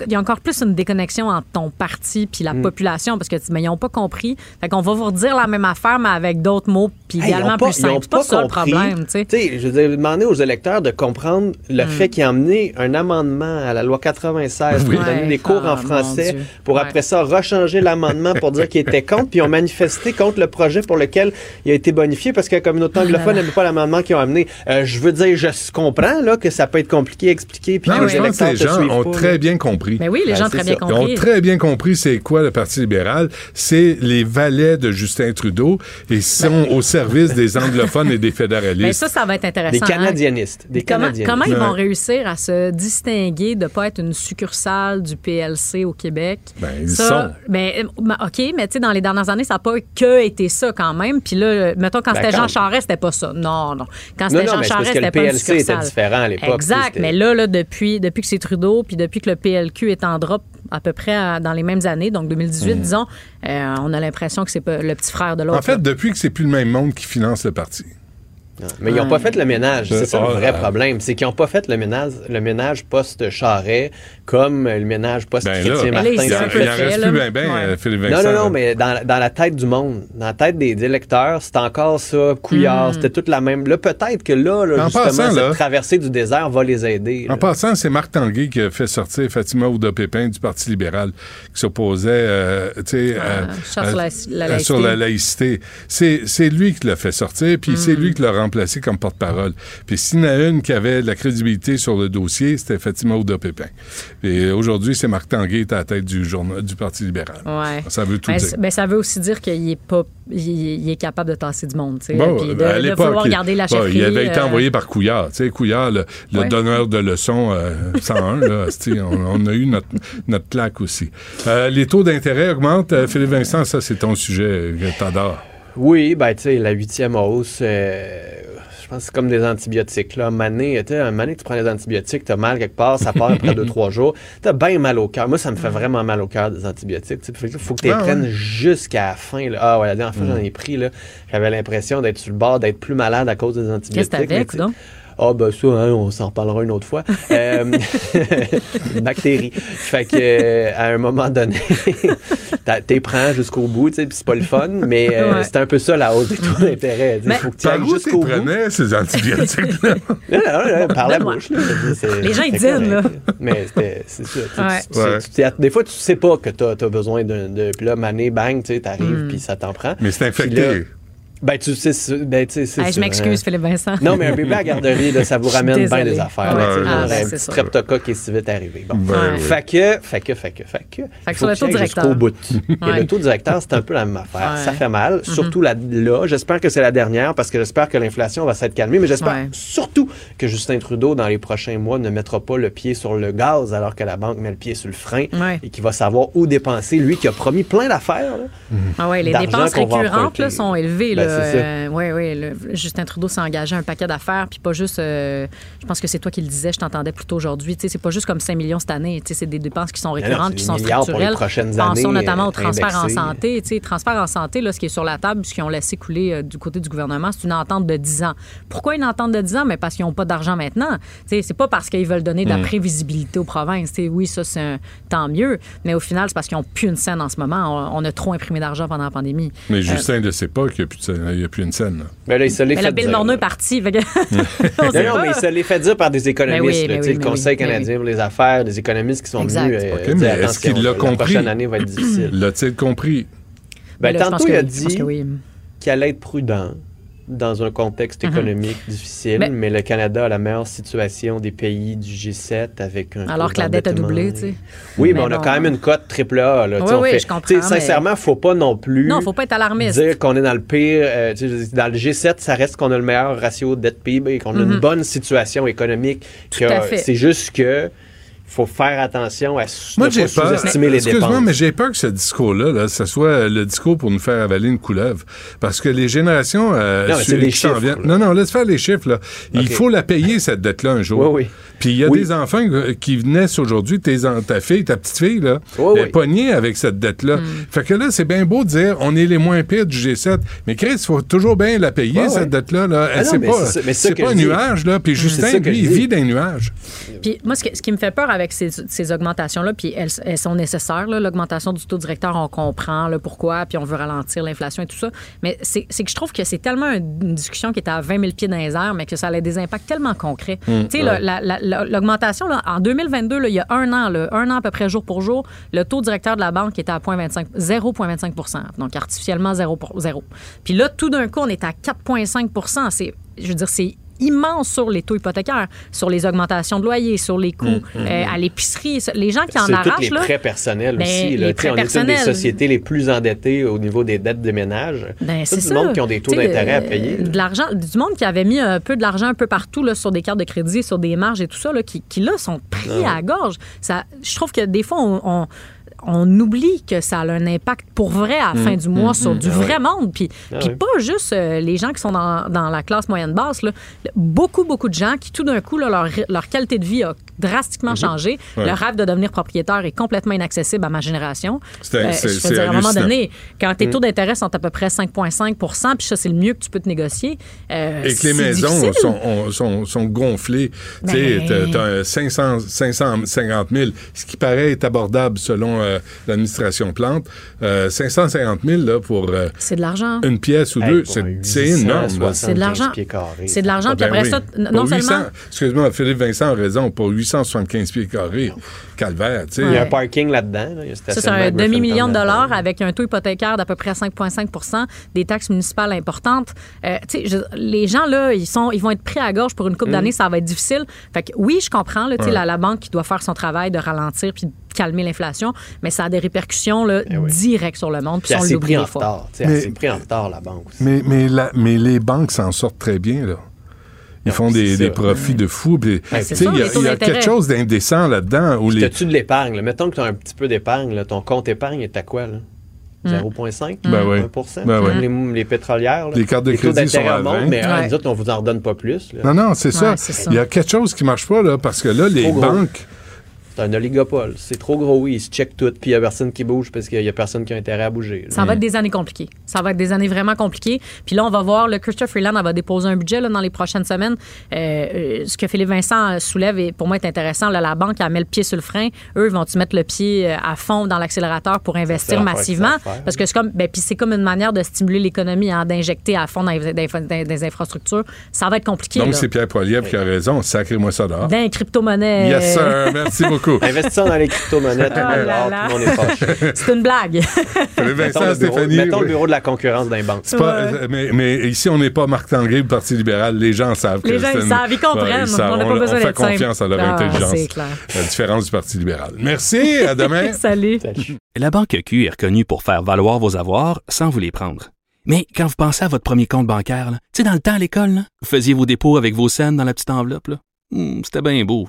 [SPEAKER 14] il y a encore plus une déconnexion entre ton parti puis la
[SPEAKER 13] Mm.
[SPEAKER 14] population parce que mais ils n'ont pas compris. Fait qu'on va vous redire la même affaire mais avec d'autres mots puis
[SPEAKER 13] Hey, pas-
[SPEAKER 14] plus simples. C'est pas, ça le problème, tu sais.
[SPEAKER 13] Tu sais, je veux dire, demander aux électeurs de comprendre le
[SPEAKER 14] Mm.
[SPEAKER 13] fait qu'ils ont un amendement à la loi 96
[SPEAKER 14] Oui.
[SPEAKER 13] pour donner
[SPEAKER 14] Ouais.
[SPEAKER 13] des cours
[SPEAKER 14] Ah,
[SPEAKER 13] en
[SPEAKER 14] mon
[SPEAKER 13] français, pour après ça rechanger l'amendement pour dire qu'ils étaient contre, puis ils ont manifesté contre le projet pour lequel il a été bonifié parce que la communauté anglophone n'aimait pas l'amendement qu'ils ont amené. Euh, je veux dire, je comprends là, que ça peut être compliqué à expliquer, puis
[SPEAKER 3] Non, mais je pense que les gens ont
[SPEAKER 13] pas,
[SPEAKER 3] très
[SPEAKER 13] là.
[SPEAKER 3] bien compris.
[SPEAKER 14] Ben oui, les gens ont très bien
[SPEAKER 3] Ils
[SPEAKER 14] compris.
[SPEAKER 3] ont très bien compris c'est quoi le Parti libéral. C'est les valets de Justin Trudeau et ils sont au service des anglophones et des fédéralistes.
[SPEAKER 14] Ben ça, ça va être intéressant.
[SPEAKER 13] Des
[SPEAKER 14] hein.
[SPEAKER 13] canadianistes. Des
[SPEAKER 14] Comment,
[SPEAKER 13] canadianistes.
[SPEAKER 14] comment ils vont
[SPEAKER 3] Ouais.
[SPEAKER 14] réussir à se distinguer de ne pas être une succursale du PLC au Québec?
[SPEAKER 3] Ben, ils
[SPEAKER 14] ça,
[SPEAKER 3] sont.
[SPEAKER 14] ben, euh, OK, mais tu sais, dans les dernières années, ça n'a pas que été ça quand même. Puis là, mettons, quand
[SPEAKER 13] Ben,
[SPEAKER 14] c'était
[SPEAKER 13] quand-
[SPEAKER 14] Jean Charest, c'était pas ça. Non, non. Quand c'était Jean Charest,
[SPEAKER 13] le
[SPEAKER 14] c'était pas une
[SPEAKER 13] PLC était différent à l'époque,
[SPEAKER 14] Exact. Mais là, là depuis, depuis que c'est Trudeau, puis depuis que le PLQ est en drop à peu près à- dans les mêmes années, donc 2018, disons, euh, on a l'impression que c'est pas le petit frère de l'autre.
[SPEAKER 3] En fait, depuis que c'est plus le même monde qui finance le parti.
[SPEAKER 13] Mais ils n'ont pas fait le ménage. C'est ça le vrai problème. C'est qu'ils n'ont pas fait le ménage, le ménage post-Charret comme le ménage
[SPEAKER 3] Ben là,
[SPEAKER 13] post-Chrétien
[SPEAKER 3] il
[SPEAKER 13] Martin.
[SPEAKER 3] en- il en reste plus bien, bien, euh, Philippe
[SPEAKER 13] Non,
[SPEAKER 3] Vincent.
[SPEAKER 13] non, non, mais dans, dans la tête du monde, dans la tête des électeurs, c'est encore ça, couillard,
[SPEAKER 3] Mm.
[SPEAKER 13] c'était toute la même. Là, peut-être que là, là,
[SPEAKER 3] En
[SPEAKER 13] justement,
[SPEAKER 3] passant,
[SPEAKER 13] cette
[SPEAKER 3] là-
[SPEAKER 13] traversée du désert va les aider.
[SPEAKER 3] En passant, c'est Marc Tanguay qui a fait sortir Fatima Ouda-Pépin du Parti libéral, qui s'opposait euh, tu sais,
[SPEAKER 14] Ah,
[SPEAKER 3] euh,
[SPEAKER 14] sur la- la
[SPEAKER 3] euh, sur la
[SPEAKER 14] laïcité.
[SPEAKER 3] C'est c'est lui qui l'a fait sortir, puis
[SPEAKER 14] Hmm.
[SPEAKER 3] c'est lui qui l'a remplacé comme porte-parole. Puis s'il y en a une qui avait de la crédibilité sur le dossier, c'était Fatima Ouda Pépin. Et aujourd'hui, c'est Marc Tanguay qui est à la tête du, journal, du Parti libéral.
[SPEAKER 14] Ouais.
[SPEAKER 3] Ça veut tout
[SPEAKER 14] Ben,
[SPEAKER 3] dire.
[SPEAKER 14] ben, ça veut aussi dire qu'il est pas il, est capable de tasser du monde,
[SPEAKER 3] Bon,
[SPEAKER 14] puis de,
[SPEAKER 3] ben, à
[SPEAKER 14] de
[SPEAKER 3] il-
[SPEAKER 14] garder la chefferie.
[SPEAKER 3] il avait été
[SPEAKER 14] euh,
[SPEAKER 3] envoyé par Couillard. Couillard, le, le
[SPEAKER 14] Ouais.
[SPEAKER 3] donneur de leçons euh, 101, là, tu sais, on, on a eu notre, notre claque aussi. Euh, les taux d'intérêt augmentent. Euh, Philippe Vincent, ça, c'est ton sujet euh, que t'adores.
[SPEAKER 13] Oui, ben tu sais, la huitième hausse, euh, je pense que c'est comme des antibiotiques. Là. Mané, un mané, tu prends des antibiotiques, t'as mal quelque part, ça part après deux, trois jours. T'as bien mal au cœur. Moi, ça me fait vraiment mal au cœur des antibiotiques. là, faut que tu les
[SPEAKER 3] Ah,
[SPEAKER 13] prennes
[SPEAKER 3] ouais.
[SPEAKER 13] jusqu'à la fin. Là. Ah ouais, la dernière fois, j'en ai pris, là, j'avais l'impression d'être sur le bord, d'être plus malade à cause des antibiotiques.
[SPEAKER 14] Qu'est-ce que t'avais,
[SPEAKER 13] Ah, ben ça, hein, on s'en reparlera une autre fois. Euh, bactéries. Fait que, euh, à un moment donné, t'es prends jusqu'au bout, tu sais, puis c'est pas le fun, mais euh,
[SPEAKER 14] Ouais.
[SPEAKER 13] c'est un peu ça la hausse des taux d'intérêt. Il faut que tu ailles jusqu'au bout.
[SPEAKER 3] prenais ces antibiotiques-là?
[SPEAKER 13] Non, non, non, par la
[SPEAKER 14] Donne-moi.
[SPEAKER 13] bouche. là.
[SPEAKER 14] Les gens, ils disent,
[SPEAKER 13] correct. Mais c'est ça. des fois, tu sais pas que t'as as besoin de, de. Puis là, mané, bang, tu sais, t'arrives,
[SPEAKER 14] Mm.
[SPEAKER 13] puis ça t'en prend.
[SPEAKER 3] Mais c'est
[SPEAKER 13] là,
[SPEAKER 3] infecté.
[SPEAKER 13] Ben, tu sais, c'est- ben, tu sais, c'est
[SPEAKER 14] Hey, je m'excuse,
[SPEAKER 13] hein.
[SPEAKER 14] Philippe Vincent.
[SPEAKER 13] Non, mais un bébé à la garderie, là, ça vous ramène bien des affaires.
[SPEAKER 14] Ouais.
[SPEAKER 3] Ah,
[SPEAKER 13] un
[SPEAKER 14] c'est
[SPEAKER 13] petit qui est si vite arrivé. Bon.
[SPEAKER 3] Ben.
[SPEAKER 13] Fait que, fait que, fait que, fait que.
[SPEAKER 14] Fait que
[SPEAKER 13] faut
[SPEAKER 14] sur le taux directeur.
[SPEAKER 13] jusqu'au bout. Et le taux directeur, c'est un peu la même affaire.
[SPEAKER 14] Ouais.
[SPEAKER 13] Ça fait mal,
[SPEAKER 14] Mhm.
[SPEAKER 13] surtout là, là. J'espère que c'est la dernière parce que j'espère que l'inflation va s'être calmée, mais j'espère
[SPEAKER 14] Ouais.
[SPEAKER 13] surtout que Justin Trudeau, dans les prochains mois, ne mettra pas le pied sur le gaz alors que la banque met le pied sur le frein
[SPEAKER 14] Ouais.
[SPEAKER 13] et qu'il va savoir où dépenser. Lui qui a promis plein d'affaires. là.
[SPEAKER 14] Ah ouais, les dépenses récurrentes sont élevées.
[SPEAKER 13] Ben,
[SPEAKER 14] là. Euh, ouais, ouais, le- Justin Trudeau s'est engagé à un paquet d'affaires, puis pas juste. euh, je pense que c'est toi qui le disais, je t'entendais plus tôt aujourd'hui. Tu sais, C'est pas juste comme 5 millions cette année. Tu sais, C'est des dépenses qui sont
[SPEAKER 13] non,
[SPEAKER 14] récurrentes,
[SPEAKER 13] c'est
[SPEAKER 14] qui sont
[SPEAKER 13] milliards pour les
[SPEAKER 14] structurelles.
[SPEAKER 13] prochaines
[SPEAKER 14] Pensons
[SPEAKER 13] années,
[SPEAKER 14] notamment
[SPEAKER 13] euh,
[SPEAKER 14] au transfert en santé. Transfert en santé, là, ce qui est sur la table, ce qu'ils ont laissé couler euh, du côté du gouvernement, c'est une entente de 10 ans. Pourquoi une entente de 10 ans? Mais parce qu'ils n'ont pas d'argent maintenant. C'est pas parce qu'ils veulent donner de la
[SPEAKER 3] Mm.
[SPEAKER 14] prévisibilité aux provinces. Oui, ça, c'est un- tant mieux. Mais au final, c'est parce qu'ils n'ont plus une scène en ce moment. On, on a trop imprimé d'argent pendant la pandémie.
[SPEAKER 3] Mais
[SPEAKER 14] Euh,
[SPEAKER 3] Justin ne sait pas qu'il n'y a, plus de scène- il y a plus une scène. là.
[SPEAKER 13] Mais là, il se l'est fait
[SPEAKER 14] le Bill
[SPEAKER 13] dire,
[SPEAKER 14] Morneau est parti. que-
[SPEAKER 13] Non, non, mais il se l'est fait dire par des économistes.
[SPEAKER 14] Ben oui,
[SPEAKER 13] là, sais,
[SPEAKER 14] oui,
[SPEAKER 13] le Conseil
[SPEAKER 14] oui,
[SPEAKER 13] canadien pour les affaires, des économistes qui sont
[SPEAKER 14] Exact.
[SPEAKER 13] venus euh,
[SPEAKER 3] OK,
[SPEAKER 13] dire
[SPEAKER 3] mais est-ce qu'il l'a
[SPEAKER 13] la
[SPEAKER 3] compris?
[SPEAKER 13] prochaine année va être difficile.
[SPEAKER 3] L'a-t-il compris?
[SPEAKER 13] Ben,
[SPEAKER 14] là,
[SPEAKER 13] tantôt, il a dit qu'il allait être prudent dans un contexte
[SPEAKER 14] Mhm.
[SPEAKER 13] économique difficile,
[SPEAKER 14] Mais-
[SPEAKER 13] mais le Canada a la meilleure situation des pays du G7 avec un
[SPEAKER 14] Alors que la dette a doublé, tu sais.
[SPEAKER 13] Oui, mais,
[SPEAKER 14] Mais
[SPEAKER 13] on a quand même une cote triple A. Là,
[SPEAKER 14] Oui,
[SPEAKER 13] on
[SPEAKER 14] oui,
[SPEAKER 13] fait-
[SPEAKER 14] je comprends, mais-
[SPEAKER 13] Sincèrement, faut pas non plus
[SPEAKER 14] Non, faut pas être alarmiste.
[SPEAKER 13] dire qu'on est dans le pire. euh, dans le G7, ça reste qu'on a le meilleur ratio dette-PIB et qu'on a
[SPEAKER 14] Mhm.
[SPEAKER 13] une bonne situation économique.
[SPEAKER 14] Tout à fait.
[SPEAKER 13] C'est juste que faut faire attention à
[SPEAKER 3] Moi,
[SPEAKER 13] ne pas
[SPEAKER 3] peur.
[SPEAKER 13] sous-estimer les
[SPEAKER 3] Excuse-moi,
[SPEAKER 13] dépenses.
[SPEAKER 3] mais j'ai peur que ce discours-là, là, ce soit le discours pour nous faire avaler une couleuvre. Parce que les générations euh,
[SPEAKER 13] Non, c'est
[SPEAKER 3] s'en
[SPEAKER 13] chiffres, là.
[SPEAKER 3] Non, non, laisse faire les chiffres. Là. Il faut la payer, cette dette-là, un jour.
[SPEAKER 13] Oui, oui.
[SPEAKER 3] Puis il y a
[SPEAKER 13] Oui.
[SPEAKER 3] des enfants euh, qui naissent aujourd'hui, ta fille, ta petite fille, là,
[SPEAKER 13] Oui,
[SPEAKER 3] est
[SPEAKER 13] oui.
[SPEAKER 3] pognée avec cette dette-là.
[SPEAKER 14] Hmm.
[SPEAKER 3] Fait que là, c'est bien beau de dire on est les moins pires du G7. Mais Chris, il faut toujours bien la payer,
[SPEAKER 13] Ouais,
[SPEAKER 3] cette dette-là. Là.
[SPEAKER 13] Ah
[SPEAKER 3] c'est pas,
[SPEAKER 13] c'est ça- mais c'est ça
[SPEAKER 3] c'est
[SPEAKER 13] que
[SPEAKER 3] pas un
[SPEAKER 13] dis.
[SPEAKER 3] nuage. Là. Puis
[SPEAKER 13] C'est
[SPEAKER 3] Justin, lui, il vit d'un nuage.
[SPEAKER 14] Puis moi, ce, que- ce qui me fait peur avec ces, ces augmentations-là, puis elles, elles sont nécessaires, là, l'augmentation du taux directeur, on comprend le pourquoi, puis on veut ralentir l'inflation et tout ça. Mais c'est que je trouve que c'est tellement une discussion qui est à 20 000 pieds dans les airs, mais que ça a des impacts tellement concrets.
[SPEAKER 3] Hum,
[SPEAKER 14] tu sais, là, la- la- la- l'augmentation, là, en 2022, là, il y a un an, là, un an à peu près jour pour jour, le taux directeur de la banque était à 0,25 0,25 donc artificiellement 0, pour- 0. Puis là, tout d'un coup, on est à 4,5 C'est, je veux dire, c'est immense sur les taux hypothécaires, sur les augmentations de loyers, sur les coûts
[SPEAKER 13] Hum, hum,
[SPEAKER 14] euh, à l'épicerie. Les gens qui en arrachent,
[SPEAKER 13] les
[SPEAKER 14] là,
[SPEAKER 13] prêts personnels
[SPEAKER 14] Ben,
[SPEAKER 13] aussi. Là.
[SPEAKER 14] les prêts
[SPEAKER 13] on est une des sociétés les plus endettées au niveau des dettes de ménage.
[SPEAKER 14] Ben,
[SPEAKER 13] Tout
[SPEAKER 14] c'est
[SPEAKER 13] le
[SPEAKER 14] ça.
[SPEAKER 13] monde qui ont des taux d'intérêt à
[SPEAKER 14] euh,
[SPEAKER 13] payer. là.
[SPEAKER 14] De l'argent, du monde qui avait mis un peu de l'argent un peu partout là, sur des cartes de crédit, sur des marges et tout ça, là, qui, qui là sont pris
[SPEAKER 13] Ah
[SPEAKER 14] à la gorge. Ça, je trouve que des fois, on, on- on oublie que ça a un impact pour vrai à la fin
[SPEAKER 13] Mm,
[SPEAKER 14] du mois
[SPEAKER 13] mm,
[SPEAKER 14] sur
[SPEAKER 13] mm.
[SPEAKER 14] du
[SPEAKER 13] Ah
[SPEAKER 14] vrai
[SPEAKER 13] ouais.
[SPEAKER 14] monde. Puis,
[SPEAKER 13] Ah
[SPEAKER 14] puis pas juste euh, les gens qui sont dans, dans la classe moyenne basse. Là. Beaucoup, beaucoup de gens qui, tout d'un coup, là, leur, leur qualité de vie a drastiquement
[SPEAKER 13] Mhm.
[SPEAKER 14] changé.
[SPEAKER 3] Ouais.
[SPEAKER 14] Le rêve de devenir propriétaire est complètement inaccessible à ma génération.
[SPEAKER 3] C'est- c'est-
[SPEAKER 14] je veux
[SPEAKER 3] c'est
[SPEAKER 14] dire, à un moment donné, quand tes
[SPEAKER 13] Mm.
[SPEAKER 14] taux d'intérêt sont à peu près 5,5% puis ça, c'est le mieux que tu peux te négocier. euh,
[SPEAKER 3] Et que les maisons sont, on- sont, sont gonflées. Tu
[SPEAKER 14] Ben-
[SPEAKER 3] 500, 550 000, ce qui paraît être abordable selon euh, l'administration Plante. Euh, 550 000 là, pour euh,
[SPEAKER 14] C'est de l'argent.
[SPEAKER 3] une pièce ou
[SPEAKER 13] Hey,
[SPEAKER 3] deux, c'est énorme. là.
[SPEAKER 13] 875
[SPEAKER 14] C'est de l'argent. C'est de l'argent.
[SPEAKER 3] Ah,
[SPEAKER 14] Puis
[SPEAKER 3] ben
[SPEAKER 14] après
[SPEAKER 3] oui.
[SPEAKER 14] ça,
[SPEAKER 3] Pour
[SPEAKER 14] non
[SPEAKER 3] 800
[SPEAKER 14] seulement.
[SPEAKER 3] Excuse-moi, Philippe Vincent a raison. Pour 875 pieds carrés. Calvaire, tu sais.
[SPEAKER 13] Il y a un parking là-dedans. là.
[SPEAKER 14] Ça, c'est un demi-million de dollars avec un taux hypothécaire d'à peu près 5,5% des taxes municipales importantes. Euh, tu sais, je- les gens, là, ils, sont, ils vont être pris à gorge pour une couple
[SPEAKER 13] Mm.
[SPEAKER 14] d'années, ça va être difficile. Fait que oui, je comprends, là, tu sais,
[SPEAKER 13] Ouais.
[SPEAKER 14] la, la banque qui doit faire son travail de ralentir puis de calmer l'inflation, mais ça a des répercussions là,
[SPEAKER 13] Eh
[SPEAKER 14] directes sur le monde. Puis on
[SPEAKER 13] elle s'est
[SPEAKER 14] l'oublie
[SPEAKER 13] pris en
[SPEAKER 14] des fois.
[SPEAKER 13] s'est pris en retard, la banque. aussi.
[SPEAKER 3] Mais, mais, la- mais les banques s'en sortent très bien, là. Ils font des, profits de fou. il y y a quelque chose d'indécent là-dedans. Où les...
[SPEAKER 13] T'as-tu de l'épargne? Mettons que tu as un petit peu d'épargne. Ton compte épargne est à quoi? Là?
[SPEAKER 14] Mm.
[SPEAKER 13] 0,5?
[SPEAKER 3] Ben oui.
[SPEAKER 13] 1%?
[SPEAKER 3] Ben oui.
[SPEAKER 13] les, les pétrolières. là?
[SPEAKER 3] Les cartes de crédit sont à
[SPEAKER 13] montent,
[SPEAKER 3] 20.
[SPEAKER 13] mais ah,
[SPEAKER 3] Ouais.
[SPEAKER 13] nous autres, on vous en redonne pas plus. là.
[SPEAKER 3] Non, non, c'est ça.
[SPEAKER 13] Ouais, c'est ça.
[SPEAKER 3] Il y a quelque chose qui marche pas, là, parce que là, les
[SPEAKER 13] Trop gros. C'est un oligopole. C'est trop gros, oui. Ils se checkent tout, puis il n'y a personne qui bouge parce qu'il n'y a personne qui a intérêt à bouger.
[SPEAKER 14] Ça va être des années compliquées. Ça va être des années vraiment compliquées. Puis là, on va voir, le Christopher Freeland elle va déposer un budget là, dans les prochaines semaines. Euh, euh, ce que Philippe Vincent euh, soulève, et pour moi, est intéressant. Là, la banque, elle met le pied sur le frein. Eux, vont-tu mettre le pied à fond dans l'accélérateur pour investir massivement? Parce que c'est comme, ben, puis c'est comme une manière de stimuler l'économie, hein, d'injecter à fond dans les, dans- dans- dans les infrastructures. Ça va être compliqué.
[SPEAKER 3] Donc, c'est Pierre Poilievre qui a raison. Sacrez-moi ça dehors.
[SPEAKER 14] Crypto-monnaies.
[SPEAKER 3] Yes, sir. Merci beaucoup.
[SPEAKER 13] Investissons dans les crypto-monnaies, tout le monde
[SPEAKER 14] Oh
[SPEAKER 13] tout le monde est fâché.
[SPEAKER 14] C'est une blague.
[SPEAKER 13] Mettons le bureau,
[SPEAKER 3] Stéphanie.
[SPEAKER 13] mettons le
[SPEAKER 3] oui.
[SPEAKER 13] bureau de la concurrence d'un banque.
[SPEAKER 3] C'est pas- euh, mais, mais ici, on n'est pas Marc Tanguay, le Parti libéral. Les gens savent que
[SPEAKER 14] Les gens,
[SPEAKER 3] c'est
[SPEAKER 14] ils savent, ils comprennent.
[SPEAKER 3] savent.
[SPEAKER 14] On n'a pas besoin
[SPEAKER 3] fait
[SPEAKER 14] simple.
[SPEAKER 3] confiance à leur
[SPEAKER 14] Ah,
[SPEAKER 3] intelligence.
[SPEAKER 14] c'est clair.
[SPEAKER 3] La différence du Parti libéral. Merci. À demain.
[SPEAKER 14] Salut.
[SPEAKER 6] La Banque Q est reconnue pour faire valoir vos avoirs sans vous les prendre. Mais quand vous pensez à votre premier compte bancaire, tu sais, dans le temps à l'école, là, vous faisiez vos dépôts avec vos scènes dans la petite enveloppe. là. Hmm, C'était bien beau.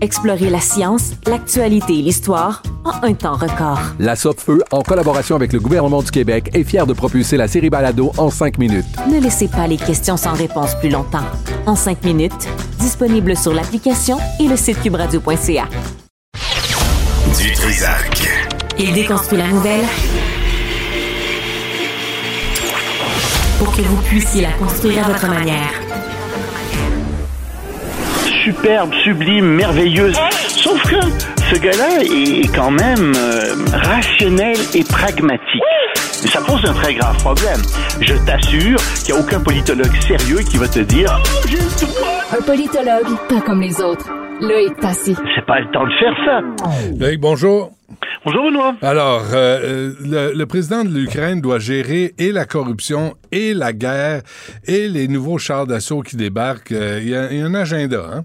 [SPEAKER 1] Explorez la science, l'actualité et l'histoire en un temps record.
[SPEAKER 7] La Feu, en collaboration avec le gouvernement du Québec, est fière de propulser la série Balado en cinq minutes.
[SPEAKER 1] Ne laissez pas les questions sans réponse plus longtemps. En cinq minutes, disponible sur l'application et le site cubradio.ca.
[SPEAKER 2] Du Trisac.
[SPEAKER 9] Il déconstruit la nouvelle pour que vous puissiez la construire à votre manière.
[SPEAKER 15] Superbe, sublime, merveilleuse. Sauf que ce gars-là est quand même euh, rationnel et pragmatique. Et ça pose un très grave problème. Je t'assure qu'il n'y a aucun politologue sérieux qui va te dire Oh.
[SPEAKER 16] Un politologue, pas comme les autres. Loïc Tassi.
[SPEAKER 15] C'est pas le temps de faire ça.
[SPEAKER 3] Loïc, bonjour.
[SPEAKER 15] Bonjour, Benoît.
[SPEAKER 3] Alors, euh, euh, le, le président de l'Ukraine doit gérer et la corruption et la guerre et les nouveaux chars d'assaut qui débarquent. Euh, Il y, y a un agenda, hein?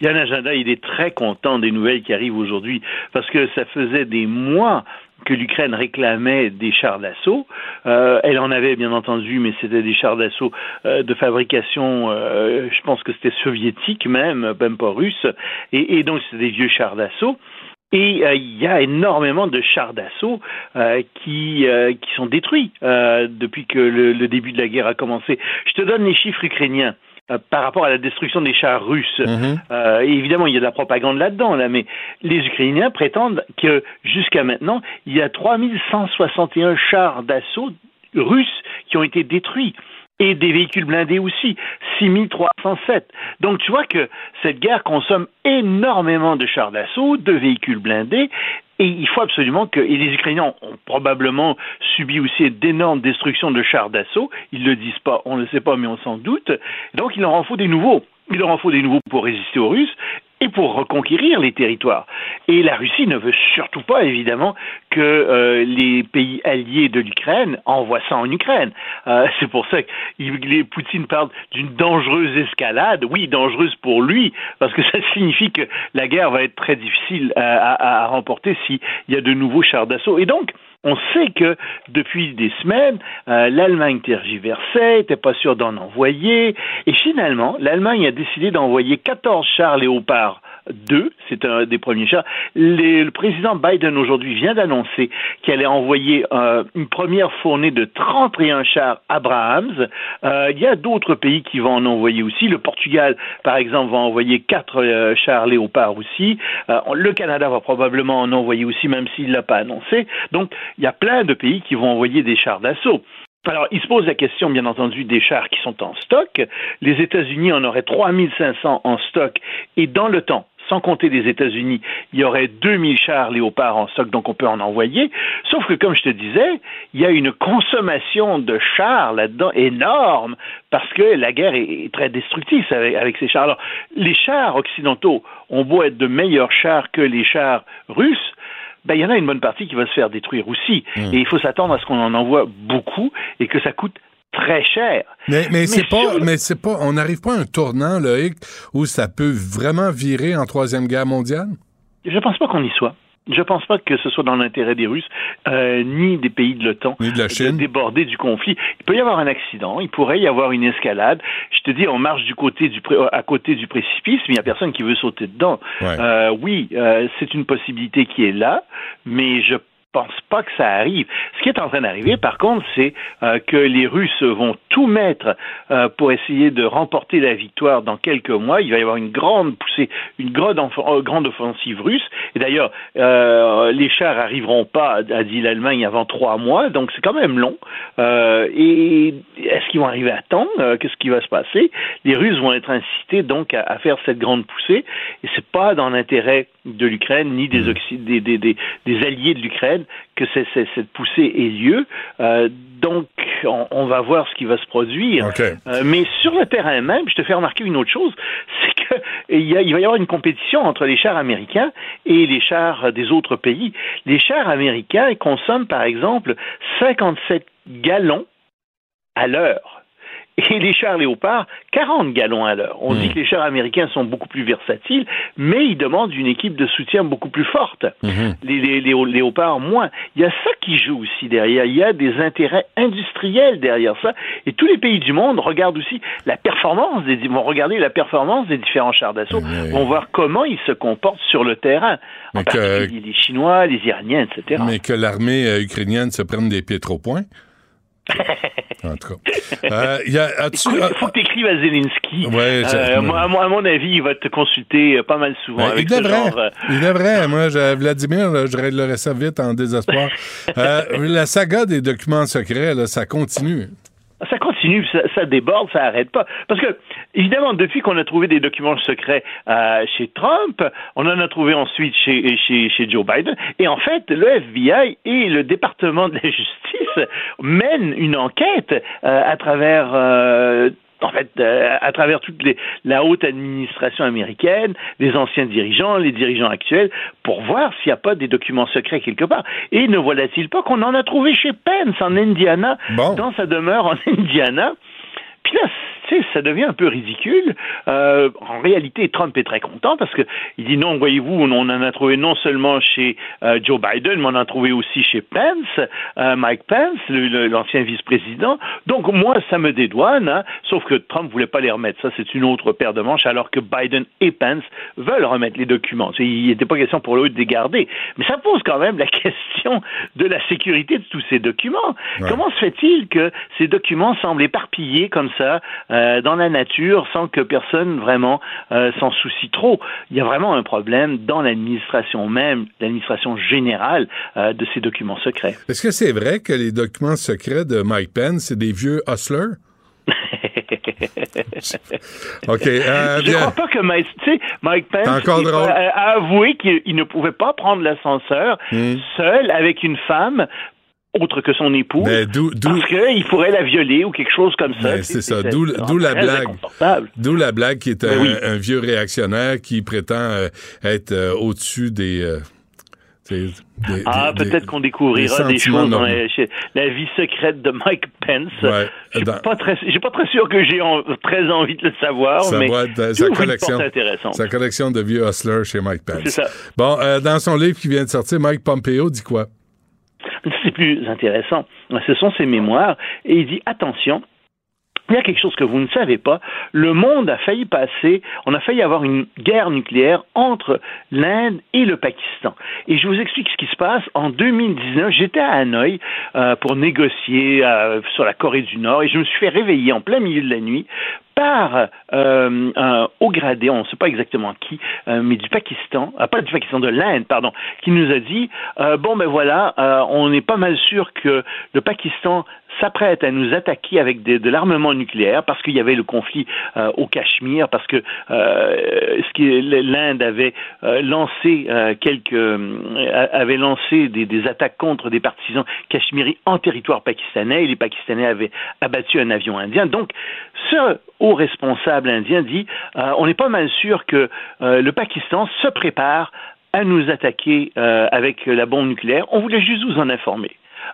[SPEAKER 15] Il y a un agenda, il est très content des nouvelles qui arrivent aujourd'hui parce que ça faisait des mois que l'Ukraine réclamait des chars d'assaut. Euh, elle en avait bien entendu, mais c'était des chars d'assaut euh, de fabrication, euh, je pense que c'était soviétique même, même pas russe, et, donc c'était des vieux chars d'assaut. Et il y a énormément de chars d'assaut qui, qui sont détruits depuis que le début de la guerre a commencé. Je te donne les chiffres ukrainiens euh, par rapport à la destruction des chars russes. Euh, et évidemment, il y a de la propagande là-dedans, là, mais les Ukrainiens prétendent que jusqu'à maintenant, il y a 3161 chars d'assaut russes qui ont été détruits. Et des véhicules blindés aussi, 6307. Donc tu vois que cette guerre consomme énormément de chars d'assaut, de véhicules blindés, et il faut absolument que, et les Ukrainiens ont probablement subi aussi d'énormes destructions de chars d'assaut, ils le disent pas, on ne le sait pas, mais on s'en doute, donc il leur en faut des nouveaux. Il leur en faut des nouveaux pour résister aux Russes, et pour reconquérir les territoires. Et la Russie ne veut surtout pas, évidemment, que euh, les pays alliés de l'Ukraine envoient ça en Ukraine. Euh, c'est pour ça que les Poutine parle d'une dangereuse escalade. Oui, dangereuse pour lui, parce que ça signifie que la guerre va être très difficile à, à, à remporter s'il y a de nouveaux chars d'assaut. Et donc, on sait que depuis des semaines, euh, l'Allemagne tergiversait, n'était pas sûre d'en envoyer, et finalement, l'Allemagne a décidé d'envoyer 14 chars Léopard 2, c'est un des premiers chars. Le président Biden aujourd'hui vient d'annoncer qu'il allait envoyer euh, une première fournée de 31 chars Abrahams. Euh, il y a d'autres pays qui vont en envoyer aussi. Le Portugal, par exemple, va envoyer quatre euh, chars Léopard aussi. Le Canada va probablement en envoyer aussi, même s'il ne l'a pas annoncé. Donc, il y a plein de pays qui vont envoyer des chars d'assaut. Alors, il se pose la question, bien entendu, des chars qui sont en stock. Les États-Unis en auraient 3500 en stock et dans le temps, sans compter les États-Unis, il y aurait 2000 chars Léopard en stock, donc on peut en envoyer. Sauf que, comme je te disais, il y a une consommation de chars là-dedans énorme parce que la guerre est, très destructrice avec, avec ces chars. Alors, les chars occidentaux ont beau être de meilleurs chars que les chars russes, ben, il y en a une bonne partie qui va se faire détruire aussi. Et il faut s'attendre à ce qu'on en envoie beaucoup et que ça coûte très cher.
[SPEAKER 3] Mais, mais, c'est pas,
[SPEAKER 15] le-
[SPEAKER 3] mais c'est pas, on n'arrive pas à un tournant, Loïc, où ça peut vraiment virer en Troisième Guerre mondiale?
[SPEAKER 15] Je pense pas qu'on y soit. Je pense pas que ce soit dans l'intérêt des Russes, euh, ni des pays de l'OTAN,
[SPEAKER 3] Ni de la Chine.
[SPEAKER 15] déborder du conflit. Il peut y avoir un accident, il pourrait y avoir une escalade. Je te dis, on marche du côté du pré- à côté du précipice, mais il y a personne qui veut sauter dedans.
[SPEAKER 3] Ouais.
[SPEAKER 15] Euh, oui, euh, c'est une possibilité qui est là, mais je pense pas que ça arrive. Ce qui est en train d'arriver, par contre, c'est euh, que les Russes vont tout mettre euh, pour essayer de remporter la victoire dans quelques mois. Il va y avoir une grande poussée, une grande, euh, grande offensive russe. Et d'ailleurs, euh, les chars arriveront pas, a dit l'Allemagne, avant trois mois, donc c'est quand même long. Et est-ce qu'ils vont arriver à temps? Qu'est-ce qui va se passer? Les Russes vont être incités donc à, à faire cette grande poussée, et c'est pas dans l'intérêt de l'Ukraine ni des, Occi- des, des, des, des alliés de l'Ukraine que c'est- cette poussée ait lieu. Euh, donc, on, on va voir ce qui va se produire. Euh, mais sur le terrain même, je te fais remarquer une autre chose, c'est que il, y a- il va y avoir une compétition entre les chars américains et les chars des autres pays. Les chars américains consomment, par exemple, 57 gallons à l'heure. Et les chars Léopard, 40 gallons à l'heure. On dit que les chars américains sont beaucoup plus versatiles, mais ils demandent une équipe de soutien beaucoup plus forte. Les, les, les Léopards, moins. Il y a ça qui joue aussi derrière. Il y a des intérêts industriels derrière ça. Et tous les pays du monde regardent aussi la performance, des, vont regarder la performance des différents chars d'assaut, vont voir comment ils se comportent sur le terrain. En
[SPEAKER 3] Mais
[SPEAKER 15] les Chinois, les Iraniens, etc.
[SPEAKER 3] Mais que l'armée euh, ukrainienne se prenne des pieds trop point. En tout cas. Euh,
[SPEAKER 15] Écoute, il faut que tu écrives à Zelensky.
[SPEAKER 3] Ouais,
[SPEAKER 15] Euh, moi, à mon- avis, il va te consulter euh, pas mal souvent.
[SPEAKER 3] Ben, il
[SPEAKER 15] avec
[SPEAKER 3] devrait.
[SPEAKER 15] genre, euh,
[SPEAKER 3] Il devrait. Moi, je- Vladimir, là, je réglerais ça vite en désespoir. Euh, la saga des documents secrets, là, ça continue.
[SPEAKER 15] Ça continue, ça, ça déborde, ça arrête pas. Parce que, évidemment, depuis qu'on a trouvé des documents secrets euh, chez Trump, on en a trouvé ensuite chez, chez, chez Joe Biden. Et en fait, le FBI et le département de la justice mènent une enquête euh, à travers. euh, en fait, euh, à travers toute les, la haute administration américaine, les anciens dirigeants, les dirigeants actuels, pour voir s'il n'y a pas des documents secrets quelque part. Et ne voilà-t-il pas qu'on en a trouvé chez Pence en Indiana, dans sa demeure en Indiana? Puis là, tu sais, ça devient un peu ridicule. Euh, en réalité, Trump est très content parce que il dit non, voyez-vous, on en a trouvé non seulement chez euh, Joe Biden, mais on en a trouvé aussi chez Pence, euh, Mike Pence, l'ancien vice-président. Donc moi, ça me dédouane. hein. sauf que Trump voulait pas les remettre. Ça, c'est une autre paire de manches, alors que Biden et Pence veulent remettre les documents. Il n'était pas question pour eux de les garder. Mais ça pose quand même la question de la sécurité de tous ces documents. Comment se fait-il que ces documents semblent éparpillés comme ça euh, dans la nature sans que personne vraiment euh, s'en soucie trop Il y a vraiment un problème dans l'administration même, l'administration générale euh, de ces documents secrets.
[SPEAKER 3] Est-ce que c'est vrai que les documents secrets de Mike Pence, c'est des vieux hustlers? OK. euh,
[SPEAKER 15] Je
[SPEAKER 3] bien.
[SPEAKER 15] crois pas que Mike, Mike Pence a, a avoué qu'il il ne pouvait pas prendre l'ascenseur
[SPEAKER 3] Hmm.
[SPEAKER 15] seul avec une femme autre que son
[SPEAKER 3] d'où-
[SPEAKER 15] parce qu'il pourrait la violer ou quelque chose comme ça.
[SPEAKER 3] C'est ça. D'où la blague. D'où la blague qui est un,
[SPEAKER 15] Ben oui.
[SPEAKER 3] un vieux réactionnaire qui prétend euh, être euh, au-dessus des. euh, des- des-
[SPEAKER 15] Ah, peut-être qu'on découvrira
[SPEAKER 3] des
[SPEAKER 15] choses dans la, vie secrète de Mike Pence.
[SPEAKER 3] Ouais,
[SPEAKER 15] Je suis
[SPEAKER 3] dans-
[SPEAKER 15] pas très, j'ai pas très sûr que j'ai en- très envie de le savoir,
[SPEAKER 3] Ça
[SPEAKER 15] mais
[SPEAKER 3] être, sa collection, sa collection de vieux hustlers chez Mike Pence.
[SPEAKER 15] C'est ça.
[SPEAKER 3] Bon, dans son livre qui vient de sortir, Mike Pompeo dit quoi?
[SPEAKER 15] C'est plus intéressant. Ce sont ses mémoires. Et il dit, attention, il y a quelque chose que vous ne savez pas. Le monde a failli passer, on a failli avoir une guerre nucléaire entre l'Inde et le Pakistan. Et je vous explique ce qui se passe. En 2019, j'étais à Hanoï euh, pour négocier euh, sur la Corée du Nord et je me suis fait réveiller en plein milieu de la nuit par euh, un haut gradé, on ne sait pas exactement qui, euh, mais du Pakistan, euh, pas du Pakistan, de l'Inde, pardon, qui nous a dit bon ben voilà, on est pas mal sûr que le Pakistan s'apprête à nous attaquer avec de l'armement nucléaire parce qu'il y avait le conflit euh, au Cachemire, parce que euh, l'Inde avait euh, lancé quelques avait lancé des, des attaques contre des partisans cachemiris en territoire pakistanais et les Pakistanais avaient abattu un avion indien. Donc ce haut responsable indien dit on est pas mal sûr que le Pakistan se prépare à nous attaquer avec la bombe nucléaire. On voulait juste vous en informer.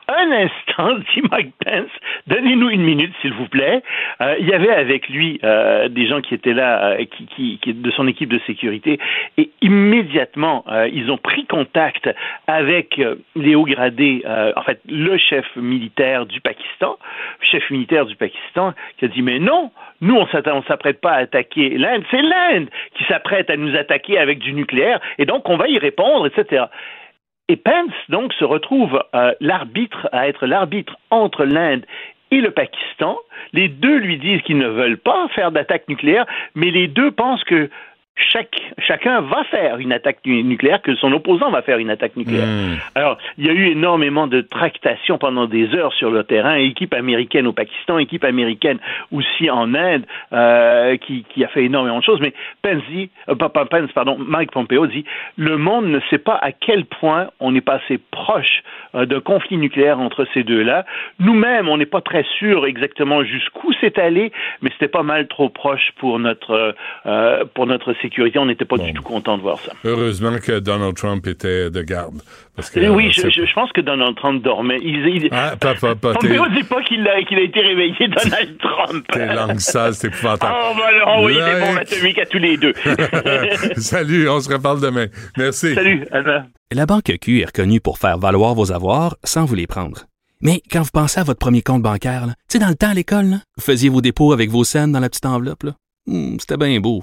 [SPEAKER 15] Un instant, dit Mike Pence, donnez-nous une minute, s'il vous plaît. Euh, il y avait avec lui euh, des gens qui étaient là, euh, qui, de son équipe de sécurité, et immédiatement, ils ont pris contact avec les hauts gradés, en fait, le chef militaire du Pakistan, chef militaire du Pakistan, qui a dit mais non, nous on on s'apprête pas à attaquer l'Inde, c'est l'Inde qui s'apprête à nous attaquer avec du nucléaire, et donc on va y répondre, etc. Et Pence, donc, se retrouve euh, l'arbitre, à être l'arbitre entre l'Inde et le Pakistan. Les deux lui disent qu'ils ne veulent pas faire d'attaque nucléaire, mais les deux pensent que chaque, chacun va faire une attaque nu- nucléaire, que son opposant va faire une attaque nucléaire. Alors, il y a eu énormément de tractations pendant des heures sur le terrain, équipe américaine au Pakistan, équipe américaine aussi en Inde, euh, qui, qui a fait énormément de choses. Mais Pence dit, euh, Pence, pardon, Mike Pompeo dit, le monde ne sait pas à quel point on est passé proche euh, d'un conflit nucléaire entre ces deux-là. Nous-mêmes, on n'est pas très sûr exactement jusqu'où c'est allé, mais c'était pas mal trop proche pour notre euh, pour notre sécurité. On n'était pas du tout content de voir ça.
[SPEAKER 3] Heureusement que Donald Trump était de garde. Parce que,
[SPEAKER 15] Et oui,
[SPEAKER 3] euh,
[SPEAKER 15] je,
[SPEAKER 3] c'est-
[SPEAKER 15] je, je pense que Donald Trump dormait. Il, il,
[SPEAKER 3] Ah, pas, pas, pas, t'es-
[SPEAKER 15] Pompeo dit pas qu'il a, a été réveillé, Donald Trump.
[SPEAKER 3] Tes langues sales, c'est épouvantable.
[SPEAKER 15] Oh, ben alors, envoyer des bombes atomiques à tous les deux.
[SPEAKER 3] Salut, on se reparle demain. Merci.
[SPEAKER 15] Salut, Anna.
[SPEAKER 6] La Banque Q est reconnue pour faire valoir vos avoirs sans vous les prendre. Mais quand vous pensez à votre premier compte bancaire, tu sais, dans le temps à l'école, vous faisiez vos dépôts avec vos scènes dans la petite enveloppe. Hmm, C'était bien beau.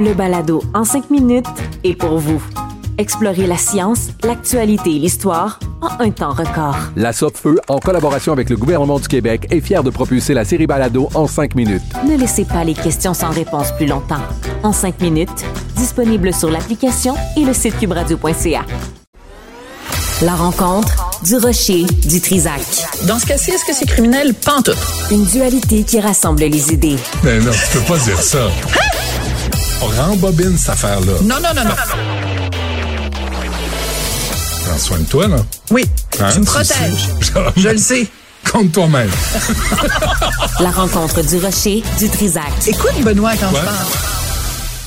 [SPEAKER 1] Le balado en cinq minutes est pour vous. Explorez la science, l'actualité et l'histoire en un temps record.
[SPEAKER 7] La Feu, en collaboration avec le gouvernement du Québec, est fière de propulser la série Balado en cinq minutes.
[SPEAKER 1] Ne laissez pas les questions sans réponse plus longtemps. En cinq minutes, disponible sur l'application et le site cubradio.ca. La rencontre du rocher du Trisac.
[SPEAKER 17] Dans ce cas-ci, est-ce que c'est criminel? Pantoute.
[SPEAKER 1] Une dualité qui rassemble les idées.
[SPEAKER 3] Mais non, tu peux pas dire ça. On rembobine cette affaire-là.
[SPEAKER 17] Non, non, non, non.
[SPEAKER 3] Prends soin de toi, là.
[SPEAKER 17] Oui,
[SPEAKER 3] Hein,
[SPEAKER 17] tu me protèges. Je le sais.
[SPEAKER 3] Compte toi-même.
[SPEAKER 1] La rencontre du rocher du Trisac.
[SPEAKER 17] Écoute, Benoît, quand
[SPEAKER 3] Ouais.
[SPEAKER 17] je parle.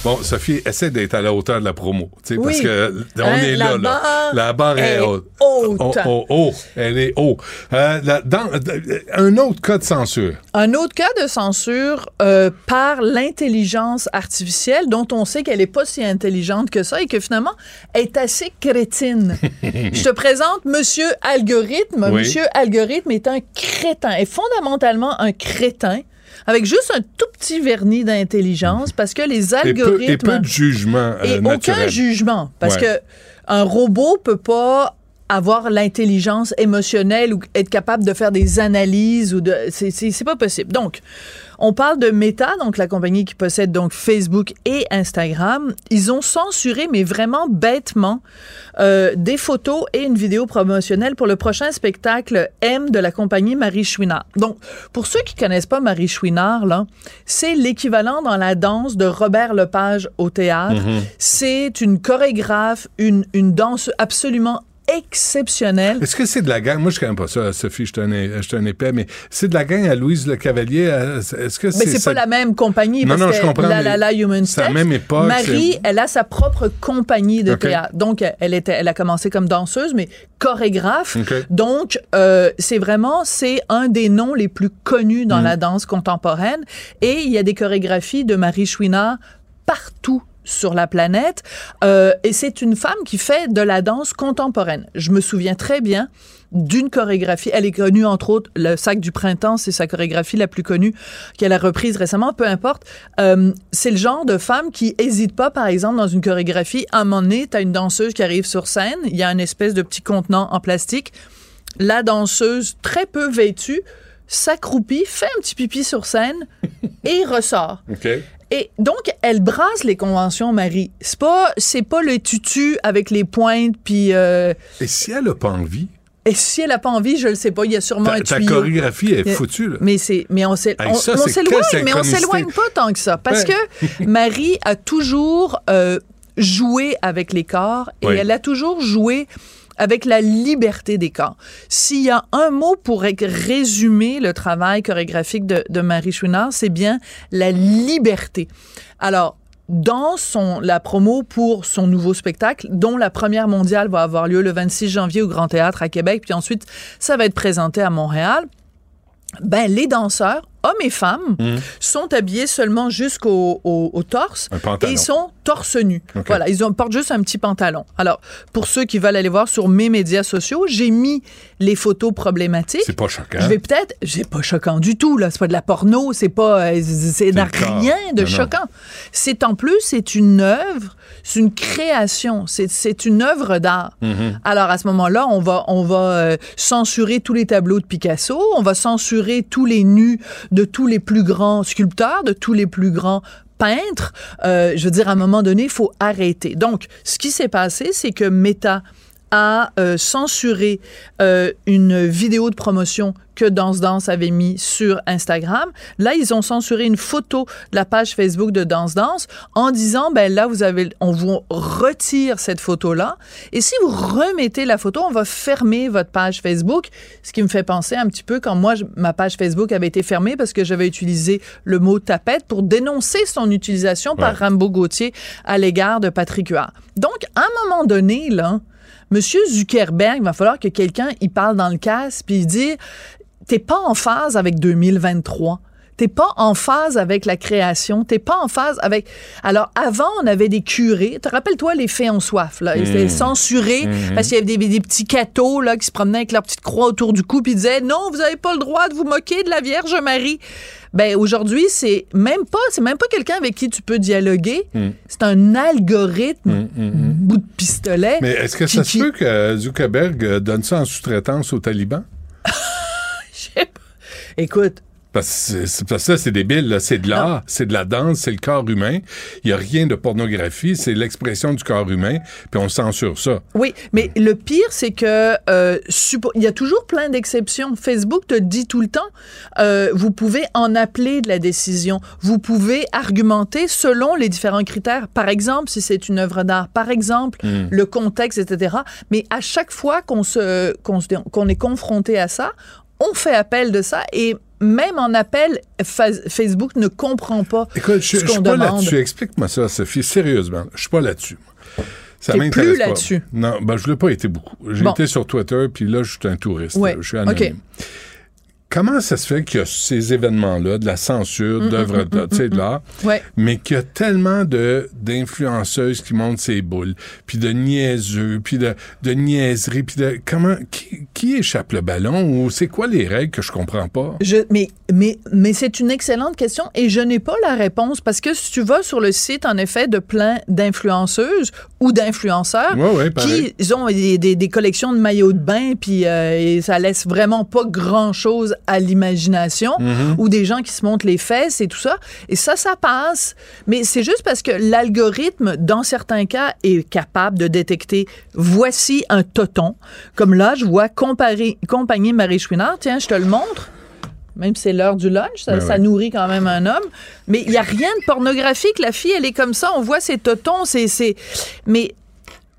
[SPEAKER 3] Bon, Sophie, essaie d'être à la hauteur de la promo. sais, Parce
[SPEAKER 18] Oui.
[SPEAKER 3] que on
[SPEAKER 18] Hein,
[SPEAKER 3] est
[SPEAKER 18] la
[SPEAKER 3] là, La barre est,
[SPEAKER 18] est
[SPEAKER 3] haute.
[SPEAKER 18] haute.
[SPEAKER 3] Oh, oh, oh. Elle est haut. Euh, la- dans- euh, un autre cas de censure.
[SPEAKER 18] Un autre cas de censure euh, par l'intelligence artificielle, dont on sait qu'elle n'est pas si intelligente que ça et que finalement est assez crétine. Je te présente Monsieur Algorithme.
[SPEAKER 3] Oui.
[SPEAKER 18] Monsieur Algorithme est un crétin, est fondamentalement un crétin. Avec juste un tout petit vernis d'intelligence, parce que les
[SPEAKER 3] Et peu,
[SPEAKER 18] algorithmes
[SPEAKER 3] et peu de jugement euh,
[SPEAKER 18] et aucun jugement parce
[SPEAKER 3] Ouais.
[SPEAKER 18] que un robot peut pas avoir l'intelligence émotionnelle ou être capable de faire des analyses ou de c'est pas possible. Donc on parle de Meta, donc la compagnie qui possède donc Facebook et Instagram. Ils ont censuré, mais vraiment bêtement, euh, des photos et une vidéo promotionnelle pour le prochain spectacle M de la compagnie Marie Chouinard. Donc, pour ceux qui connaissent pas Marie Chouinard, là, c'est l'équivalent dans la danse de Robert Lepage au théâtre.
[SPEAKER 3] Mhm.
[SPEAKER 18] C'est une chorégraphe, une, une danse absolument exceptionnelle.
[SPEAKER 3] Est-ce que c'est de la gang? Moi, je connais pas ça, Sophie, je suis un, je un épais, mais c'est de la gang à Louise Le Cavalier. Est-ce que
[SPEAKER 18] Mais
[SPEAKER 3] c'est.
[SPEAKER 18] c'est
[SPEAKER 3] ça-
[SPEAKER 18] pas la même compagnie.
[SPEAKER 3] Non,
[SPEAKER 18] parce
[SPEAKER 3] non, je comprends,
[SPEAKER 18] La
[SPEAKER 3] mais
[SPEAKER 18] La La Human
[SPEAKER 3] c'est
[SPEAKER 18] Steps.
[SPEAKER 3] même époque,
[SPEAKER 18] Marie,
[SPEAKER 3] c'est-
[SPEAKER 18] elle a sa propre compagnie de
[SPEAKER 3] Ok.
[SPEAKER 18] théâtre. Donc, elle était, elle a commencé comme danseuse, mais chorégraphe. Donc, euh, c'est vraiment, c'est un des noms les plus connus dans
[SPEAKER 3] Mm.
[SPEAKER 18] la danse contemporaine. Et il y a des chorégraphies de Marie Chouinard partout sur la planète. Euh, et c'est une femme qui fait de la danse contemporaine. Je me souviens très bien d'une chorégraphie. Elle est connue, entre autres, le sac du printemps, c'est sa chorégraphie la plus connue qu'elle a reprise récemment, peu importe. Euh, c'est le genre de femme qui hésite pas, par exemple, dans une chorégraphie. À un moment donné, t'as une danseuse qui arrive sur scène, il y a une espèce de petit contenant en plastique. La danseuse, très peu vêtue, s'accroupit, fait un petit pipi sur scène et ressort. Et donc, elle brasse les conventions, Marie. C'est pas, c'est pas le tutu avec les pointes, puis... euh,
[SPEAKER 3] Et si elle a pas envie?
[SPEAKER 18] et si elle a pas envie, je le sais pas, il y a sûrement
[SPEAKER 3] Ta-
[SPEAKER 18] un
[SPEAKER 3] ta chorégraphie est foutue, là.
[SPEAKER 18] Mais c'est, mais on
[SPEAKER 3] Hey,
[SPEAKER 18] s'éloigne, mais on s'éloigne pas tant que ça, parce que Marie a toujours euh, joué avec les corps et
[SPEAKER 3] Oui.
[SPEAKER 18] elle a toujours joué avec la liberté des corps. S'il y a un mot pour ré- résumer le travail chorégraphique de, Marie Chouinard, c'est bien la liberté. Alors, dans la promo pour son nouveau spectacle, dont la première mondiale va avoir lieu le 26 janvier au Grand Théâtre à Québec, puis ensuite, ça va être présenté à Montréal, ben, les danseurs, hommes et femmes,
[SPEAKER 3] Mmh.
[SPEAKER 18] sont habillés seulement jusqu'au au, au torse et ils sont torse nu.
[SPEAKER 3] OK.
[SPEAKER 18] Voilà, ils ont, portent juste un petit pantalon. Alors, pour ceux qui veulent aller voir sur mes médias sociaux, j'ai mis les photos problématiques.
[SPEAKER 3] C'est pas choquant.
[SPEAKER 18] Je vais peut-être, c'est pas choquant du tout là, c'est pas de la porno, c'est pas, euh, c'est rien de
[SPEAKER 3] non.
[SPEAKER 18] choquant. C'est en plus, c'est une œuvre, c'est une création, c'est une œuvre d'art.
[SPEAKER 3] Mhm.
[SPEAKER 18] Alors à ce moment-là, on va on va euh, censurer tous les tableaux de Picasso, on va censurer tous les nus de tous les plus grands sculpteurs, de tous les plus grands peintres. Euh, je veux dire, à un moment donné, il faut arrêter. Donc, ce qui s'est passé, c'est que Meta a euh, censuré euh, une vidéo de promotion que Danse Danse avait mis sur Instagram. Là, ils ont censuré une photo de la page Facebook de Danse Danse en disant, ben là, vous avez, on vous retire cette photo-là. Et si vous remettez la photo, on va fermer votre page Facebook. Ce qui me fait penser un petit peu quand moi, je- ma page Facebook avait été fermée parce que j'avais utilisé le mot tapette pour dénoncer son utilisation par Rambo Gauthier à l'égard de Patrick Huard. Donc, à un moment donné, là, Monsieur Zuckerberg, il va falloir que quelqu'un y parle dans le casque puis il dit t'es pas en phase avec 2023. T'es pas en phase avec la création, t'es pas en phase avec. Alors avant, on avait des curés. Te rappelles-toi les fées en soif là, ils étaient
[SPEAKER 3] Mhm.
[SPEAKER 18] censurés
[SPEAKER 3] Mhm.
[SPEAKER 18] parce qu'il y avait des, des petits cathos là qui se promenaient avec leur petite croix autour du cou puis ils disaient non, vous avez pas le droit de vous moquer de la Vierge Marie. Ben aujourd'hui, c'est même pas, c'est même pas quelqu'un avec qui tu peux dialoguer.
[SPEAKER 3] Mm.
[SPEAKER 18] C'est un algorithme bout de pistolet.
[SPEAKER 3] Mais est-ce que ça
[SPEAKER 18] qui-
[SPEAKER 3] se peut que Zuckerberg euh, donne ça en sous-traitance aux talibans?
[SPEAKER 18] Écoute,
[SPEAKER 3] Parce que ça, c'est débile. C'est de l'art, c'est de la danse, c'est le corps humain. Il n'y a rien de pornographie, c'est l'expression du corps humain, puis on censure ça.
[SPEAKER 18] Oui, mais le pire, c'est que euh, il y a toujours plein d'exceptions. Facebook te dit tout le temps, euh, vous pouvez en appeler de la décision. Vous pouvez argumenter selon les différents critères. Par exemple, si c'est une œuvre d'art. Par exemple,
[SPEAKER 3] Mm.
[SPEAKER 18] le contexte, etc. Mais à chaque fois qu'on se qu'on se- qu'on est confronté à ça, on fait appel de ça et même en appel, Fa- Facebook ne comprend pas
[SPEAKER 3] Écoute, je,
[SPEAKER 18] ce qu'on
[SPEAKER 3] pas
[SPEAKER 18] demande.
[SPEAKER 3] là-dessus. Explique-moi ça, Sophie. Sérieusement, je suis pas là-dessus. Ça
[SPEAKER 18] plus
[SPEAKER 3] pas.
[SPEAKER 18] là-dessus.
[SPEAKER 3] Non, ben, je l'ai pas été beaucoup. J'ai
[SPEAKER 18] Bon.
[SPEAKER 3] été sur Twitter, puis là, je suis un touriste. Je suis anonyme. Comment ça se fait qu'il y a ces événements-là, de la censure,
[SPEAKER 18] Mm,
[SPEAKER 3] d'œuvres de l'art,
[SPEAKER 18] Ouais.
[SPEAKER 3] mais qu'il y a tellement de d'influenceuses qui montent ces boules, puis de niaiseux, puis de, de niaiseries, puis de comment qui, qui échappe le ballon ou c'est quoi les règles que je comprends pas?
[SPEAKER 18] Je, mais mais, mais c'est une excellente question et je n'ai pas la réponse parce que si tu vas sur le site, en effet, de plein d'influenceuses ou d'influenceurs
[SPEAKER 3] Ouais, ouais, pareil.
[SPEAKER 18] qui ont des, des- des collections de maillots de bain puis euh, et ça laisse vraiment pas à l'imagination
[SPEAKER 3] Mhm.
[SPEAKER 18] ou des gens qui se montrent les fesses et tout ça. Et ça, ça passe. Mais c'est juste parce que l'algorithme, dans certains cas, est capable de détecter voici un toton. Comme là, je vois comparer, compagnie Marie Chouinard. Tiens, je te le montre. Même si c'est l'heure du lunch, ça,
[SPEAKER 3] Ben
[SPEAKER 18] ça
[SPEAKER 3] ouais.
[SPEAKER 18] nourrit quand même un homme. Mais il n'y a rien de pornographique. La fille, elle est comme ça. On voit ses totons. C'est, c'est... Mais,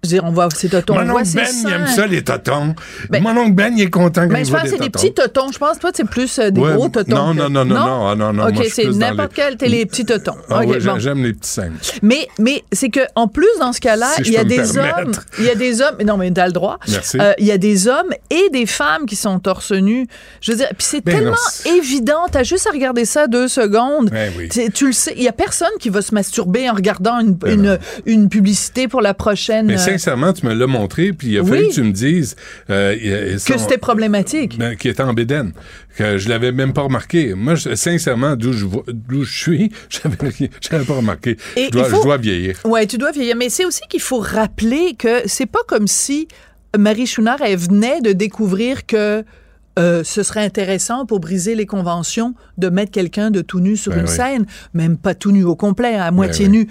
[SPEAKER 18] je veux dire, on voit ses totons. on
[SPEAKER 3] Mon oncle Ben, il aime ça, les totons. Mon oncle Ben, il est content quand
[SPEAKER 18] Ben,
[SPEAKER 3] il
[SPEAKER 18] je
[SPEAKER 3] voit
[SPEAKER 18] pense que
[SPEAKER 3] des
[SPEAKER 18] c'est des petits totons. Je pense, toi, c'est plus euh, des
[SPEAKER 3] Ouais,
[SPEAKER 18] gros totons.
[SPEAKER 3] non, non, non, non, non, non, non,
[SPEAKER 18] OK, c'est n'importe
[SPEAKER 3] les-
[SPEAKER 18] quel, t'es les petits totons.
[SPEAKER 3] Ah
[SPEAKER 18] OK,
[SPEAKER 3] ouais,
[SPEAKER 18] bon.
[SPEAKER 3] j'aime les petits seins.
[SPEAKER 18] Mais, mais c'est que en plus, dans ce cas-là,
[SPEAKER 3] Si
[SPEAKER 18] il y a des hommes. Il y a des hommes. Non, mais t'as le droit.
[SPEAKER 3] Merci.
[SPEAKER 18] Euh, Il y a des hommes et des femmes qui sont torse nus. Je veux dire, puis c'est
[SPEAKER 3] Ben
[SPEAKER 18] tellement évident. T'as juste à regarder ça deux secondes.
[SPEAKER 3] Ben.
[SPEAKER 18] Tu- le sais. Il y a personne qui va se masturber en regardant une,
[SPEAKER 3] Ben
[SPEAKER 18] publicité pour la prochaine.
[SPEAKER 3] Mais sincèrement, tu me l'as montré, puis il a
[SPEAKER 18] Oui.
[SPEAKER 3] fallu que tu me dises euh,
[SPEAKER 18] que c'était problématique.
[SPEAKER 3] ben, qui était en bédaine, que je l'avais même pas remarqué. Moi, je- sincèrement, d'où je, je suis, j'avais pas remarqué.
[SPEAKER 18] Et
[SPEAKER 3] je, dois,
[SPEAKER 18] il faut-
[SPEAKER 3] je dois vieillir.
[SPEAKER 18] Ouais, tu dois vieillir. Mais c'est aussi qu'il faut rappeler que c'est pas comme si Marie Chouinard, elle venait de découvrir que euh, ce serait intéressant pour briser les conventions de mettre quelqu'un de tout nu sur
[SPEAKER 3] Ben
[SPEAKER 18] une
[SPEAKER 3] oui.
[SPEAKER 18] scène, même pas tout nu au complet, à moitié
[SPEAKER 3] oui.
[SPEAKER 18] nu.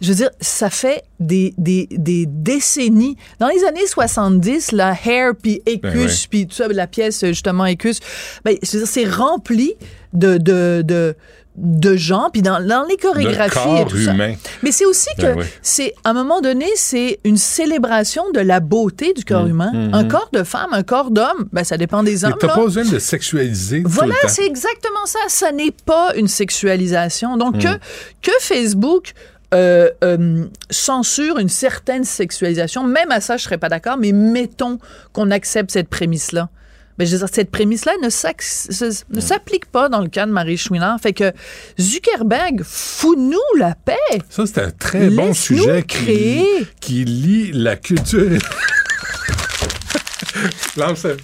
[SPEAKER 18] Je veux dire, ça fait des, des, des décennies. Dans les années 70, la Hair puis Écus,
[SPEAKER 3] Ben oui.
[SPEAKER 18] puis tout ça, la pièce justement Écus, ben, c'est rempli de, de, de, de gens, puis dans, dans les chorégraphies et ça.
[SPEAKER 3] humain.
[SPEAKER 18] Mais c'est aussi que
[SPEAKER 3] Ben oui.
[SPEAKER 18] c'est à un moment donné, c'est une célébration de la beauté du corps
[SPEAKER 3] Mm,
[SPEAKER 18] humain.
[SPEAKER 3] mm,
[SPEAKER 18] Un corps de femme, un corps d'homme, ben ça dépend des hommes.
[SPEAKER 3] t'as
[SPEAKER 18] là.
[SPEAKER 3] pas besoin de sexualiser
[SPEAKER 18] Voilà, c'est exactement ça. Ça n'est pas une sexualisation. Donc
[SPEAKER 3] Mm.
[SPEAKER 18] que que Facebook euh, euh, censure une certaine sexualisation, même à ça, je serais pas d'accord. Mais mettons qu'on accepte cette prémisse-là. Ben, je veux dire, cette prémisse-là ne s'applique pas dans le cas de Marie Chouinard. Fait que Zuckerberg, fous-nous la paix.
[SPEAKER 3] Ça, c'est un très bon sujet qui, qui lie la culture. Lance. Euh,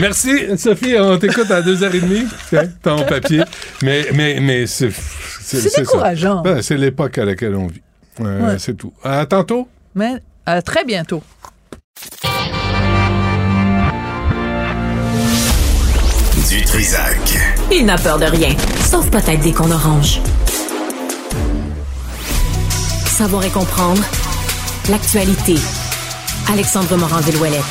[SPEAKER 3] Merci, Sophie. On t'écoute à 2h30. Tiens, ton papier. Mais, mais, mais c'est.
[SPEAKER 18] C'est décourageant.
[SPEAKER 3] Ben, c'est l'époque à laquelle on vit. Euh,
[SPEAKER 18] Ouais.
[SPEAKER 3] C'est tout. À tantôt.
[SPEAKER 18] Mais à très bientôt.
[SPEAKER 2] Trisac.
[SPEAKER 9] Il n'a peur de rien, sauf peut-être des qu'on orange. Savoir et comprendre l'actualité. Alexandre Morand-Villouellette.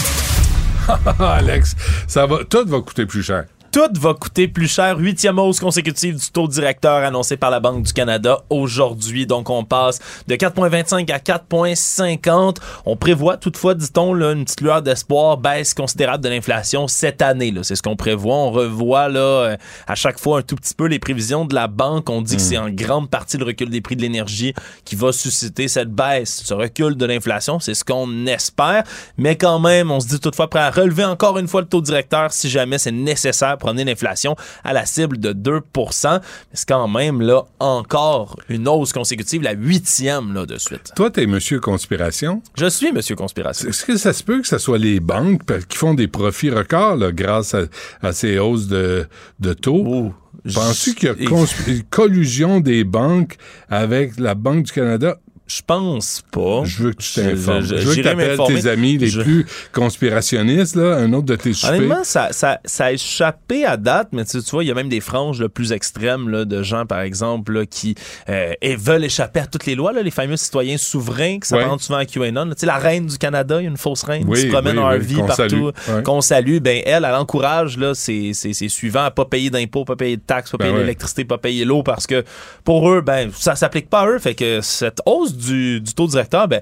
[SPEAKER 3] Alex, ça va, tout va coûter plus cher.
[SPEAKER 19] Tout va coûter plus cher. Huitième hausse consécutive du taux directeur annoncé par la Banque du Canada aujourd'hui. Donc, on passe de 4,25 à 4,50. On prévoit toutefois, dit-on, là, une petite lueur d'espoir, baisse considérable de l'inflation cette année. là. C'est ce qu'on prévoit. On revoit là, euh, à chaque fois un tout petit peu les prévisions de la banque. On dit que c'est en grande partie le recul des prix de l'énergie qui va susciter cette baisse, ce recul de l'inflation. C'est ce qu'on espère. Mais quand même, on se dit toutefois prêt à relever encore une fois le taux directeur si jamais c'est nécessaire pour amener l'inflation à la cible de 2 Mais c'est quand même là encore une hausse consécutive, la huitième là, de suite.
[SPEAKER 3] Toi, t'es monsieur conspiration?
[SPEAKER 19] Je suis monsieur conspiration.
[SPEAKER 3] Est-ce que ça se peut que ce soit les banques qui font des profits records là, grâce à, à ces hausses de, de taux? Penses-tu qu'il y a collusion des banques avec la Banque du Canada?
[SPEAKER 19] Je pense pas.
[SPEAKER 3] Je veux que tu t'informes.
[SPEAKER 19] je-
[SPEAKER 3] Je, veux que tu appelles tes amis les
[SPEAKER 19] Je-
[SPEAKER 3] plus conspirationnistes, là, un autre de tes soupers.
[SPEAKER 19] Honnêtement, ça, ça, ça a échappé à date, mais tu, tu vois, il y a même des franges le plus extrêmes là, de gens, par exemple, là, qui euh, et veulent échapper à toutes les lois, là, les fameux citoyens souverains qui s'apparentent souvent à QAnon. là. Tu sais, la reine du Canada, il y a une fausse reine
[SPEAKER 3] Oui,
[SPEAKER 19] qui se promène en
[SPEAKER 3] oui,
[SPEAKER 19] RV
[SPEAKER 3] qu'on
[SPEAKER 19] partout.
[SPEAKER 3] Ouais.
[SPEAKER 19] qu'on salue. Ben, elle, elle encourage là, ses, ses, ses suivants à pas payer d'impôts, pas payer de taxes, pas
[SPEAKER 3] Ben
[SPEAKER 19] payer
[SPEAKER 3] ouais.
[SPEAKER 19] l'électricité, pas payer l'eau, parce que pour eux, ben, ça s'applique pas à eux. Fait que cette hausse du, du taux directeur, ben,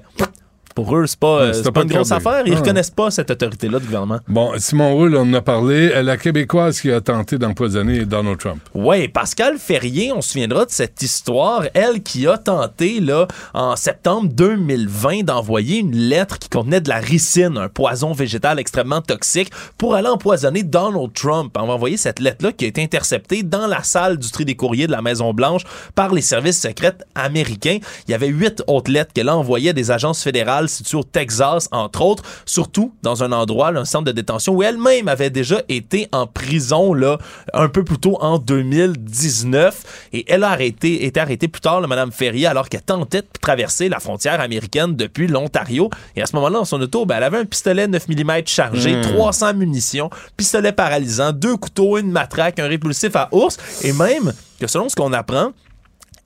[SPEAKER 19] Pour eux, c'est pas, euh,
[SPEAKER 3] Ouais,
[SPEAKER 19] pas
[SPEAKER 3] pas
[SPEAKER 19] une grosse
[SPEAKER 3] problème.
[SPEAKER 19] affaire. Ils
[SPEAKER 3] Ah.
[SPEAKER 19] reconnaissent pas cette autorité-là du gouvernement.
[SPEAKER 3] Bon, Simon Roule, on en a parlé. La Québécoise qui a tenté d'empoisonner Donald Trump.
[SPEAKER 19] Oui, Pascal Ferrier, on se souviendra de cette histoire, elle qui a tenté là en septembre 2020 d'envoyer une lettre qui contenait de la ricine, un poison végétal extrêmement toxique, pour aller empoisonner Donald Trump. On va envoyer cette lettre-là qui a été interceptée dans la salle du tri des courriers de la Maison-Blanche par les services secrets américains. Il y avait huit autres lettres qu'elle a envoyées à des agences fédérales situées au Texas, entre autres, surtout dans un endroit, là, un centre de détention où elle-même avait déjà été en prison là, un peu plus tôt en 2019. Et elle a arrêté, été arrêtée plus tard, là, Mme Ferrier, alors qu'elle tentait de traverser la frontière américaine depuis l'Ontario. Et à ce moment-là, dans son auto, ben, elle avait un pistolet 9 mm chargé,
[SPEAKER 3] Hmm.
[SPEAKER 19] 300 munitions, pistolet paralysant, deux couteaux, une matraque, un répulsif à ours, et même que selon ce qu'on apprend,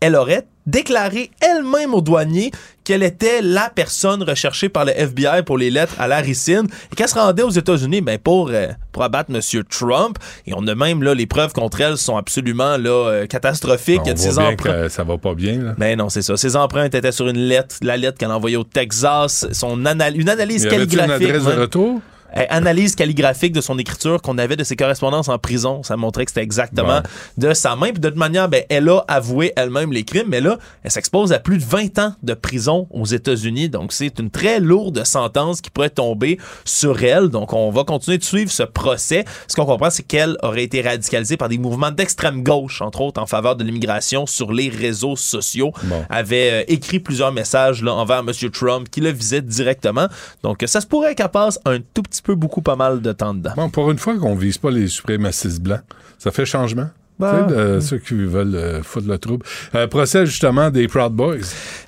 [SPEAKER 19] elle aurait déclaré elle-même aux douaniers qu'elle était la personne recherchée par le FBI pour les lettres à la ricine et qu'elle se rendait aux États-Unis? Ben, pour, euh, pour abattre M. Trump. Et on a même là, les preuves contre elle sont absolument là, euh, catastrophiques. A
[SPEAKER 3] On voit bien que ça va pas bien. Là.
[SPEAKER 19] Ben non, c'est ça. Ses empreintes étaient sur une lettre, la lettre qu'elle a envoyée au Texas, son anal- une analyse
[SPEAKER 3] Y avait-tu une
[SPEAKER 19] calligraphique.
[SPEAKER 3] adresse de retour?
[SPEAKER 19] Analyse calligraphique de son écriture qu'on avait de ses correspondances en prison. Ça montrait que c'était exactement de sa main. Puis de toute manière, ben, elle a avoué elle-même les crimes, mais là, elle s'expose à plus de 20 ans de prison aux États-Unis. Donc, c'est une très lourde sentence qui pourrait tomber sur elle. Donc, on va continuer de suivre ce procès. Ce qu'on comprend, c'est qu'elle aurait été radicalisée par des mouvements d'extrême gauche, entre autres en faveur de l'immigration sur les réseaux sociaux. Avait euh, écrit plusieurs messages là, envers M. Trump qui le visait directement. Donc, ça se pourrait qu'elle passe un tout petit peu, beaucoup, pas mal de temps dedans.
[SPEAKER 3] Bon, pour une fois qu'on vise pas les suprémacistes blancs, ça fait changement.
[SPEAKER 19] Ben,
[SPEAKER 3] Tu sais, de ceux qui veulent euh, foutre le trouble. Euh, procès justement des Proud Boys.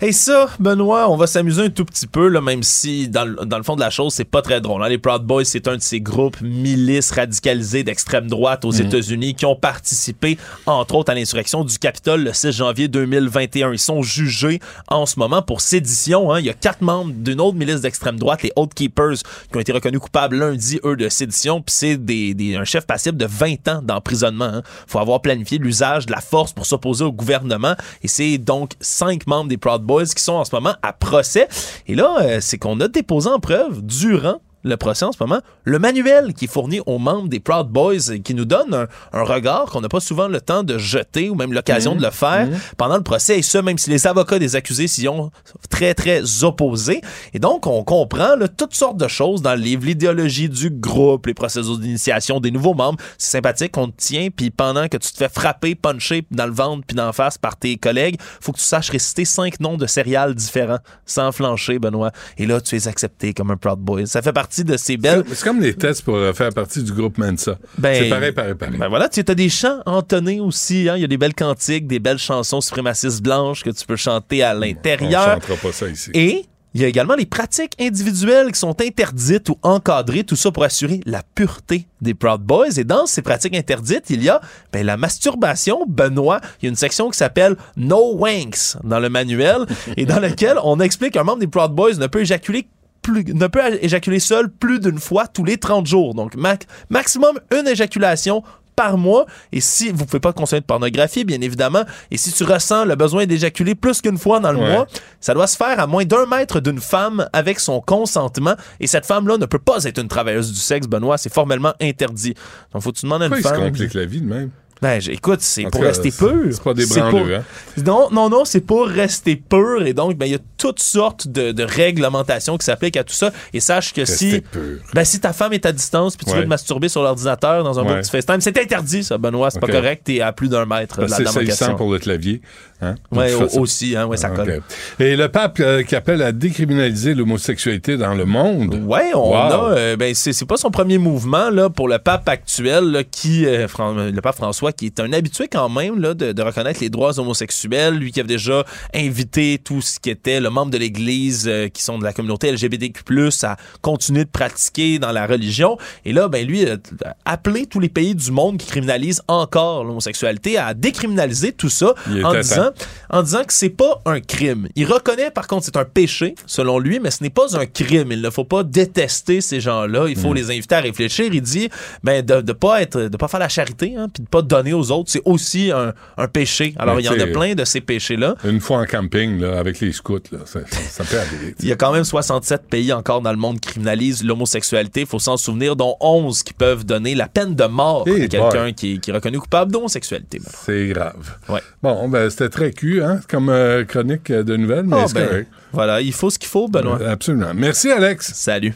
[SPEAKER 19] Et ça, Benoît, on va s'amuser un tout petit peu, là, même si dans, le- dans le fond de la chose, c'est pas très drôle. hein. Les Proud Boys, c'est un de ces groupes milices radicalisés d'extrême droite aux
[SPEAKER 3] Mhm.
[SPEAKER 19] États-Unis qui ont participé, entre autres, à l'insurrection du Capitole le 6 janvier 2021. Ils sont jugés en ce moment pour sédition. hein. Il y a quatre membres d'une autre milice d'extrême droite, les Oath Keepers, qui ont été reconnus coupables lundi, eux, de sédition. Puis c'est des, des- un chef passible de 20 ans d'emprisonnement. hein. faut avoir planifié l'usage de la force pour s'opposer au gouvernement. Et c'est donc cinq membres des Proud Boys qui sont en ce moment à procès. Et là, euh, c'est qu'on a déposé en preuve durant le procès en ce moment, le manuel qui est fourni aux membres des Proud Boys et qui nous donne un, un regard qu'on n'a pas souvent le temps de jeter ou même l'occasion de le faire pendant le procès, et ce, même si les avocats des accusés s'y ont très, très opposés. Et donc, on comprend là, toutes sortes de choses dans le livre, l'idéologie du groupe, les processus d'initiation des nouveaux membres. C'est sympathique, on te tient, puis pendant que tu te fais frapper, puncher dans le ventre puis d'en face par tes collègues, faut que tu saches réciter cinq noms de céréales différents sans flancher, Benoît. Et là, tu es accepté comme un Proud Boy. Ça fait partie de ces belles...
[SPEAKER 3] C'est comme les tests pour euh, faire partie du groupe Mensa.
[SPEAKER 19] Ben,
[SPEAKER 3] c'est pareil, pareil, pareil.
[SPEAKER 19] Ben voilà, tu as des chants entonnés aussi. hein. Il y a des belles cantiques, des belles chansons suprémacistes blanches que tu peux chanter à
[SPEAKER 3] On
[SPEAKER 19] l'intérieur.
[SPEAKER 3] chantera pas ça ici.
[SPEAKER 19] Et il y a également les pratiques individuelles qui sont interdites ou encadrées, tout ça pour assurer la pureté des Proud Boys. Et dans ces pratiques interdites, il y a ben, la masturbation. Benoît, il y a une section qui s'appelle No Wanks dans le manuel et dans lequel on explique qu'un membre des Proud Boys ne peut éjaculer plus, ne peut éjaculer seul plus d'une fois tous les 30 jours. Donc, mac- maximum une éjaculation par mois. Et si vous pouvez pas consommer de pornographie, bien évidemment, et si tu ressens le besoin d'éjaculer plus qu'une fois dans le
[SPEAKER 3] Ouais.
[SPEAKER 19] mois, ça doit se faire à moins d'un mètre d'une femme avec son consentement. Et cette femme-là ne peut pas être une travailleuse du sexe, Benoît. C'est formellement interdit. Donc, faut que tu demandes à une
[SPEAKER 3] Pourquoi ils se
[SPEAKER 19] femme.
[SPEAKER 3] compliquent la vie de même?
[SPEAKER 19] Ben, écoute, c'est pour
[SPEAKER 3] cas,
[SPEAKER 19] rester pur.
[SPEAKER 3] c'est pas des branleux, hein?
[SPEAKER 19] Non, non, non, c'est pour rester pur. Et donc, ben, il y a toutes sortes de, de réglementations qui s'appliquent à tout ça. Et sache que
[SPEAKER 3] Rester
[SPEAKER 19] si,
[SPEAKER 3] pur.
[SPEAKER 19] ben, si ta femme est à distance puis tu
[SPEAKER 3] Ouais.
[SPEAKER 19] veux te masturber sur l'ordinateur dans un
[SPEAKER 3] Ouais.
[SPEAKER 19] petit FaceTime, c'est interdit, ça, Benoît. C'est
[SPEAKER 3] Ok.
[SPEAKER 19] pas correct. T'es à plus d'un mètre de
[SPEAKER 3] Parce
[SPEAKER 19] la
[SPEAKER 3] pour le clavier. Hein? De façon.
[SPEAKER 19] aussi, hein, ouais, ça
[SPEAKER 3] Ah,
[SPEAKER 19] colle.
[SPEAKER 3] Et le pape euh, qui appelle à décriminaliser l'homosexualité dans le monde.
[SPEAKER 19] Ouais, on
[SPEAKER 3] Wow.
[SPEAKER 19] a. euh, ben, c'est c'est pas son premier mouvement là pour le pape actuel, là, qui euh, Fran- le pape François, qui est un habitué quand même là de, de reconnaître les droits homosexuels. Lui qui avait déjà invité tout ce qui était le membre de l'Église euh, qui sont de la communauté LGBTQ+ à continuer de pratiquer dans la religion. Et là, ben lui a a appelé tous les pays du monde qui criminalisent encore l'homosexualité à décriminaliser tout ça en disant, en disant que c'est pas un crime. Il reconnaît par contre c'est un péché selon lui, mais ce n'est pas un crime. Il ne faut pas détester ces gens-là. Il faut
[SPEAKER 3] Mm.
[SPEAKER 19] les inviter à réfléchir. Il dit ben de, de pas être, de pas faire la charité, hein, puis de pas donner donner aux autres, c'est aussi un, un péché. Alors,
[SPEAKER 3] Mais
[SPEAKER 19] il y en a plein de ces péchés-là.
[SPEAKER 3] Une fois en camping, là, avec les scouts, là, ça, ça peut arriver.
[SPEAKER 19] Il y a quand même 67 pays encore dans le monde qui criminalisent l'homosexualité. Il faut s'en souvenir, dont 11 qui peuvent donner la peine de mort
[SPEAKER 3] Eh
[SPEAKER 19] à quelqu'un qui, qui est reconnu coupable d'homosexualité.
[SPEAKER 3] C'est grave.
[SPEAKER 19] Ouais.
[SPEAKER 3] Bon, ben, c'était très cul, hein, comme euh, chronique de nouvelles, mais
[SPEAKER 19] Ah,
[SPEAKER 3] c'est
[SPEAKER 19] ben,
[SPEAKER 3] correct.
[SPEAKER 19] Voilà, il faut ce qu'il faut, Benoît.
[SPEAKER 3] Euh, Absolument. Merci, Alex.
[SPEAKER 19] Salut.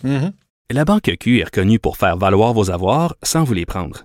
[SPEAKER 6] La Banque Q est reconnue pour faire valoir vos avoirs sans vous les prendre.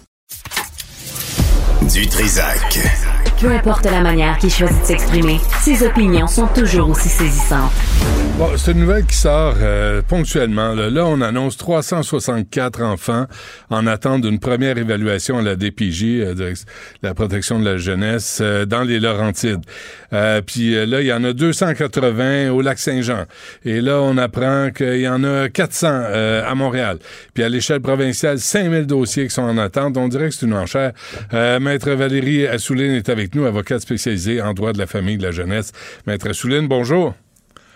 [SPEAKER 2] Du.
[SPEAKER 20] Peu importe la manière qu'il choisit de s'exprimer, ses opinions sont toujours aussi saisissantes.
[SPEAKER 3] Bon, c'est une nouvelle qui sort euh, ponctuellement. Là. On annonce 364 enfants en attente d'une première évaluation à la DPJ, euh, de la protection de la jeunesse, euh, dans les Laurentides. Puis là, il y en a 280 au lac Saint-Jean. Et là, on apprend qu'il y en a 400 euh, à Montréal. Puis à l'échelle provinciale, 5000 dossiers qui sont en attente. On dirait que c'est une enchère. Maître Valérie Assouline est avec nous, avocate spécialisée en droit de la famille et de la jeunesse. Maître Assouline, bonjour.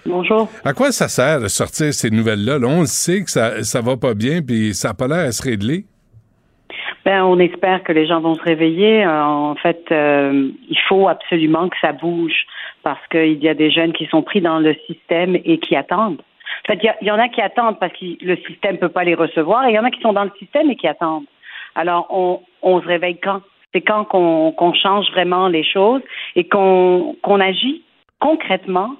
[SPEAKER 21] Bonjour.
[SPEAKER 3] À quoi ça sert de sortir ces nouvelles-là? Là, on le sait que ça, ça va pas bien, puis ça n'a pas l'air à se régler.
[SPEAKER 21] Ben, on espère que les gens vont se réveiller. Euh, En fait, euh, il faut absolument que ça bouge parce qu'il y a des jeunes qui sont pris dans le système et qui attendent. En fait, il y, en a qui attendent parce que le système peut pas les recevoir et il y en a qui sont dans le système et qui attendent. Alors, on, on se réveille quand? C'est quand qu'on change vraiment les choses et qu'on qu'on agit concrètement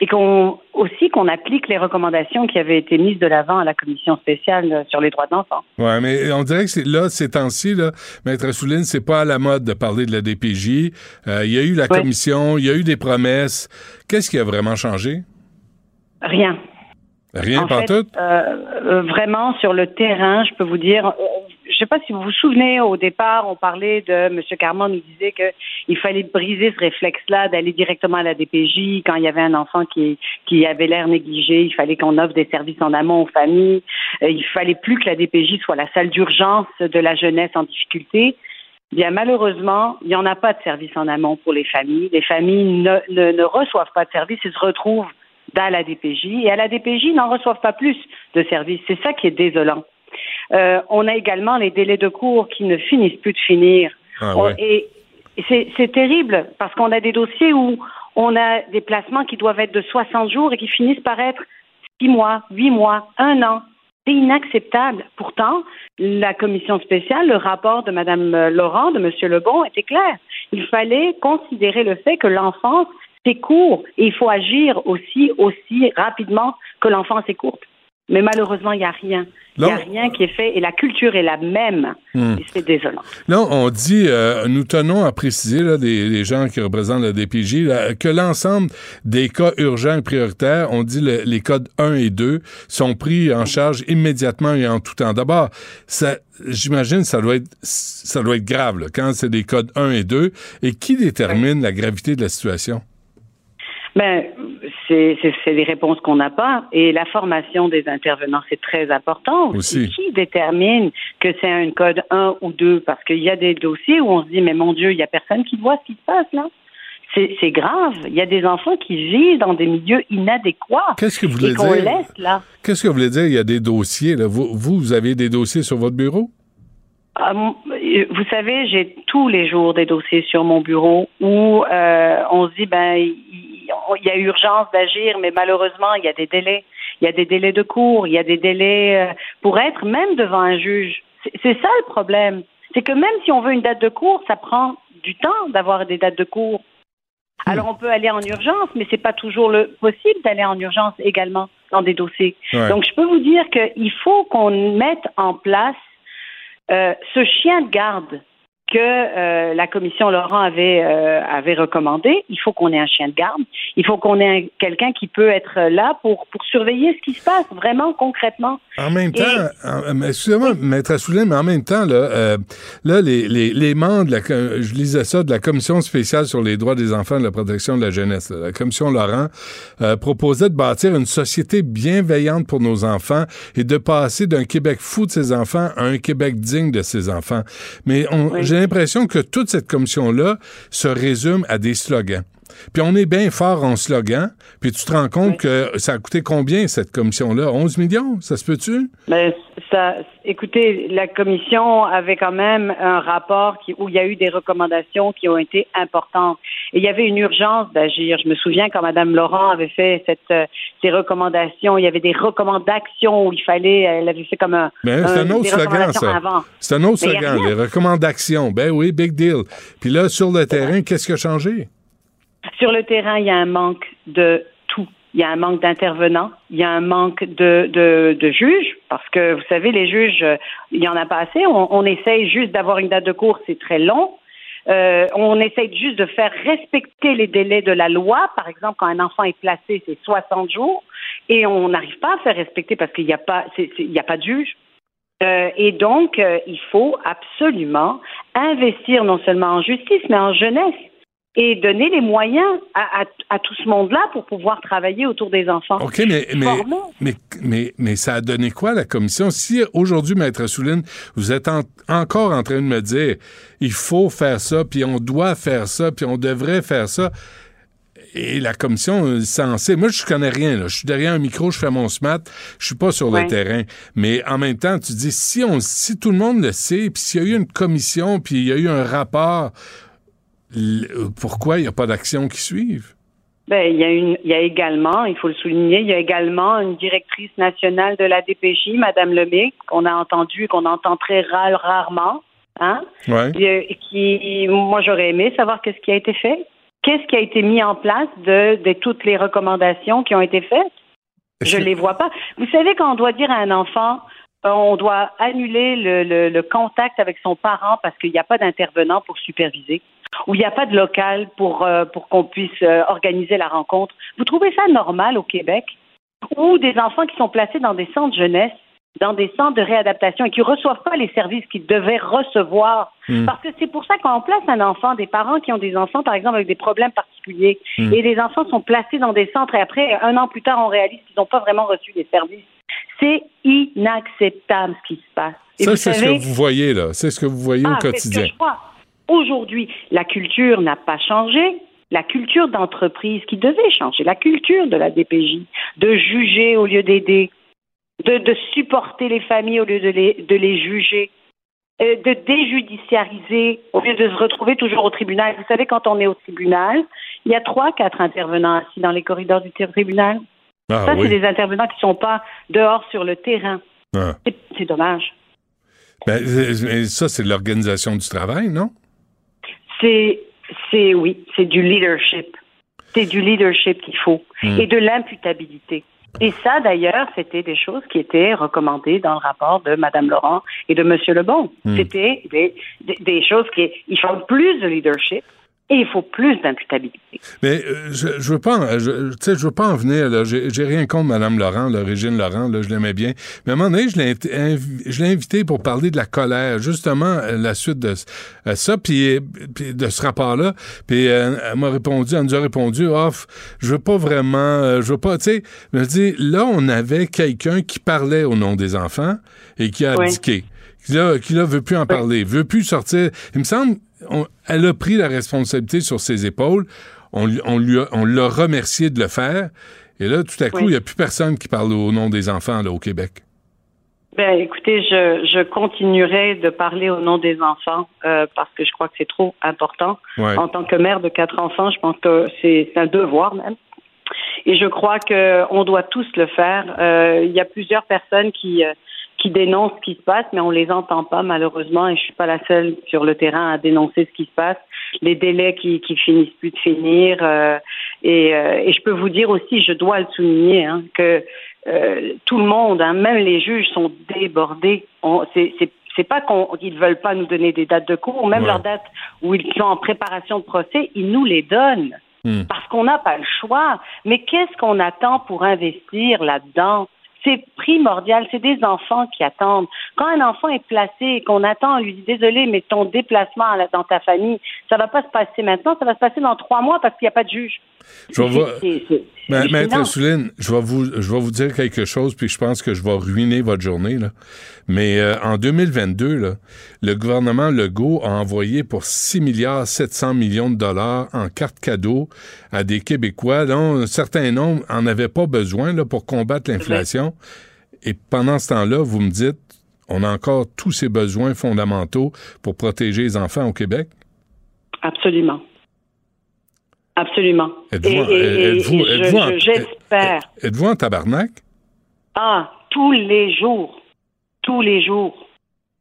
[SPEAKER 21] et qu'on aussi qu'on applique les recommandations qui avaient été mises de l'avant à la commission spéciale euh, sur les droits de l'enfant.
[SPEAKER 3] Ouais, mais on dirait que c'est là, ces temps-ci, là, Maître Assouline, c'est pas à la mode de parler de la DPJ. Euh, Il y a eu la
[SPEAKER 21] Ouais.
[SPEAKER 3] commission, il y a eu des promesses. Qu'est-ce qui a vraiment changé?
[SPEAKER 21] Rien.
[SPEAKER 3] Rien,
[SPEAKER 21] En
[SPEAKER 3] pas
[SPEAKER 21] fait,
[SPEAKER 3] tout?
[SPEAKER 21] euh, vraiment sur le terrain, je peux vous dire, je sais pas si vous vous souvenez, au départ, on parlait de M. Carman nous disait que il fallait briser ce réflexe-là d'aller directement à la DPJ quand il y avait un enfant qui avait l'air négligé, il fallait qu'on offre des services en amont aux familles, Euh, il fallait plus que la DPJ soit la salle d'urgence de la jeunesse en difficulté. Bien, malheureusement, il n'y en a pas de service en amont pour les familles. Les familles ne, ne, ne reçoivent pas de service et se retrouvent dans la DPJ. Et à la DPJ, ils n'en reçoivent pas plus de services. C'est ça qui est désolant. Euh, on a également les délais de cours qui ne finissent plus de finir.
[SPEAKER 3] Ah ouais.
[SPEAKER 21] et et c'est c'est terrible parce qu'on a des dossiers où on a des placements qui doivent être de 60 jours et qui finissent par être 6 mois, 8 mois, 1 an. C'est inacceptable. Pourtant, la commission spéciale, le rapport de Mme Laurent, de M. Lebon était clair. Il fallait considérer le fait que l'enfance, c'est court et il faut agir aussi, aussi rapidement que l'enfance est courte. Mais malheureusement, il n'y a rien. Il n'y a rien qui est fait et la culture est la même.
[SPEAKER 3] Hmm.
[SPEAKER 21] Et c'est désolant.
[SPEAKER 3] Là, on dit, euh, nous tenons à préciser, là, des, des gens qui représentent la DPJ, là, que l'ensemble des cas urgents et prioritaires, on dit le- les codes 1 et 2, sont pris en charge immédiatement et en tout temps. D'abord, ça, j'imagine, ça doit être, ça doit être grave, là, quand c'est des codes 1 et 2. Et qui détermine la gravité de la situation?
[SPEAKER 21] Ben, c'est des réponses qu'on n'a pas. Et la formation des intervenants, c'est très important.
[SPEAKER 3] Aussi.
[SPEAKER 21] Qui détermine que c'est un code 1 ou 2? Parce qu'il y a des dossiers où on se dit, mais mon Dieu, il n'y a personne qui voit ce qui se passe là. c'est grave. Il y a des enfants qui vivent dans des milieux inadéquats.
[SPEAKER 3] Qu'est-ce que vous voulez
[SPEAKER 21] et
[SPEAKER 3] dire?
[SPEAKER 21] laisse là.
[SPEAKER 3] Qu'est-ce que vous voulez dire? Il y a des dossiers. Là. Vous, vous, avez des dossiers sur votre bureau?
[SPEAKER 21] Ah, m- vous savez, j'ai tous les jours des dossiers sur mon bureau où euh, on se dit ben il y a urgence d'agir, mais malheureusement il y a des délais. Il y a des délais de cours, il y a des délais euh, pour être même devant un juge. C'est c'est ça le problème. C'est que même si on veut une date de cours, ça prend du temps d'avoir des dates de cours. Alors on peut aller en urgence, mais c'est pas toujours le possible d'aller en urgence également dans des dossiers.
[SPEAKER 22] Ouais.
[SPEAKER 21] Donc je peux vous dire qu'il faut qu'on mette en place euh, ce chien de garde que euh, la commission Laurent avait euh, avait recommandé. Il faut qu'on ait un chien de garde. Il faut qu'on ait un- quelqu'un qui peut être là pour pour surveiller ce qui se passe vraiment concrètement.
[SPEAKER 3] En même temps, mais excusez-moi, maître Assouline, mais en même temps, là, euh, là les, les, les membres, de la, je lisais ça, de la Commission spéciale sur les droits des enfants et de la protection de la jeunesse, là, la Commission Laurent, euh, proposait de bâtir une société bienveillante pour nos enfants et de passer d'un Québec fou de ses enfants à un Québec digne de ses enfants. Mais on-
[SPEAKER 22] Oui.
[SPEAKER 3] J'ai l'impression que toute cette commission-là se résume à des slogans. Puis on est bien fort en slogan, puis tu te rends compte que ça a coûté combien cette commission-là? 11 millions? Ça se peut-tu?
[SPEAKER 21] Mais ça, écoutez, la commission avait quand même un rapport qui, où il y a eu des recommandations qui ont été importantes. Et il y avait une urgence d'agir. Je me souviens quand Mme Laurent avait fait cette, euh, ces recommandations, il y avait des recommandations où il fallait, elle avait fait comme un,
[SPEAKER 3] Ben, c'est un
[SPEAKER 21] un-
[SPEAKER 3] autre slogan, ça. C'est un autre slogan, les recommandations. Ben oui, big deal. Puis là, sur le terrain, qu'est-ce qui a changé?
[SPEAKER 21] Sur le terrain, il y a un manque de tout. Il y a un manque d'intervenants, il y a un manque de, juges, parce que vous savez, les juges, euh, il n'y en a pas assez. On, essaye juste d'avoir une date de cours, c'est très long. Euh, on essaye juste de faire respecter les délais de la loi. Par exemple, quand un enfant est placé, c'est 60 jours, et on n'arrive pas à faire respecter parce qu'il n'y a pas, de juge. Euh, et donc, il faut absolument investir non seulement en justice, mais en jeunesse et donner les moyens à, à- à tout ce monde-là pour pouvoir travailler autour des enfants.
[SPEAKER 3] OK, mais, mais, mais, mais, mais ça a donné quoi, la commission? Si aujourd'hui, Maître Souline, vous êtes en- encore en train de me dire il faut faire ça, puis on doit faire ça, puis on devrait faire ça, et la commission censée... Moi, je connais rien. Là. Je suis derrière un micro, je fais mon SMAT, je suis pas sur
[SPEAKER 22] Ouais.
[SPEAKER 3] le terrain. Mais en même temps, tu dis, si, on, si tout le monde le sait, puis s'il y a eu une commission, puis il y a eu un rapport, pourquoi il n'y a pas d'action qui suivent?
[SPEAKER 21] Ben, il y a une, il y a également, il faut le souligner, il y a également une directrice nationale de la DPJ, Madame Lemay, qu'on a entendu et qu'on entend très ra- rarement, hein,
[SPEAKER 3] Ouais.
[SPEAKER 21] Euh, qui, moi, j'aurais aimé savoir qu'est-ce qui a été fait, qu'est-ce qui a été mis en place de, de toutes les recommandations qui ont été faites? Je les vois pas. Vous savez, quand on doit dire à un enfant, euh, on doit annuler le, le- le contact avec son parent parce qu'il n'y a pas d'intervenant pour superviser, ou il n'y a pas de local pour, euh, pour qu'on puisse euh, organiser la rencontre. Vous trouvez ça normal au Québec? Ou des enfants qui sont placés dans des centres jeunesse, dans des centres de réadaptation et qui ne reçoivent pas les services qu'ils devaient recevoir?
[SPEAKER 22] Mm.
[SPEAKER 21] Parce que c'est pour ça qu'on place un enfant, des parents qui ont des enfants, par exemple, avec des problèmes particuliers,
[SPEAKER 22] Mm.
[SPEAKER 21] et les enfants sont placés dans des centres et après, un an plus tard, on réalise qu'ils n'ont pas vraiment reçu les services. C'est inacceptable ce qui se passe. Et
[SPEAKER 3] Ça, c'est ce que vous voyez, là. C'est ce que vous voyez
[SPEAKER 21] ah,
[SPEAKER 3] au
[SPEAKER 21] c'est ce
[SPEAKER 3] quotidien.
[SPEAKER 21] que je vois. Aujourd'hui, la culture n'a pas changé. La culture d'entreprise qui devait changer, la culture de la DPJ, de juger au lieu d'aider, de, de supporter les familles au lieu de les, de les juger, euh, de déjudiciariser au lieu de se retrouver toujours au tribunal. Vous savez, quand on est au tribunal, il y a trois, quatre intervenants assis dans les corridors du tribunal.
[SPEAKER 3] Ah
[SPEAKER 21] Ça,
[SPEAKER 3] oui.
[SPEAKER 21] c'est des intervenants qui ne sont pas dehors sur le terrain.
[SPEAKER 3] Ah.
[SPEAKER 21] C'est- dommage.
[SPEAKER 3] Ben, ça, c'est de l'organisation du travail, non?
[SPEAKER 21] C'est, c'est oui, c'est du leadership. C'est du leadership qu'il faut
[SPEAKER 3] Hmm.
[SPEAKER 21] et de l'imputabilité. Et ça, d'ailleurs, c'était des choses qui étaient recommandées dans le rapport de Mme Laurent et de M. Lebon.
[SPEAKER 3] Hmm.
[SPEAKER 21] C'était des, des, des choses qui, il faut plus de leadership et il faut plus d'imputabilité.
[SPEAKER 3] Mais euh, je, je veux pas, en- je, tu sais, je veux pas en venir. Là, j'ai, rien contre Madame Laurent, là, Régine Laurent, là, je l'aimais bien. Mais à un moment donné, je l'ai, invité pour parler de la colère, justement euh, la suite de euh, ça, puis, euh, puis de ce rapport-là. Puis euh, elle m'a répondu, elle nous a répondu, off, je veux pas vraiment, je veux pas, tu sais, je me dis, là, on avait quelqu'un qui parlait au nom des enfants et qui a
[SPEAKER 22] Oui.
[SPEAKER 3] abdiqué. Qui là, qui là veut plus en parler, veut plus sortir. Il me semble, on- elle a pris la responsabilité sur ses épaules. on, lui- on, lui a- on l'a remercié de le faire. Et là, tout à coup, il
[SPEAKER 21] Oui.
[SPEAKER 3] n'y a plus personne qui parle au nom des enfants là, au Québec.
[SPEAKER 21] Ben, écoutez, je, je continuerai de parler au nom des enfants euh, parce que je crois que c'est trop important.
[SPEAKER 3] Ouais.
[SPEAKER 21] En tant que mère de quatre enfants, je pense que c'est c'est un devoir même. Et je crois que on doit tous le faire. Euh, Il y a plusieurs personnes qui euh, qui dénoncent ce qui se passe, mais on les entend pas malheureusement. Et je suis pas la seule sur le terrain à dénoncer ce qui se passe. Les délais qui qui finissent plus de finir. euh, et, euh, et je peux vous dire aussi, je dois le souligner, hein, que euh, tout le monde, hein, même les juges, sont débordés. C'est c'est- pas qu'ils ne veulent pas nous donner des dates de cours, même
[SPEAKER 3] Ouais.
[SPEAKER 21] leurs dates où ils sont en préparation de procès, ils nous les donnent
[SPEAKER 3] Hmm.
[SPEAKER 21] parce qu'on n'a pas le choix. Mais qu'est-ce qu'on attend pour investir là-dedans? C'est primordial, c'est des enfants qui attendent. Quand un enfant est placé et qu'on attend, on lui dit désolé, mais ton déplacement dans ta famille, ça va pas se passer maintenant, ça va se passer dans trois mois parce qu'il n'y a pas de juge.
[SPEAKER 3] Je vais voir- Ma- Maître. Souline, je vais, vous, je vais vous dire quelque chose, puis je pense que je vais ruiner votre journée. Là. Mais euh, en 2022, là, le gouvernement Legault a envoyé pour 6 milliards 700 millions de dollars en cartes cadeaux à des Québécois dont un certain nombre en avaient pas besoin là, pour combattre l'inflation. Et pendant ce temps-là, vous me dites, on a encore tous ces besoins fondamentaux pour protéger les enfants au Québec?
[SPEAKER 21] Absolument. Absolument.
[SPEAKER 3] Êtes-vous
[SPEAKER 21] et-
[SPEAKER 3] êtes-vous-
[SPEAKER 21] et je- J'espère.
[SPEAKER 3] Êtes-vous en tabarnak?
[SPEAKER 21] Ah, tous les jours. Tous les jours.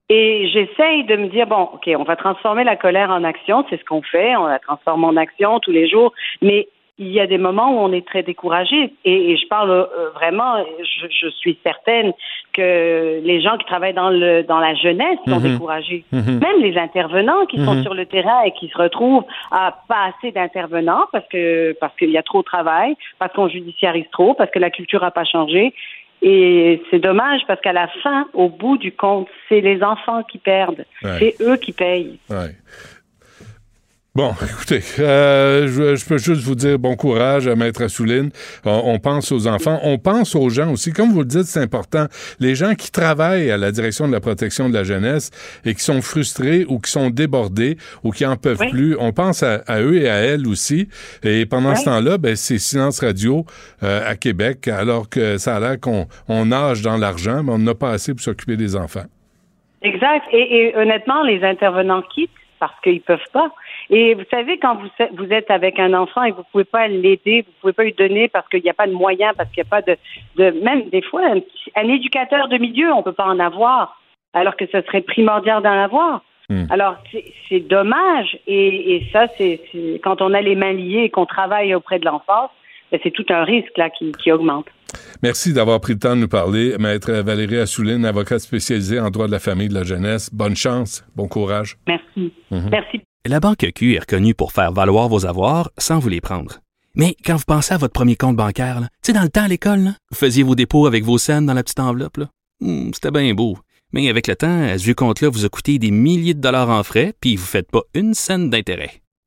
[SPEAKER 21] Et j'essaye de me dire, bon, OK, on va transformer la colère en action, c'est ce qu'on fait, on la transforme en action tous les jours, mais il y a des moments où on est très découragé. Et, et je parle euh, vraiment, je, je suis certaine que les gens qui travaillent dans, le, dans la jeunesse sont
[SPEAKER 23] Mhm.
[SPEAKER 21] découragés.
[SPEAKER 23] Mhm.
[SPEAKER 21] Même les intervenants qui sont
[SPEAKER 23] Mhm.
[SPEAKER 21] sur le terrain et qui se retrouvent à pas assez d'intervenants parce que parce qu'il y a trop de travail, parce qu'on judiciarise trop, parce que la culture n'a pas changé. Et c'est dommage parce qu'à la fin, au bout du compte, c'est les enfants qui perdent.
[SPEAKER 3] Ouais.
[SPEAKER 21] C'est eux qui payent.
[SPEAKER 3] Ouais. Bon, écoutez, euh, je, je peux juste vous dire bon courage à Maître Assouline. On, on pense aux enfants, on pense aux gens aussi. Comme vous le dites, c'est important. Les gens qui travaillent à la direction de la protection de la jeunesse et qui sont frustrés ou qui sont débordés ou qui en peuvent
[SPEAKER 23] Oui.
[SPEAKER 3] plus, on pense à, à eux et à elles aussi. Et pendant ce temps-là, ben, c'est silence radio euh, à Québec, alors que ça a l'air qu'on on nage dans l'argent, mais on n'a pas assez pour s'occuper des enfants.
[SPEAKER 21] Exact. Et, et honnêtement, les intervenants quittent parce qu'ils peuvent pas. Et vous savez, quand vous, êtes- vous êtes avec un enfant et vous pouvez pas l'aider, vous pouvez pas lui donner parce qu'il n'y a pas de moyens, parce qu'il n'y a pas de, de même des fois un, éducateur de milieu, on peut pas en avoir, alors que ce serait primordial d'en avoir.
[SPEAKER 3] Hmm.
[SPEAKER 21] Alors c'est- dommage. Et, et ça, c'est quand on a les mains liées et qu'on travaille auprès de l'enfance, c'est tout un risque là qui, qui augmente.
[SPEAKER 3] Merci d'avoir pris le temps de nous parler. Maître Valérie Assouline, avocate spécialisée en droit de la famille et de la jeunesse. Bonne chance, bon courage.
[SPEAKER 21] Merci.
[SPEAKER 3] Mhm.
[SPEAKER 21] Merci.
[SPEAKER 6] La Banque Q est reconnue pour faire valoir vos avoirs sans vous les prendre. Mais quand vous pensez à votre premier compte bancaire, tu sais, dans le temps à l'école, là, vous faisiez vos dépôts avec vos scènes dans la petite enveloppe. là. Hmm, C'était bien beau. Mais avec le temps, ce vieux compte-là vous a coûté des milliers de dollars en frais, puis vous ne faites pas une scène d'intérêt.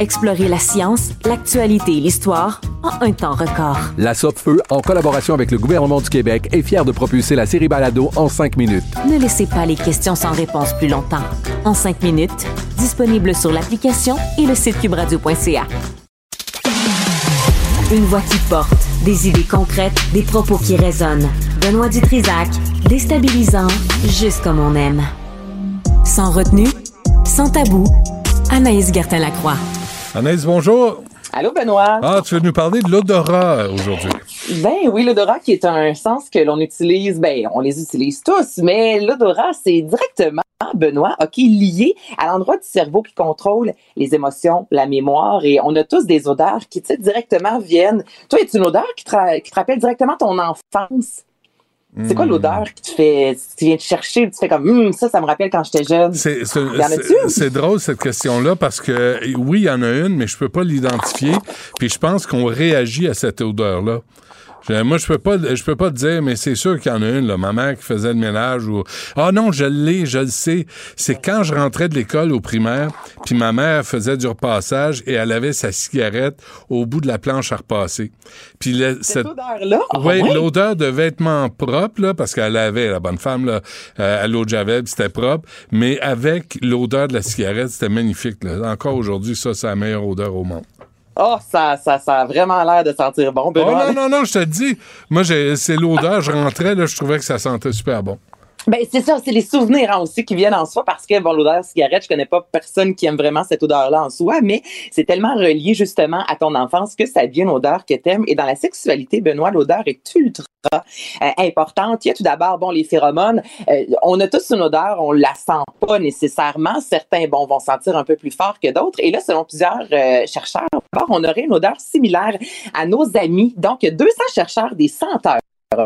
[SPEAKER 1] Explorez la science, l'actualité et l'histoire en un temps record.
[SPEAKER 7] La Feu, en collaboration avec le gouvernement du Québec, est fière de propulser la série Balado en cinq minutes.
[SPEAKER 1] Ne laissez pas les questions sans réponse plus longtemps. En cinq minutes, disponible sur l'application et le site cubradio.ca. Une voix qui porte, des idées concrètes, des propos qui résonnent. Benoît Dutrisac, déstabilisant, juste comme on aime. Sans retenue, sans tabou, Anaïs Gertin-Lacroix.
[SPEAKER 3] Anaïs, bonjour.
[SPEAKER 23] Allô, Benoît.
[SPEAKER 3] Ah, tu veux nous parler de l'odorat aujourd'hui?
[SPEAKER 23] Ben oui, l'odorat qui est un sens que l'on utilise, ben on les utilise tous, mais l'odorat, c'est directement, Benoît, OK, lié à l'endroit du cerveau qui contrôle les émotions, la mémoire, et on a tous des odeurs qui, tu sais, directement viennent. Toi, est une odeur qui te, qui te rappelle directement ton enfance? C'est quoi l'odeur qui te fait, tu viens te chercher, tu fais comme, Hum, ça, ça me rappelle quand j'étais jeune.
[SPEAKER 3] C'est- c'est drôle cette question-là parce que oui, il y en a une, mais je peux pas l'identifier. Puis je pense qu'on réagit à cette odeur-là. Je- Moi, je peux pas, je peux pas te dire, mais c'est sûr qu'il y en a une, là. Ma mère qui faisait le ménage ou, ah non, je l'ai, je le sais. C'est quand je rentrais de l'école au primaire, puis ma mère faisait du repassage et elle avait sa cigarette au bout de la planche à repasser. Puis cette
[SPEAKER 23] odeur-là? Ah
[SPEAKER 3] oui, l'odeur de vêtements propres, là, parce qu'elle avait, la bonne femme, là, euh, à l'eau de Javel, c'était propre, mais avec l'odeur de la cigarette, c'était magnifique. Là. Encore aujourd'hui, ça, c'est la meilleure odeur au monde.
[SPEAKER 23] Oh, ça, ça, ça a vraiment l'air de sentir bon,
[SPEAKER 3] Oh non, non, non, je te dis. Moi, c'est l'odeur. Je rentrais, là, je trouvais que ça sentait super bon.
[SPEAKER 23] Ben, c'est ça, c'est les souvenirs hein, aussi qui viennent en soi parce que, bon, l'odeur cigarette, je connais pas personne qui aime vraiment cette odeur-là en soi, mais c'est tellement relié justement à ton enfance que ça devient une odeur que t'aimes. Et dans la sexualité, Benoît, l'odeur est ultra euh, importante. Il y a tout d'abord, bon, les phéromones. Euh, on a tous une odeur, on la sent pas nécessairement. Certains, bon, vont sentir un peu plus fort que d'autres. Et là, selon plusieurs euh, chercheurs, on aurait une odeur similaire à nos amis. Donc, il y a 200 chercheurs des senteurs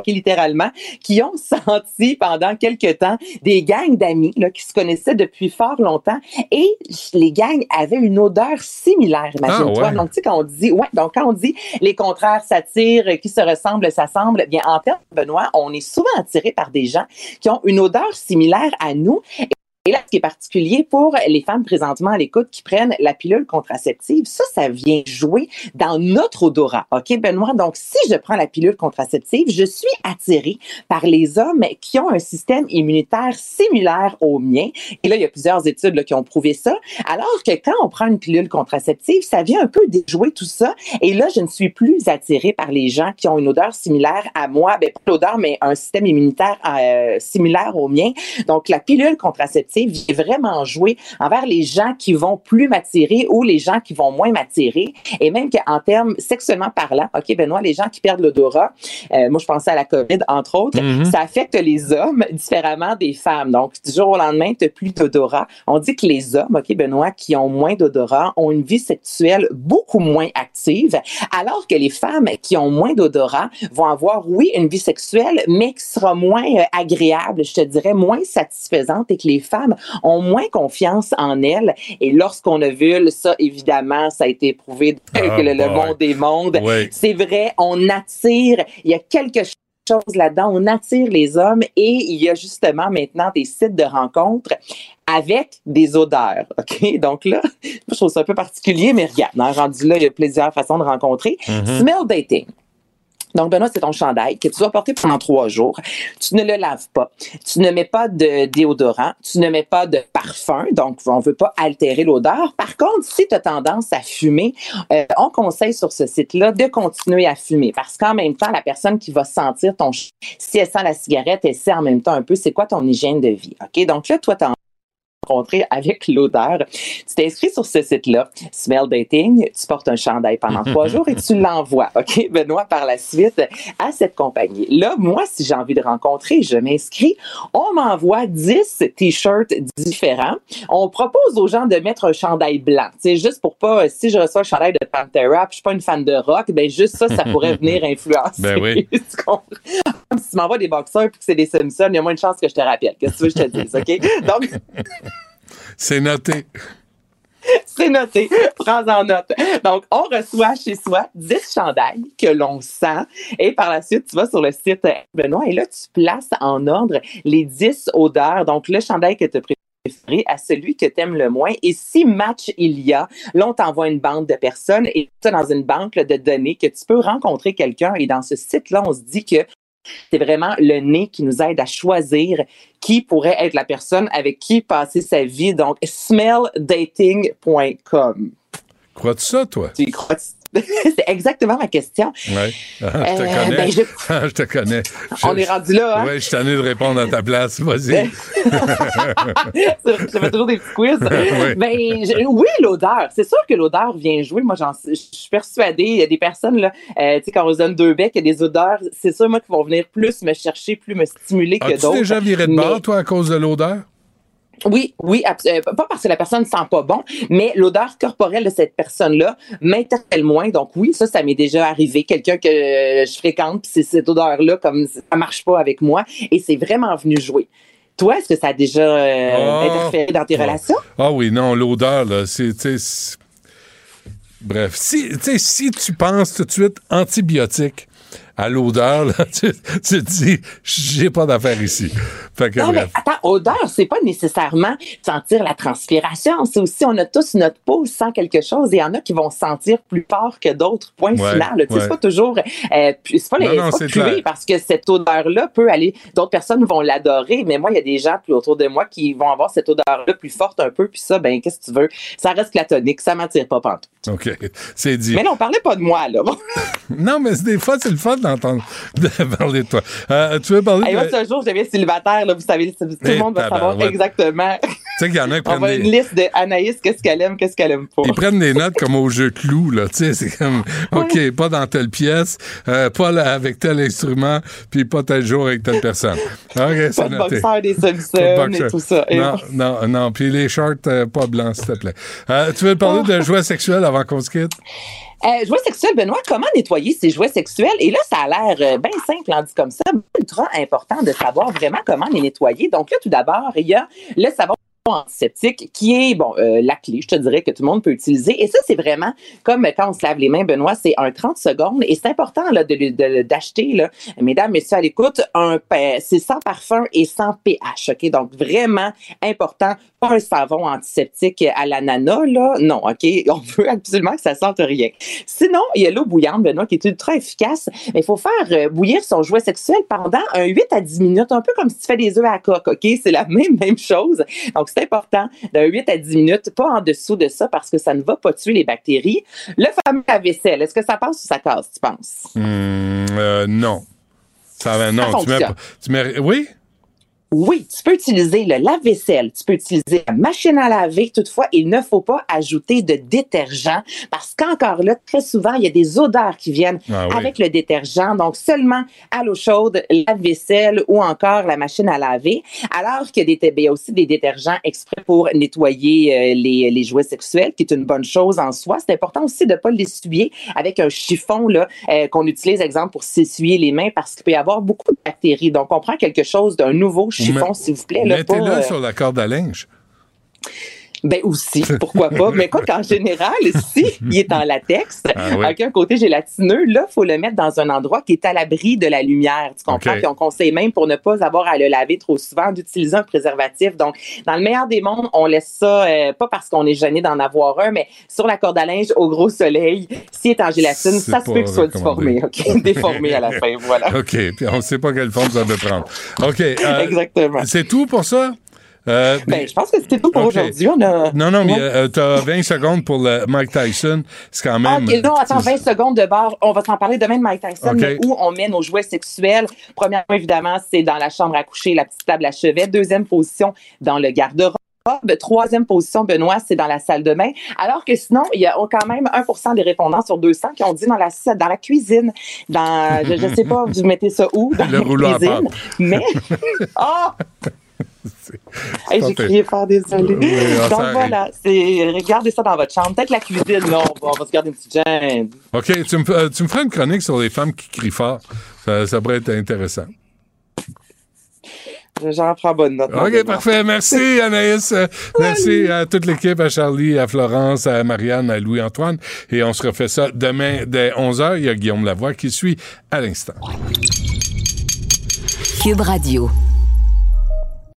[SPEAKER 23] littéralement, qui ont senti pendant quelque temps des gangs d'amis là, qui se connaissaient depuis fort longtemps et les gangs avaient une odeur similaire, imagine-toi.
[SPEAKER 22] Ah, ouais.
[SPEAKER 23] Donc, tu sais, quand on dit, ouais, donc quand on dit les contraires s'attirent, qui se ressemblent s'assemblent, bien, en termes, Benoît, on est souvent attiré par des gens qui ont une odeur similaire à nous. Et là, ce qui est particulier pour les femmes présentement à l'écoute qui prennent la pilule contraceptive, ça, ça vient jouer dans notre odorat. OK, Benoît? Donc, si je prends la pilule contraceptive, je suis attirée par les hommes qui ont un système immunitaire similaire au mien. Et là, il y a plusieurs études qui ont prouvé ça. Alors que quand on prend une pilule contraceptive, ça vient un peu déjouer tout ça. Et là, je ne suis plus attirée par les gens qui ont une odeur similaire à moi. Ben, pas l'odeur, mais un système immunitaire euh, similaire au mien. Donc, la pilule contraceptive vient vraiment jouer envers les gens qui vont plus m'attirer ou les gens qui vont moins m'attirer. Et même qu'en termes sexuellement parlant, OK, Benoît, les gens qui perdent l'odorat, euh, moi, je pensais à la COVID, entre autres,
[SPEAKER 22] Mhm.
[SPEAKER 23] ça affecte les hommes différemment des femmes. Donc, du jour au lendemain, tu n'as plus d'odorat. On dit que les hommes, OK, Benoît, qui ont moins d'odorat, ont une vie sexuelle beaucoup moins active, alors que les femmes qui ont moins d'odorat vont avoir, oui, une vie sexuelle, mais qui sera moins euh, agréable, je te dirais, moins satisfaisante et que les femmes ont moins confiance en elles. Et lorsqu'on ovule, ça, évidemment, ça a été prouvé
[SPEAKER 22] Ah,
[SPEAKER 23] que le, le monde des mondes.
[SPEAKER 22] Oui.
[SPEAKER 23] C'est vrai, on attire, il y a quelque chose là-dedans, on attire les hommes et il y a justement maintenant des sites de rencontres avec des odeurs. OK? Donc là, je trouve ça un peu particulier, mais regarde, hein, rendu là, il y a plusieurs façons de rencontrer.
[SPEAKER 22] Mhm.
[SPEAKER 23] Smell dating. Donc, Benoît, c'est ton chandail que tu dois porter pendant trois jours. Tu ne le laves pas. Tu ne mets pas de déodorant. Tu ne mets pas de parfum. Donc, on ne veut pas altérer l'odeur. Par contre, si tu as tendance à fumer, euh, on conseille sur ce site-là de continuer à fumer parce qu'en même temps, la personne qui va sentir ton... Si elle sent la cigarette, elle sait en même temps un peu c'est quoi ton hygiène de vie. OK? Donc là, toi, tu rencontré avec l'odeur. Tu t'inscris sur ce site-là, Smell Dating, tu portes un chandail pendant trois jours et tu l'envoies, OK, Benoît, par la suite à cette compagnie. Là, moi, si j'ai envie de rencontrer, je m'inscris. On m'envoie 10 t-shirts différents. On propose aux gens de mettre un chandail blanc. C'est juste pour pas, si je reçois un chandail de Pantera, puis je suis pas une fan de rock, ben juste ça, ça pourrait venir influencer.
[SPEAKER 3] Ben oui.
[SPEAKER 23] Tu comprends? Si tu m'envoies des boxeurs puis que c'est des Simpsons, il y a moins de chances que je te rappelle. Qu'est-ce que tu veux que je te dise, OK? Donc,
[SPEAKER 3] C'est noté.
[SPEAKER 23] c'est noté. Prends-en note. Donc, on reçoit chez soi 10 chandails que l'on sent. Et par la suite, tu vas sur le site Benoît et là, tu places en ordre les 10 odeurs. Donc, le chandail que tu préféré à celui que tu aimes le moins. Et si match il y a, là, on t'envoie une bande de personnes et ça dans une banque de données que tu peux rencontrer quelqu'un. Et dans ce site-là, on se dit que c'est vraiment le nez qui nous aide à choisir qui pourrait être la personne avec qui passer sa vie. Donc, smelldating.com.
[SPEAKER 3] Crois-tu ça, toi?
[SPEAKER 23] Tu? c'est exactement ma question.
[SPEAKER 3] Oui. je te
[SPEAKER 23] Euh,
[SPEAKER 3] connais.
[SPEAKER 23] ben, je-
[SPEAKER 3] je te connais.
[SPEAKER 23] On est rendu là, hein?
[SPEAKER 3] Oui, je suis tanné de répondre à ta place. Vas-y.
[SPEAKER 23] je fais toujours des petits quiz.
[SPEAKER 3] Oui.
[SPEAKER 23] Ben, je- oui, l'odeur. C'est sûr que l'odeur vient jouer. Moi, j'en- je suis persuadée. Il y a des personnes, là, euh, tu sais, quand on se donne deux becs, il y a des odeurs. C'est sûr, moi, qui vont venir plus me chercher, plus me stimuler que d'autres.
[SPEAKER 3] déjà viré de
[SPEAKER 23] Mais-
[SPEAKER 3] bord, toi, à cause de l'odeur?
[SPEAKER 23] Oui, oui, euh, pas parce que la personne ne sent pas bon, mais l'odeur corporelle de cette personne-là m'interpelle moins. Donc oui, ça, ça m'est déjà arrivé. Quelqu'un que je fréquente, puis c'est cette odeur-là, comme ça marche pas avec moi, et c'est vraiment venu jouer. Toi, est-ce que ça a déjà euh,
[SPEAKER 3] Ah.
[SPEAKER 23] interféré dans tes
[SPEAKER 3] Ah.
[SPEAKER 23] relations?
[SPEAKER 3] Ah oui, non, l'odeur, là, c'est. Bref, si, si tu penses tout de suite antibiotique à l'odeur, là, tu, tu te dis, j'ai pas d'affaire ici. Fait que,
[SPEAKER 23] Non, mais attends, odeur, c'est pas nécessairement sentir la transpiration. C'est aussi, on a tous notre peau sent quelque chose et il y en a qui vont sentir plus fort que d'autres. Point
[SPEAKER 3] Ouais,
[SPEAKER 23] final.
[SPEAKER 3] Ouais.
[SPEAKER 23] C'est pas toujours, euh, c'est pas, les,
[SPEAKER 3] Non, non,
[SPEAKER 23] c'est pas
[SPEAKER 3] clair.
[SPEAKER 23] parce que cette odeur-là peut aller, d'autres personnes vont l'adorer, mais moi, il y a des gens plus autour de moi qui vont avoir cette odeur-là plus forte un peu, puis ça, ben, qu'est-ce que tu veux? Ça reste platonique, ça m'attire pas pantoute.
[SPEAKER 3] OK, c'est dit.
[SPEAKER 23] Mais non, on parlait pas de moi, là.
[SPEAKER 3] Non, mais c'est- des fois, c'est le fun d'entendre de parler de toi. Euh, tu veux parler
[SPEAKER 23] Hey,
[SPEAKER 3] de.
[SPEAKER 23] moi, ce jour, j'avais célibataire, là, vous savez, tout
[SPEAKER 3] Eh,
[SPEAKER 23] le monde va savoir exactement.
[SPEAKER 3] Tu sais qu'il y en a qui
[SPEAKER 23] On
[SPEAKER 3] prennent
[SPEAKER 23] va
[SPEAKER 3] des.
[SPEAKER 23] une liste de Anaïs, qu'est-ce qu'elle aime, qu'est-ce qu'elle aime pas.
[SPEAKER 3] Ils prennent des notes comme au jeu clou, là. Tu sais, c'est comme, OK, pas dans telle pièce, euh, pas là avec tel instrument, puis pas tel jour avec telle personne. OK, c'est
[SPEAKER 23] Pas de boxeur des Simpsons
[SPEAKER 3] de
[SPEAKER 23] et tout ça.
[SPEAKER 3] Non, non, non. Puis les shorts euh, pas blancs, s'il te plaît. Tu veux parler de jouets sexuels avant qu'on se quitte?
[SPEAKER 23] Euh, jouets sexuels, Benoît, comment nettoyer ces jouets sexuels? Et là, ça a l'air euh, bien simple, en dit comme ça, ultra important de savoir vraiment comment les nettoyer. Donc là, tout d'abord, il y a le savon antiseptique qui est bon euh, la clé, je te dirais que tout le monde peut utiliser. Et ça, c'est vraiment comme quand on se lave les mains, Benoît, c'est un 30 secondes. Et c'est important là, de, d'acheter, là, mesdames, messieurs, à l'écoute, un c'est sans parfum et sans pH. OK? Donc vraiment important, pas un savon antiseptique à l'ananas, là. Non, OK? On veut absolument que ça sente rien. Sinon, il y a l'eau bouillante, Benoît, qui est ultra efficace. Mais il faut faire euh, bouillir son jouet sexuel pendant un 8 à 10 minutes, un peu comme si tu fais des œufs à coque, OK? C'est la même, même chose. Donc, c'est important d'un 8 à 10 minutes, pas en dessous de ça parce que ça ne va pas tuer les bactéries. Le fameux lave-vaisselle, est-ce que ça passe ou ça casse, tu penses?
[SPEAKER 3] Hum, euh, non. Ça va, non.
[SPEAKER 23] Ça
[SPEAKER 3] tu mets, tu mets, oui?
[SPEAKER 23] Oui, tu peux utiliser le lave-vaisselle, tu peux utiliser la machine à laver. Toutefois, il ne faut pas ajouter de détergent parce qu'encore là, très souvent, il y a des odeurs qui viennent
[SPEAKER 24] Ah oui.
[SPEAKER 23] avec le détergent. Donc, seulement à l'eau chaude, lave-vaisselle ou encore la machine à laver. Alors qu'il y ben, il y a aussi des détergents exprès pour nettoyer euh, les, les jouets sexuels, qui est une bonne chose en soi. C'est important aussi de ne pas l'essuyer avec un chiffon là euh, qu'on utilise, exemple, pour s'essuyer les mains parce qu'il peut y avoir beaucoup de bactéries. Donc, on prend quelque chose d'un nouveau chiffon,
[SPEAKER 3] met-
[SPEAKER 23] s'il vous plaît. Là,
[SPEAKER 3] Mettez-le
[SPEAKER 23] euh,
[SPEAKER 3] sur la corde à linge.
[SPEAKER 23] Ben aussi, pourquoi pas? Mais quoi qu'en général, si il est en latex,
[SPEAKER 3] Ah oui.
[SPEAKER 23] avec un côté gélatineux, là, faut le mettre dans un endroit qui est à l'abri de la lumière. Tu comprends?
[SPEAKER 3] OK.
[SPEAKER 23] Puis on conseille même pour ne pas avoir à le laver trop souvent d'utiliser un préservatif. Donc, dans le meilleur des mondes, on laisse ça, euh, pas parce qu'on est gêné d'en avoir un, mais sur la corde à linge au gros soleil. S'il est en gélatine, ça se peut qu'il soit déformé, OK? Déformé à la fin, voilà.
[SPEAKER 3] OK, puis on ne sait pas quelle forme ça peut prendre. OK. euh,
[SPEAKER 23] Exactement.
[SPEAKER 3] C'est tout pour ça? Euh,
[SPEAKER 23] Ben, je pense que c'était tout pour aujourd'hui. On a...
[SPEAKER 3] Non, non, mais
[SPEAKER 23] Ouais.
[SPEAKER 3] tu as 20 secondes pour le Mike Tyson. C'est quand
[SPEAKER 23] Ah,
[SPEAKER 3] même.
[SPEAKER 23] OK, non, attends, 20 secondes de barre. On va s'en parler demain de Mike Tyson, mais où on met nos jouets sexuels. Premièrement, évidemment, c'est dans la chambre à coucher, la petite table à chevet. Deuxième position, dans le garde-robe. Troisième position, Benoît, c'est dans la salle de bain. Alors que sinon, il y a quand même 1 des répondants sur 200 qui ont dit dans la, dans la cuisine. Dans, je, je sais pas, vous mettez ça où? Dans
[SPEAKER 3] Le
[SPEAKER 23] la
[SPEAKER 3] rouleau à
[SPEAKER 23] cuisine.
[SPEAKER 3] pâte.
[SPEAKER 23] Mais, oh! Hey, j'ai crié fort, désolé.
[SPEAKER 3] Oui,
[SPEAKER 23] Donc
[SPEAKER 3] ça
[SPEAKER 23] voilà, c'est, regardez ça dans votre chambre. Peut-être la cuisine, non, on va, on va se garder une petite gêne.
[SPEAKER 3] OK, tu me, euh, tu me feras une chronique sur les femmes qui crient fort. Ça, ça pourrait être intéressant.
[SPEAKER 23] J'en prends bonne note.
[SPEAKER 3] OK, parfait. Merci, Anaïs. Merci à toute l'équipe, à Charlie, à Florence, à Marianne, à Louis-Antoine. Et on se refait ça demain dès 11h. Il y a Guillaume Lavoie qui suit à l'instant.
[SPEAKER 9] Cube Radio.